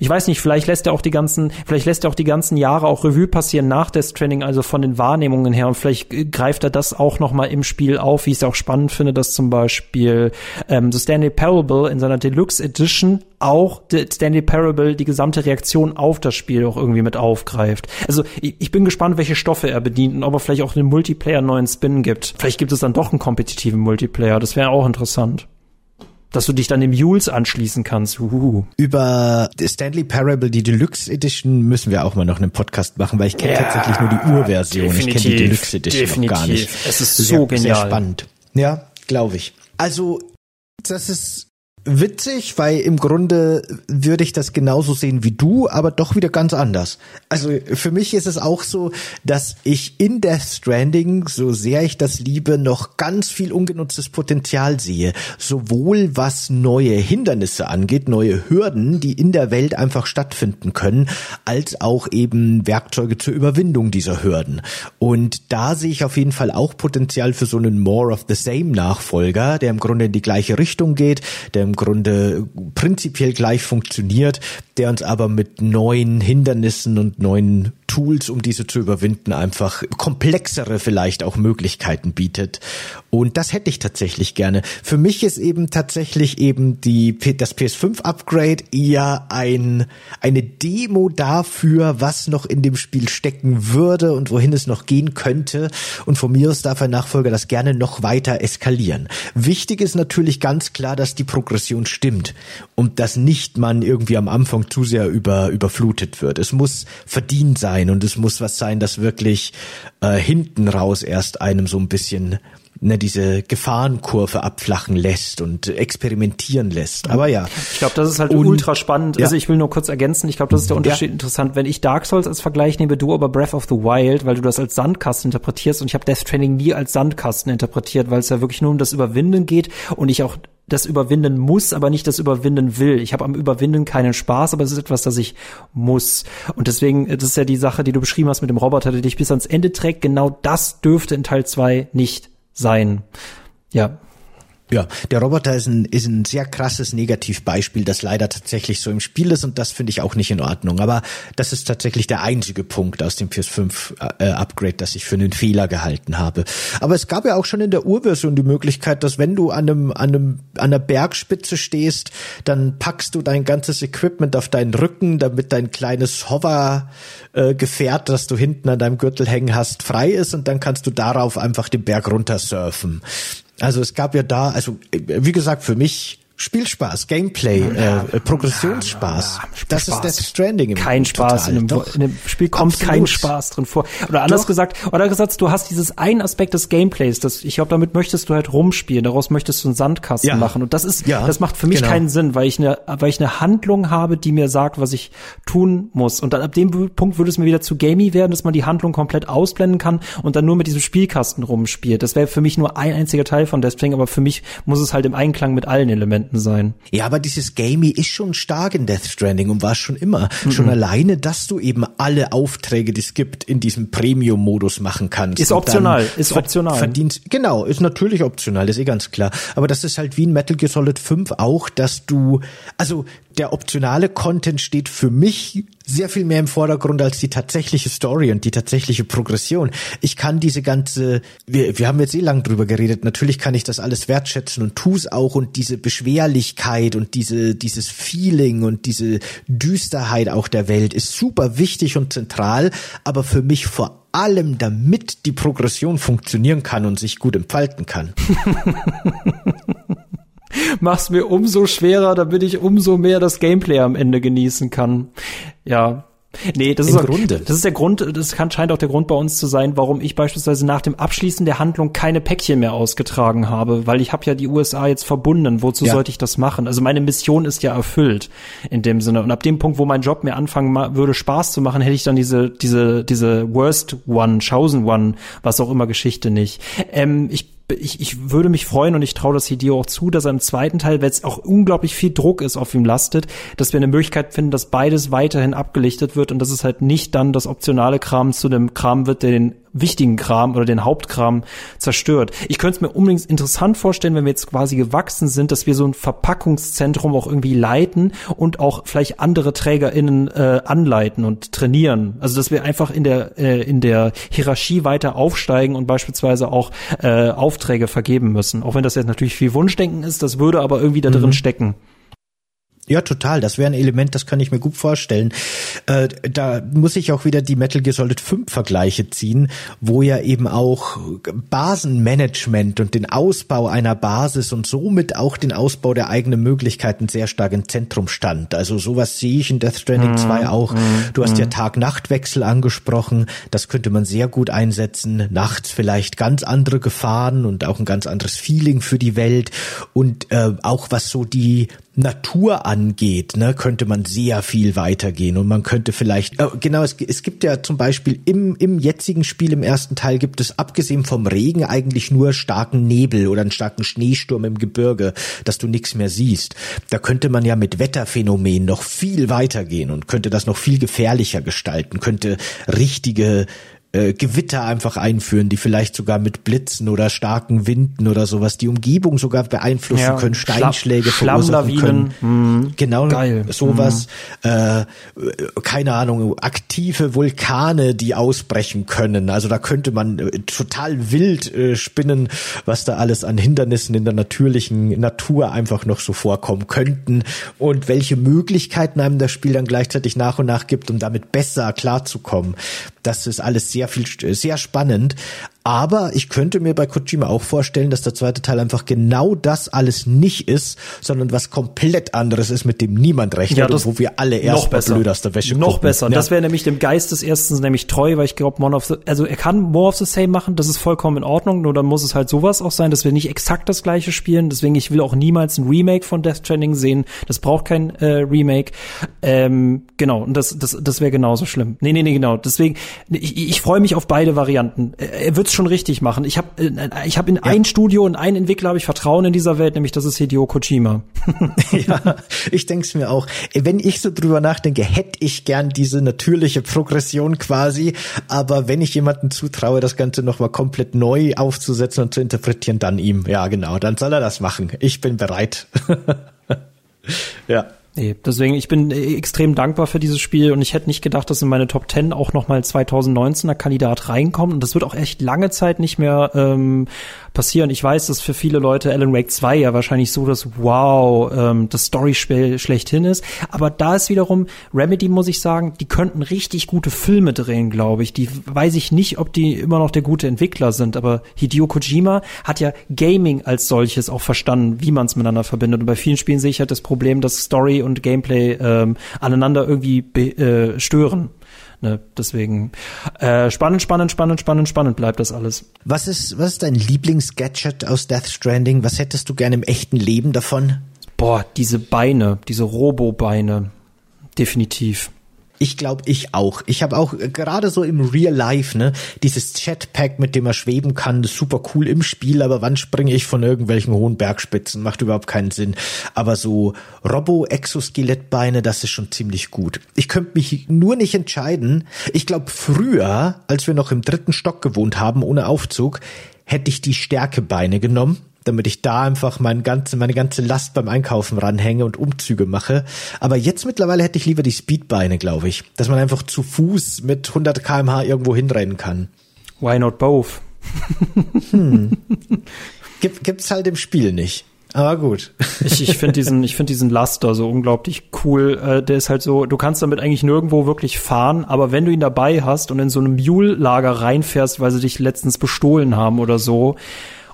Ich weiß nicht, vielleicht lässt er auch die ganzen, vielleicht lässt er auch die ganzen Jahre auch Revue passieren nach Death Stranding, also von den Wahrnehmungen her, und vielleicht äh, greift er das auch noch mal im Spiel auf, wie ich es auch spannend finde, dass zum Beispiel ähm, The Stanley Parable in seiner Deluxe Edition auch The Stanley Parable die gesamte Reaktion auf das Spiel auch irgendwie mit aufgreift. Also ich, ich bin gespannt, welche Stoffe er bedient und ob er vielleicht auch den Multiplayer einen neuen Spin gibt. Vielleicht gibt es dann doch einen kompetitiven Multiplayer, das wäre auch interessant. Dass du dich dann dem Jules anschließen kannst. Uhu. Über Stanley Parable, die Deluxe Edition, müssen wir auch mal noch einen Podcast machen, weil ich kenne Ja, tatsächlich nur die Urversion. Ich kenne die definitiv, Deluxe Edition noch gar nicht. definitiv. Es ist so sehr, genial. Sehr spannend. Ja, glaube ich. Also, das ist witzig, weil im Grunde würde ich das genauso sehen wie du, aber doch wieder ganz anders. Also für mich ist es auch so, dass ich in Death Stranding, so sehr ich das liebe, noch ganz viel ungenutztes Potenzial sehe. Sowohl was neue Hindernisse angeht, neue Hürden, die in der Welt einfach stattfinden können, als auch eben Werkzeuge zur Überwindung dieser Hürden. Und da sehe ich auf jeden Fall auch Potenzial für so einen More of the Same Nachfolger, der im Grunde in die gleiche Richtung geht, der im Grunde prinzipiell gleich funktioniert, der uns aber mit neuen Hindernissen und neuen Tools, um diese zu überwinden, einfach komplexere vielleicht auch Möglichkeiten bietet. Und das hätte ich tatsächlich gerne. Für mich ist eben tatsächlich eben die, das PS5 Upgrade eher ein, eine Demo dafür, was noch in dem Spiel stecken würde und wohin es noch gehen könnte. Und von mir aus darf ein Nachfolger das gerne noch weiter eskalieren. Wichtig ist natürlich ganz klar, dass die Progression stimmt und dass nicht man irgendwie am Anfang zu sehr über, überflutet wird. Es muss verdient sein und es muss was sein, das wirklich äh, hinten raus erst einem so ein bisschen ne, diese Gefahrenkurve abflachen lässt und experimentieren lässt. Aber ja. Ich glaube, das ist halt Und- ultra spannend. Ja. Also ich will nur kurz ergänzen, ich glaube, das ist der Unterschied Ja. interessant. Wenn ich Dark Souls als Vergleich nehme, du aber Breath of the Wild, weil du das als Sandkasten interpretierst und ich habe Death Stranding nie als Sandkasten interpretiert, weil es ja wirklich nur um das Überwinden geht und ich auch das überwinden muss, aber nicht das überwinden will. Ich habe am Überwinden keinen Spaß, aber es ist etwas, das ich muss. Und deswegen, das ist ja die Sache, die du beschrieben hast mit dem Roboter, der dich bis ans Ende trägt. Genau das dürfte in Teil 2 nicht sein. Ja, Ja, der Roboter ist ein, ist ein sehr krasses Negativbeispiel, das leider tatsächlich so im Spiel ist und das finde ich auch nicht in Ordnung. Aber das ist tatsächlich der einzige Punkt aus dem PS5 äh, Upgrade, das ich für einen Fehler gehalten habe. Aber es gab ja auch schon in der Urversion die Möglichkeit, dass wenn du an einem, an einem, an einer Bergspitze stehst, dann packst du dein ganzes Equipment auf deinen Rücken, damit dein kleines Hover äh, Gefährt, das du hinten an deinem Gürtel hängen hast, frei ist und dann kannst du darauf einfach den Berg runter surfen. Also es gab ja da, also äh, wie gesagt, für mich Spielspaß, Gameplay, äh, Progressionsspaß. das ist Death Stranding im Kein Spaß. In dem, in dem, Spiel kommt Absolut. kein Spaß drin vor. Oder anders Doch. gesagt, oder gesagt, du hast dieses einen Aspekt des Gameplays, das, ich glaube, damit möchtest du halt rumspielen, daraus möchtest du einen Sandkasten ja. machen. Und das ist, ja, das macht für mich genau. keinen Sinn, weil ich eine, weil ich eine Handlung habe, die mir sagt, was ich tun muss. Und dann ab dem Punkt würde es mir wieder zu gamey werden, dass man die Handlung komplett ausblenden kann und dann nur mit diesem Spielkasten rumspielt. Das wäre für mich nur ein einziger Teil von Death Stranding, aber für mich muss es halt im Einklang mit allen Elementen Elementen sein. Ja, aber dieses Gamey ist schon stark in Death Stranding und war schon immer. Mhm. Schon alleine, dass du eben alle Aufträge, die es gibt, in diesem Premium-Modus machen kannst. Ist optional, ist optional. Verdienst, genau, ist natürlich optional, ist eh ganz klar. Aber das ist halt wie in Metal Gear Solid 5 auch, dass du, also der optionale Content steht für mich sehr viel mehr im Vordergrund als die tatsächliche Story und die tatsächliche Progression. Ich kann diese ganze, wir, wir haben jetzt eh lang drüber geredet, natürlich kann ich das alles wertschätzen und tu es auch und diese Beschwerlichkeit und diese, dieses Feeling und diese Düsterheit auch der Welt ist super wichtig und zentral, aber für mich vor allem, damit die Progression funktionieren kann und sich gut entfalten kann. mach's mir umso schwerer, damit ich umso mehr das Gameplay am Ende genießen kann. Ja, Nee, das Im ist, Grunde. das ist der Grund, das kann, scheint auch der Grund bei uns zu sein, warum ich beispielsweise nach dem Abschließen der Handlung keine Päckchen mehr ausgetragen habe, weil ich habe ja die USA jetzt verbunden. Wozu ja. sollte ich das machen? Also meine Mission ist ja erfüllt in dem Sinne. Und ab dem Punkt, wo mein Job mir anfangen würde, Spaß zu machen, hätte ich dann diese, diese, diese Worst One, Chosen One, was auch immer Geschichte nicht. Ähm, ich ich, ich würde mich freuen und ich traue das Hideo auch zu, dass er im zweiten Teil, wenn es auch unglaublich viel Druck ist, auf ihm lastet, dass wir eine Möglichkeit finden, dass beides weiterhin abgelichtet wird und dass es halt nicht dann das optionale Kram zu dem Kram wird, der den wichtigen Kram oder den Hauptkram zerstört. Ich könnte es mir unbedingt interessant vorstellen, wenn wir jetzt quasi gewachsen sind, dass wir so ein Verpackungszentrum auch irgendwie leiten und auch vielleicht andere TrägerInnen äh, anleiten und trainieren. Also dass wir einfach in der äh, in der Hierarchie weiter aufsteigen und beispielsweise auch äh, Aufträge vergeben müssen. Auch wenn das jetzt natürlich viel Wunschdenken ist, das würde aber irgendwie da drin mhm. stecken. Ja, total. Das wäre ein Element, das kann ich mir gut vorstellen. Äh, da muss ich auch wieder die Metal Gear Solid 5 Vergleiche ziehen, wo ja eben auch Basenmanagement und den Ausbau einer Basis und somit auch den Ausbau der eigenen Möglichkeiten sehr stark im Zentrum stand. Also sowas sehe ich in Death Stranding mhm. 2 auch. Mhm. Du hast ja mhm. Tag-Nacht-Wechsel angesprochen. Das könnte man sehr gut einsetzen. Nachts vielleicht ganz andere Gefahren und auch ein ganz anderes Feeling für die Welt. Und äh, auch was so die Natur angeht, ne, könnte man sehr viel weitergehen und man könnte vielleicht, äh, genau, es, es gibt ja zum Beispiel im, im jetzigen Spiel, im ersten Teil gibt es abgesehen vom Regen eigentlich nur starken Nebel oder einen starken Schneesturm im Gebirge, dass du nichts mehr siehst. Da könnte man ja mit Wetterphänomenen noch viel weitergehen und könnte das noch viel gefährlicher gestalten, könnte richtige äh, Gewitter einfach einführen, die vielleicht sogar mit Blitzen oder starken Winden oder sowas die Umgebung sogar beeinflussen ja, können, Steinschläge Schla verursachen können. Mhm. Genau, Geil. sowas. Mhm. Äh, keine Ahnung, aktive Vulkane, die ausbrechen können. Also da könnte man äh, total wild äh, spinnen, was da alles an Hindernissen in der natürlichen Natur einfach noch so vorkommen könnten und welche Möglichkeiten einem das Spiel dann gleichzeitig nach und nach gibt, um damit besser klarzukommen. Das ist alles sehr viel, sehr spannend. Aber ich könnte mir bei Kojima auch vorstellen, dass der zweite Teil einfach genau das alles nicht ist, sondern was komplett anderes ist, mit dem niemand rechnet ja, und wo wir alle erst mal blöd aus der Wäsche Noch gucken. besser. Ja. Das wäre nämlich dem Geist des Ersten nämlich treu, weil ich glaube, More of the, also er kann More of the Same machen, das ist vollkommen in Ordnung, nur dann muss es halt sowas auch sein, dass wir nicht exakt das gleiche spielen. Deswegen, ich will auch niemals ein Remake von Death Stranding sehen. Das braucht kein äh, Remake. Ähm, genau, und das, das, das wäre genauso schlimm. Nee, nee, nee, genau. Deswegen, ich, ich freue mich auf beide Varianten. Er wird's schon richtig machen. Ich habe äh, ich hab in ja. ein Studio und einen Entwickler habe ich Vertrauen in dieser Welt, nämlich das ist Hideo Kojima. ja, ich denke es mir auch. Wenn ich so drüber nachdenke, hätte ich gern diese natürliche Progression quasi, aber wenn ich jemanden zutraue, das Ganze nochmal komplett neu aufzusetzen und zu interpretieren, dann ihm. Ja, genau, dann soll er das machen. Ich bin bereit. ja. Nee, deswegen, ich bin extrem dankbar für dieses Spiel und ich hätte nicht gedacht, dass in meine Top 10 auch nochmal 2019er Kandidat reinkommt und das wird auch echt lange Zeit nicht mehr ähm, passieren. Ich weiß, dass für viele Leute Alan Wake 2 ja wahrscheinlich so das Wow, ähm, das Storyspiel schlechthin ist. Aber da ist wiederum Remedy, muss ich sagen, die könnten richtig gute Filme drehen, glaube ich. Die weiß ich nicht, ob die immer noch der gute Entwickler sind, aber Hideo Kojima hat ja Gaming als solches auch verstanden, wie man es miteinander verbindet. Und bei vielen Spielen sehe ich halt das Problem, dass Story und Gameplay ähm, aneinander irgendwie äh, stören. Ne, deswegen äh, spannend, spannend, spannend, spannend, spannend bleibt das alles. Was ist, was ist dein Lieblingsgadget aus Death Stranding? Was hättest du gerne im echten Leben davon? Boah, diese Beine, diese Robo-Beine. Definitiv. Ich glaube, ich auch. Ich habe auch äh, gerade so im Real Life, ne, dieses Jetpack, mit dem man schweben kann, das ist super cool im Spiel, aber wann springe ich von irgendwelchen hohen Bergspitzen? Macht überhaupt keinen Sinn. Aber so Robo-Exoskelettbeine, das ist schon ziemlich gut. Ich könnte mich nur nicht entscheiden. Ich glaube, früher, als wir noch im dritten Stock gewohnt haben, ohne Aufzug, hätte ich die Stärkebeine genommen damit ich da einfach mein ganze, meine ganze Last beim Einkaufen ranhänge und Umzüge mache. Aber jetzt mittlerweile hätte ich lieber die Speedbeine, glaube ich. Dass man einfach zu Fuß mit 100 kmh irgendwo hinrennen kann. Why not both? hm. Gibt, gibt's halt im Spiel nicht. Aber gut. Ich, ich finde diesen, ich finde diesen Laster so unglaublich cool. Äh, der ist halt so, du kannst damit eigentlich nirgendwo wirklich fahren, aber wenn du ihn dabei hast und in so einem Mule-Lager reinfährst, weil sie dich letztens bestohlen haben oder so,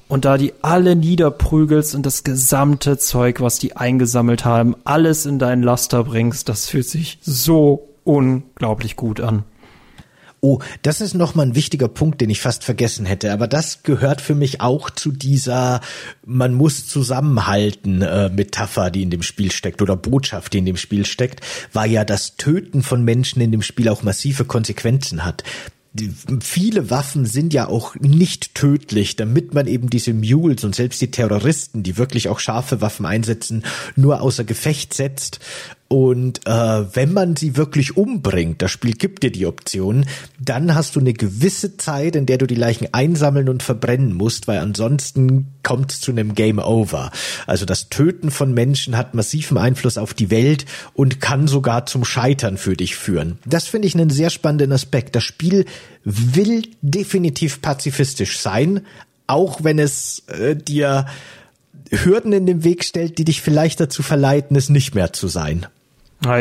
und da die alle niederprügelst und das gesamte Zeug, was die eingesammelt haben, alles in deinen Laster bringst, das fühlt sich so unglaublich gut an. Oh, das ist nochmal ein wichtiger Punkt, den ich fast vergessen hätte. Aber das gehört für mich auch zu dieser man muss zusammenhalten äh, Metapher, die in dem Spiel steckt oder Botschaft, die in dem Spiel steckt, weil ja das Töten von Menschen in dem Spiel auch massive Konsequenzen hat viele Waffen sind ja auch nicht tödlich, damit man eben diese Mules und selbst die Terroristen, die wirklich auch scharfe Waffen einsetzen, nur außer Gefecht setzt und äh, wenn man sie wirklich umbringt, das Spiel gibt dir die Option, dann hast du eine gewisse Zeit, in der du die Leichen einsammeln und verbrennen musst, weil ansonsten kommt es zu einem Game Over. Also das Töten von Menschen hat massiven Einfluss auf die Welt und kann sogar zum Scheitern für dich führen. Das finde ich einen sehr spannenden Aspekt. Das Spiel will definitiv pazifistisch sein, auch wenn es äh, dir Hürden in den Weg stellt, die dich vielleicht dazu verleiten, es nicht mehr zu sein.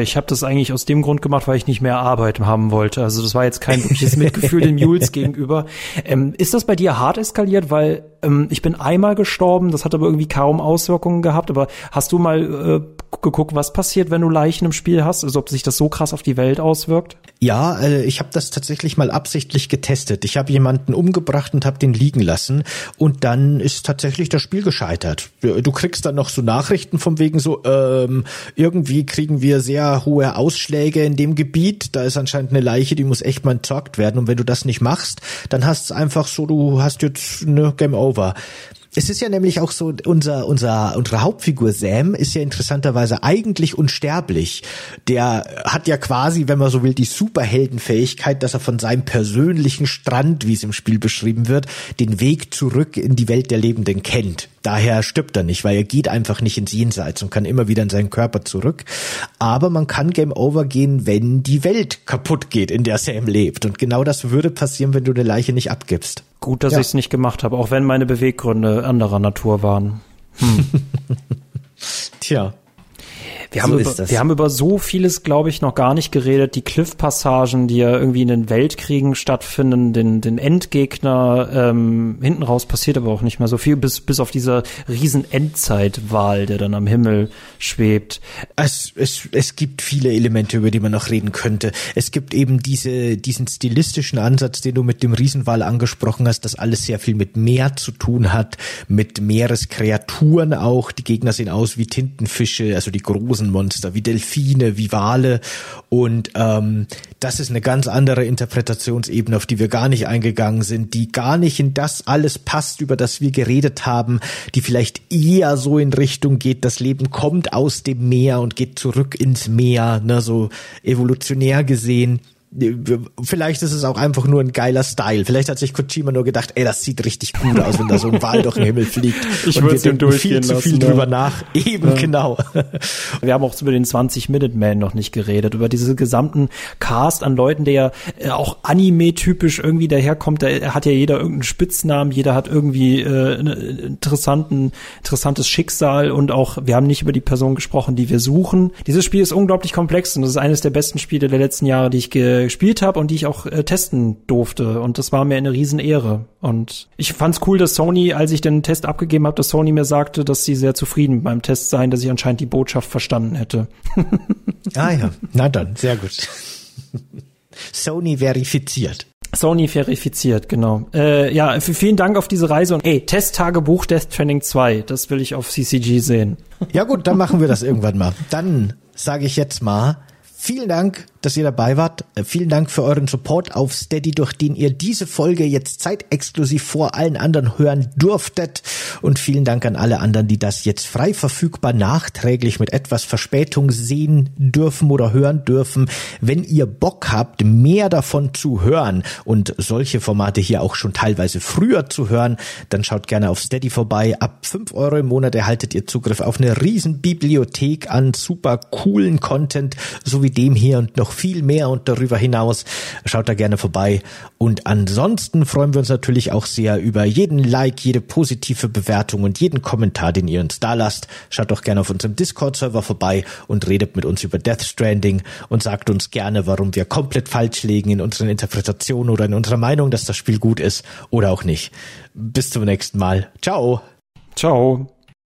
Ich habe das eigentlich aus dem Grund gemacht, weil ich nicht mehr Arbeit haben wollte. Also das war jetzt kein wirkliches Mitgefühl den Mules gegenüber. Ähm, ist das bei dir hart eskaliert? Weil ähm, ich bin einmal gestorben, das hat aber irgendwie kaum Auswirkungen gehabt. Aber hast du mal äh, geguckt, was passiert, wenn du Leichen im Spiel hast? Also ob sich das so krass auf die Welt auswirkt? Ja, äh, ich habe das tatsächlich mal absichtlich getestet. Ich habe jemanden umgebracht und habe den liegen lassen und dann ist tatsächlich das Spiel gescheitert. Du kriegst dann noch so Nachrichten vom wegen so, ähm, irgendwie kriegen wir sehr hohe Ausschläge in dem Gebiet. Da ist anscheinend eine Leiche, die muss echt mal entsorgt werden. Und wenn du das nicht machst, dann hast es einfach so, du hast jetzt eine Game Over. Es ist ja nämlich auch so, unser, unser, unsere Hauptfigur Sam ist ja interessanterweise eigentlich unsterblich. Der hat ja quasi, wenn man so will, die Superheldenfähigkeit, dass er von seinem persönlichen Strand, wie es im Spiel beschrieben wird, den Weg zurück in die Welt der Lebenden kennt. Daher stirbt er nicht, weil er geht einfach nicht ins Jenseits und kann immer wieder in seinen Körper zurück. Aber man kann Game Over gehen, wenn die Welt kaputt geht, in der Sam lebt. Und genau das würde passieren, wenn du eine Leiche nicht abgibst. Gut, dass ja. ich es nicht gemacht habe, auch wenn meine Beweggründe anderer Natur waren. Hm. Tja. Wir haben, so über, wir haben über so vieles, glaube ich, noch gar nicht geredet. Die Cliff-Passagen, die ja irgendwie in den Weltkriegen stattfinden, den, den Endgegner. Ähm, hinten raus passiert aber auch nicht mehr so viel, bis, bis auf dieser riesen Endzeitwahl, der dann am Himmel schwebt. Es, es, es gibt viele Elemente, über die man noch reden könnte. Es gibt eben diese, diesen stilistischen Ansatz, den du mit dem Riesenwal angesprochen hast, dass alles sehr viel mit Meer zu tun hat, mit Meereskreaturen auch. Die Gegner sehen aus wie Tintenfische, also die großen Monster, wie Delfine, wie Wale. Und ähm, das ist eine ganz andere Interpretationsebene, auf die wir gar nicht eingegangen sind, die gar nicht in das alles passt, über das wir geredet haben, die vielleicht eher so in Richtung geht, das Leben kommt aus dem Meer und geht zurück ins Meer, ne, so evolutionär gesehen vielleicht ist es auch einfach nur ein geiler Style. Vielleicht hat sich Kojima nur gedacht, ey, das sieht richtig gut aus, wenn da so ein Wal durch den Himmel fliegt. Ich würde es ihm denken viel durchgehen zu viel lassen, drüber ja. nach. Eben, genau. Wir haben auch über den 20 Minute Man noch nicht geredet, über diese gesamten Cast an Leuten, der äh, auch Anime-typisch irgendwie daherkommt. Da hat ja jeder irgendeinen Spitznamen, jeder hat irgendwie äh, einen interessanten, interessantes Schicksal und auch, wir haben nicht über die Person gesprochen, die wir suchen. Dieses Spiel ist unglaublich komplex und das ist eines der besten Spiele der letzten Jahre, die ich gespielt habe und die ich auch äh, testen durfte. Und das war mir eine Riesenehre. Und ich fand's cool, dass Sony, als ich den Test abgegeben habe, dass Sony mir sagte, dass sie sehr zufrieden mit meinem Test seien, dass ich anscheinend die Botschaft verstanden hätte. ah ja, na dann, sehr gut. Sony verifiziert. Sony verifiziert, genau. Äh, ja, vielen Dank auf diese Reise und ey, Testtagebuch Death Training 2, das will ich auf CCG sehen. Ja gut, dann machen wir das irgendwann mal. Dann sage ich jetzt mal, vielen Dank, dass ihr dabei wart. Äh, Vielen Dank für euren Support auf Steady, durch den ihr diese Folge jetzt zeitexklusiv vor allen anderen hören durftet. Und vielen Dank an alle anderen, die das jetzt frei verfügbar nachträglich mit etwas Verspätung sehen dürfen oder hören dürfen. Wenn ihr Bock habt, mehr davon zu hören und solche Formate hier auch schon teilweise früher zu hören, dann schaut gerne auf Steady vorbei. Ab 5 Euro im Monat erhaltet ihr Zugriff auf eine riesen Bibliothek an super coolen Content, so wie dem hier und noch viel mehr und darüber hinaus. Schaut da gerne vorbei. Und ansonsten freuen wir uns natürlich auch sehr über jeden Like, jede positive Bewertung und jeden Kommentar, den ihr uns da lasst. Schaut doch gerne auf unserem Discord-Server vorbei und redet mit uns über Death Stranding und sagt uns gerne, warum wir komplett falsch liegen in unseren Interpretationen oder in unserer Meinung, dass das Spiel gut ist oder auch nicht. Bis zum nächsten Mal. Ciao. Ciao.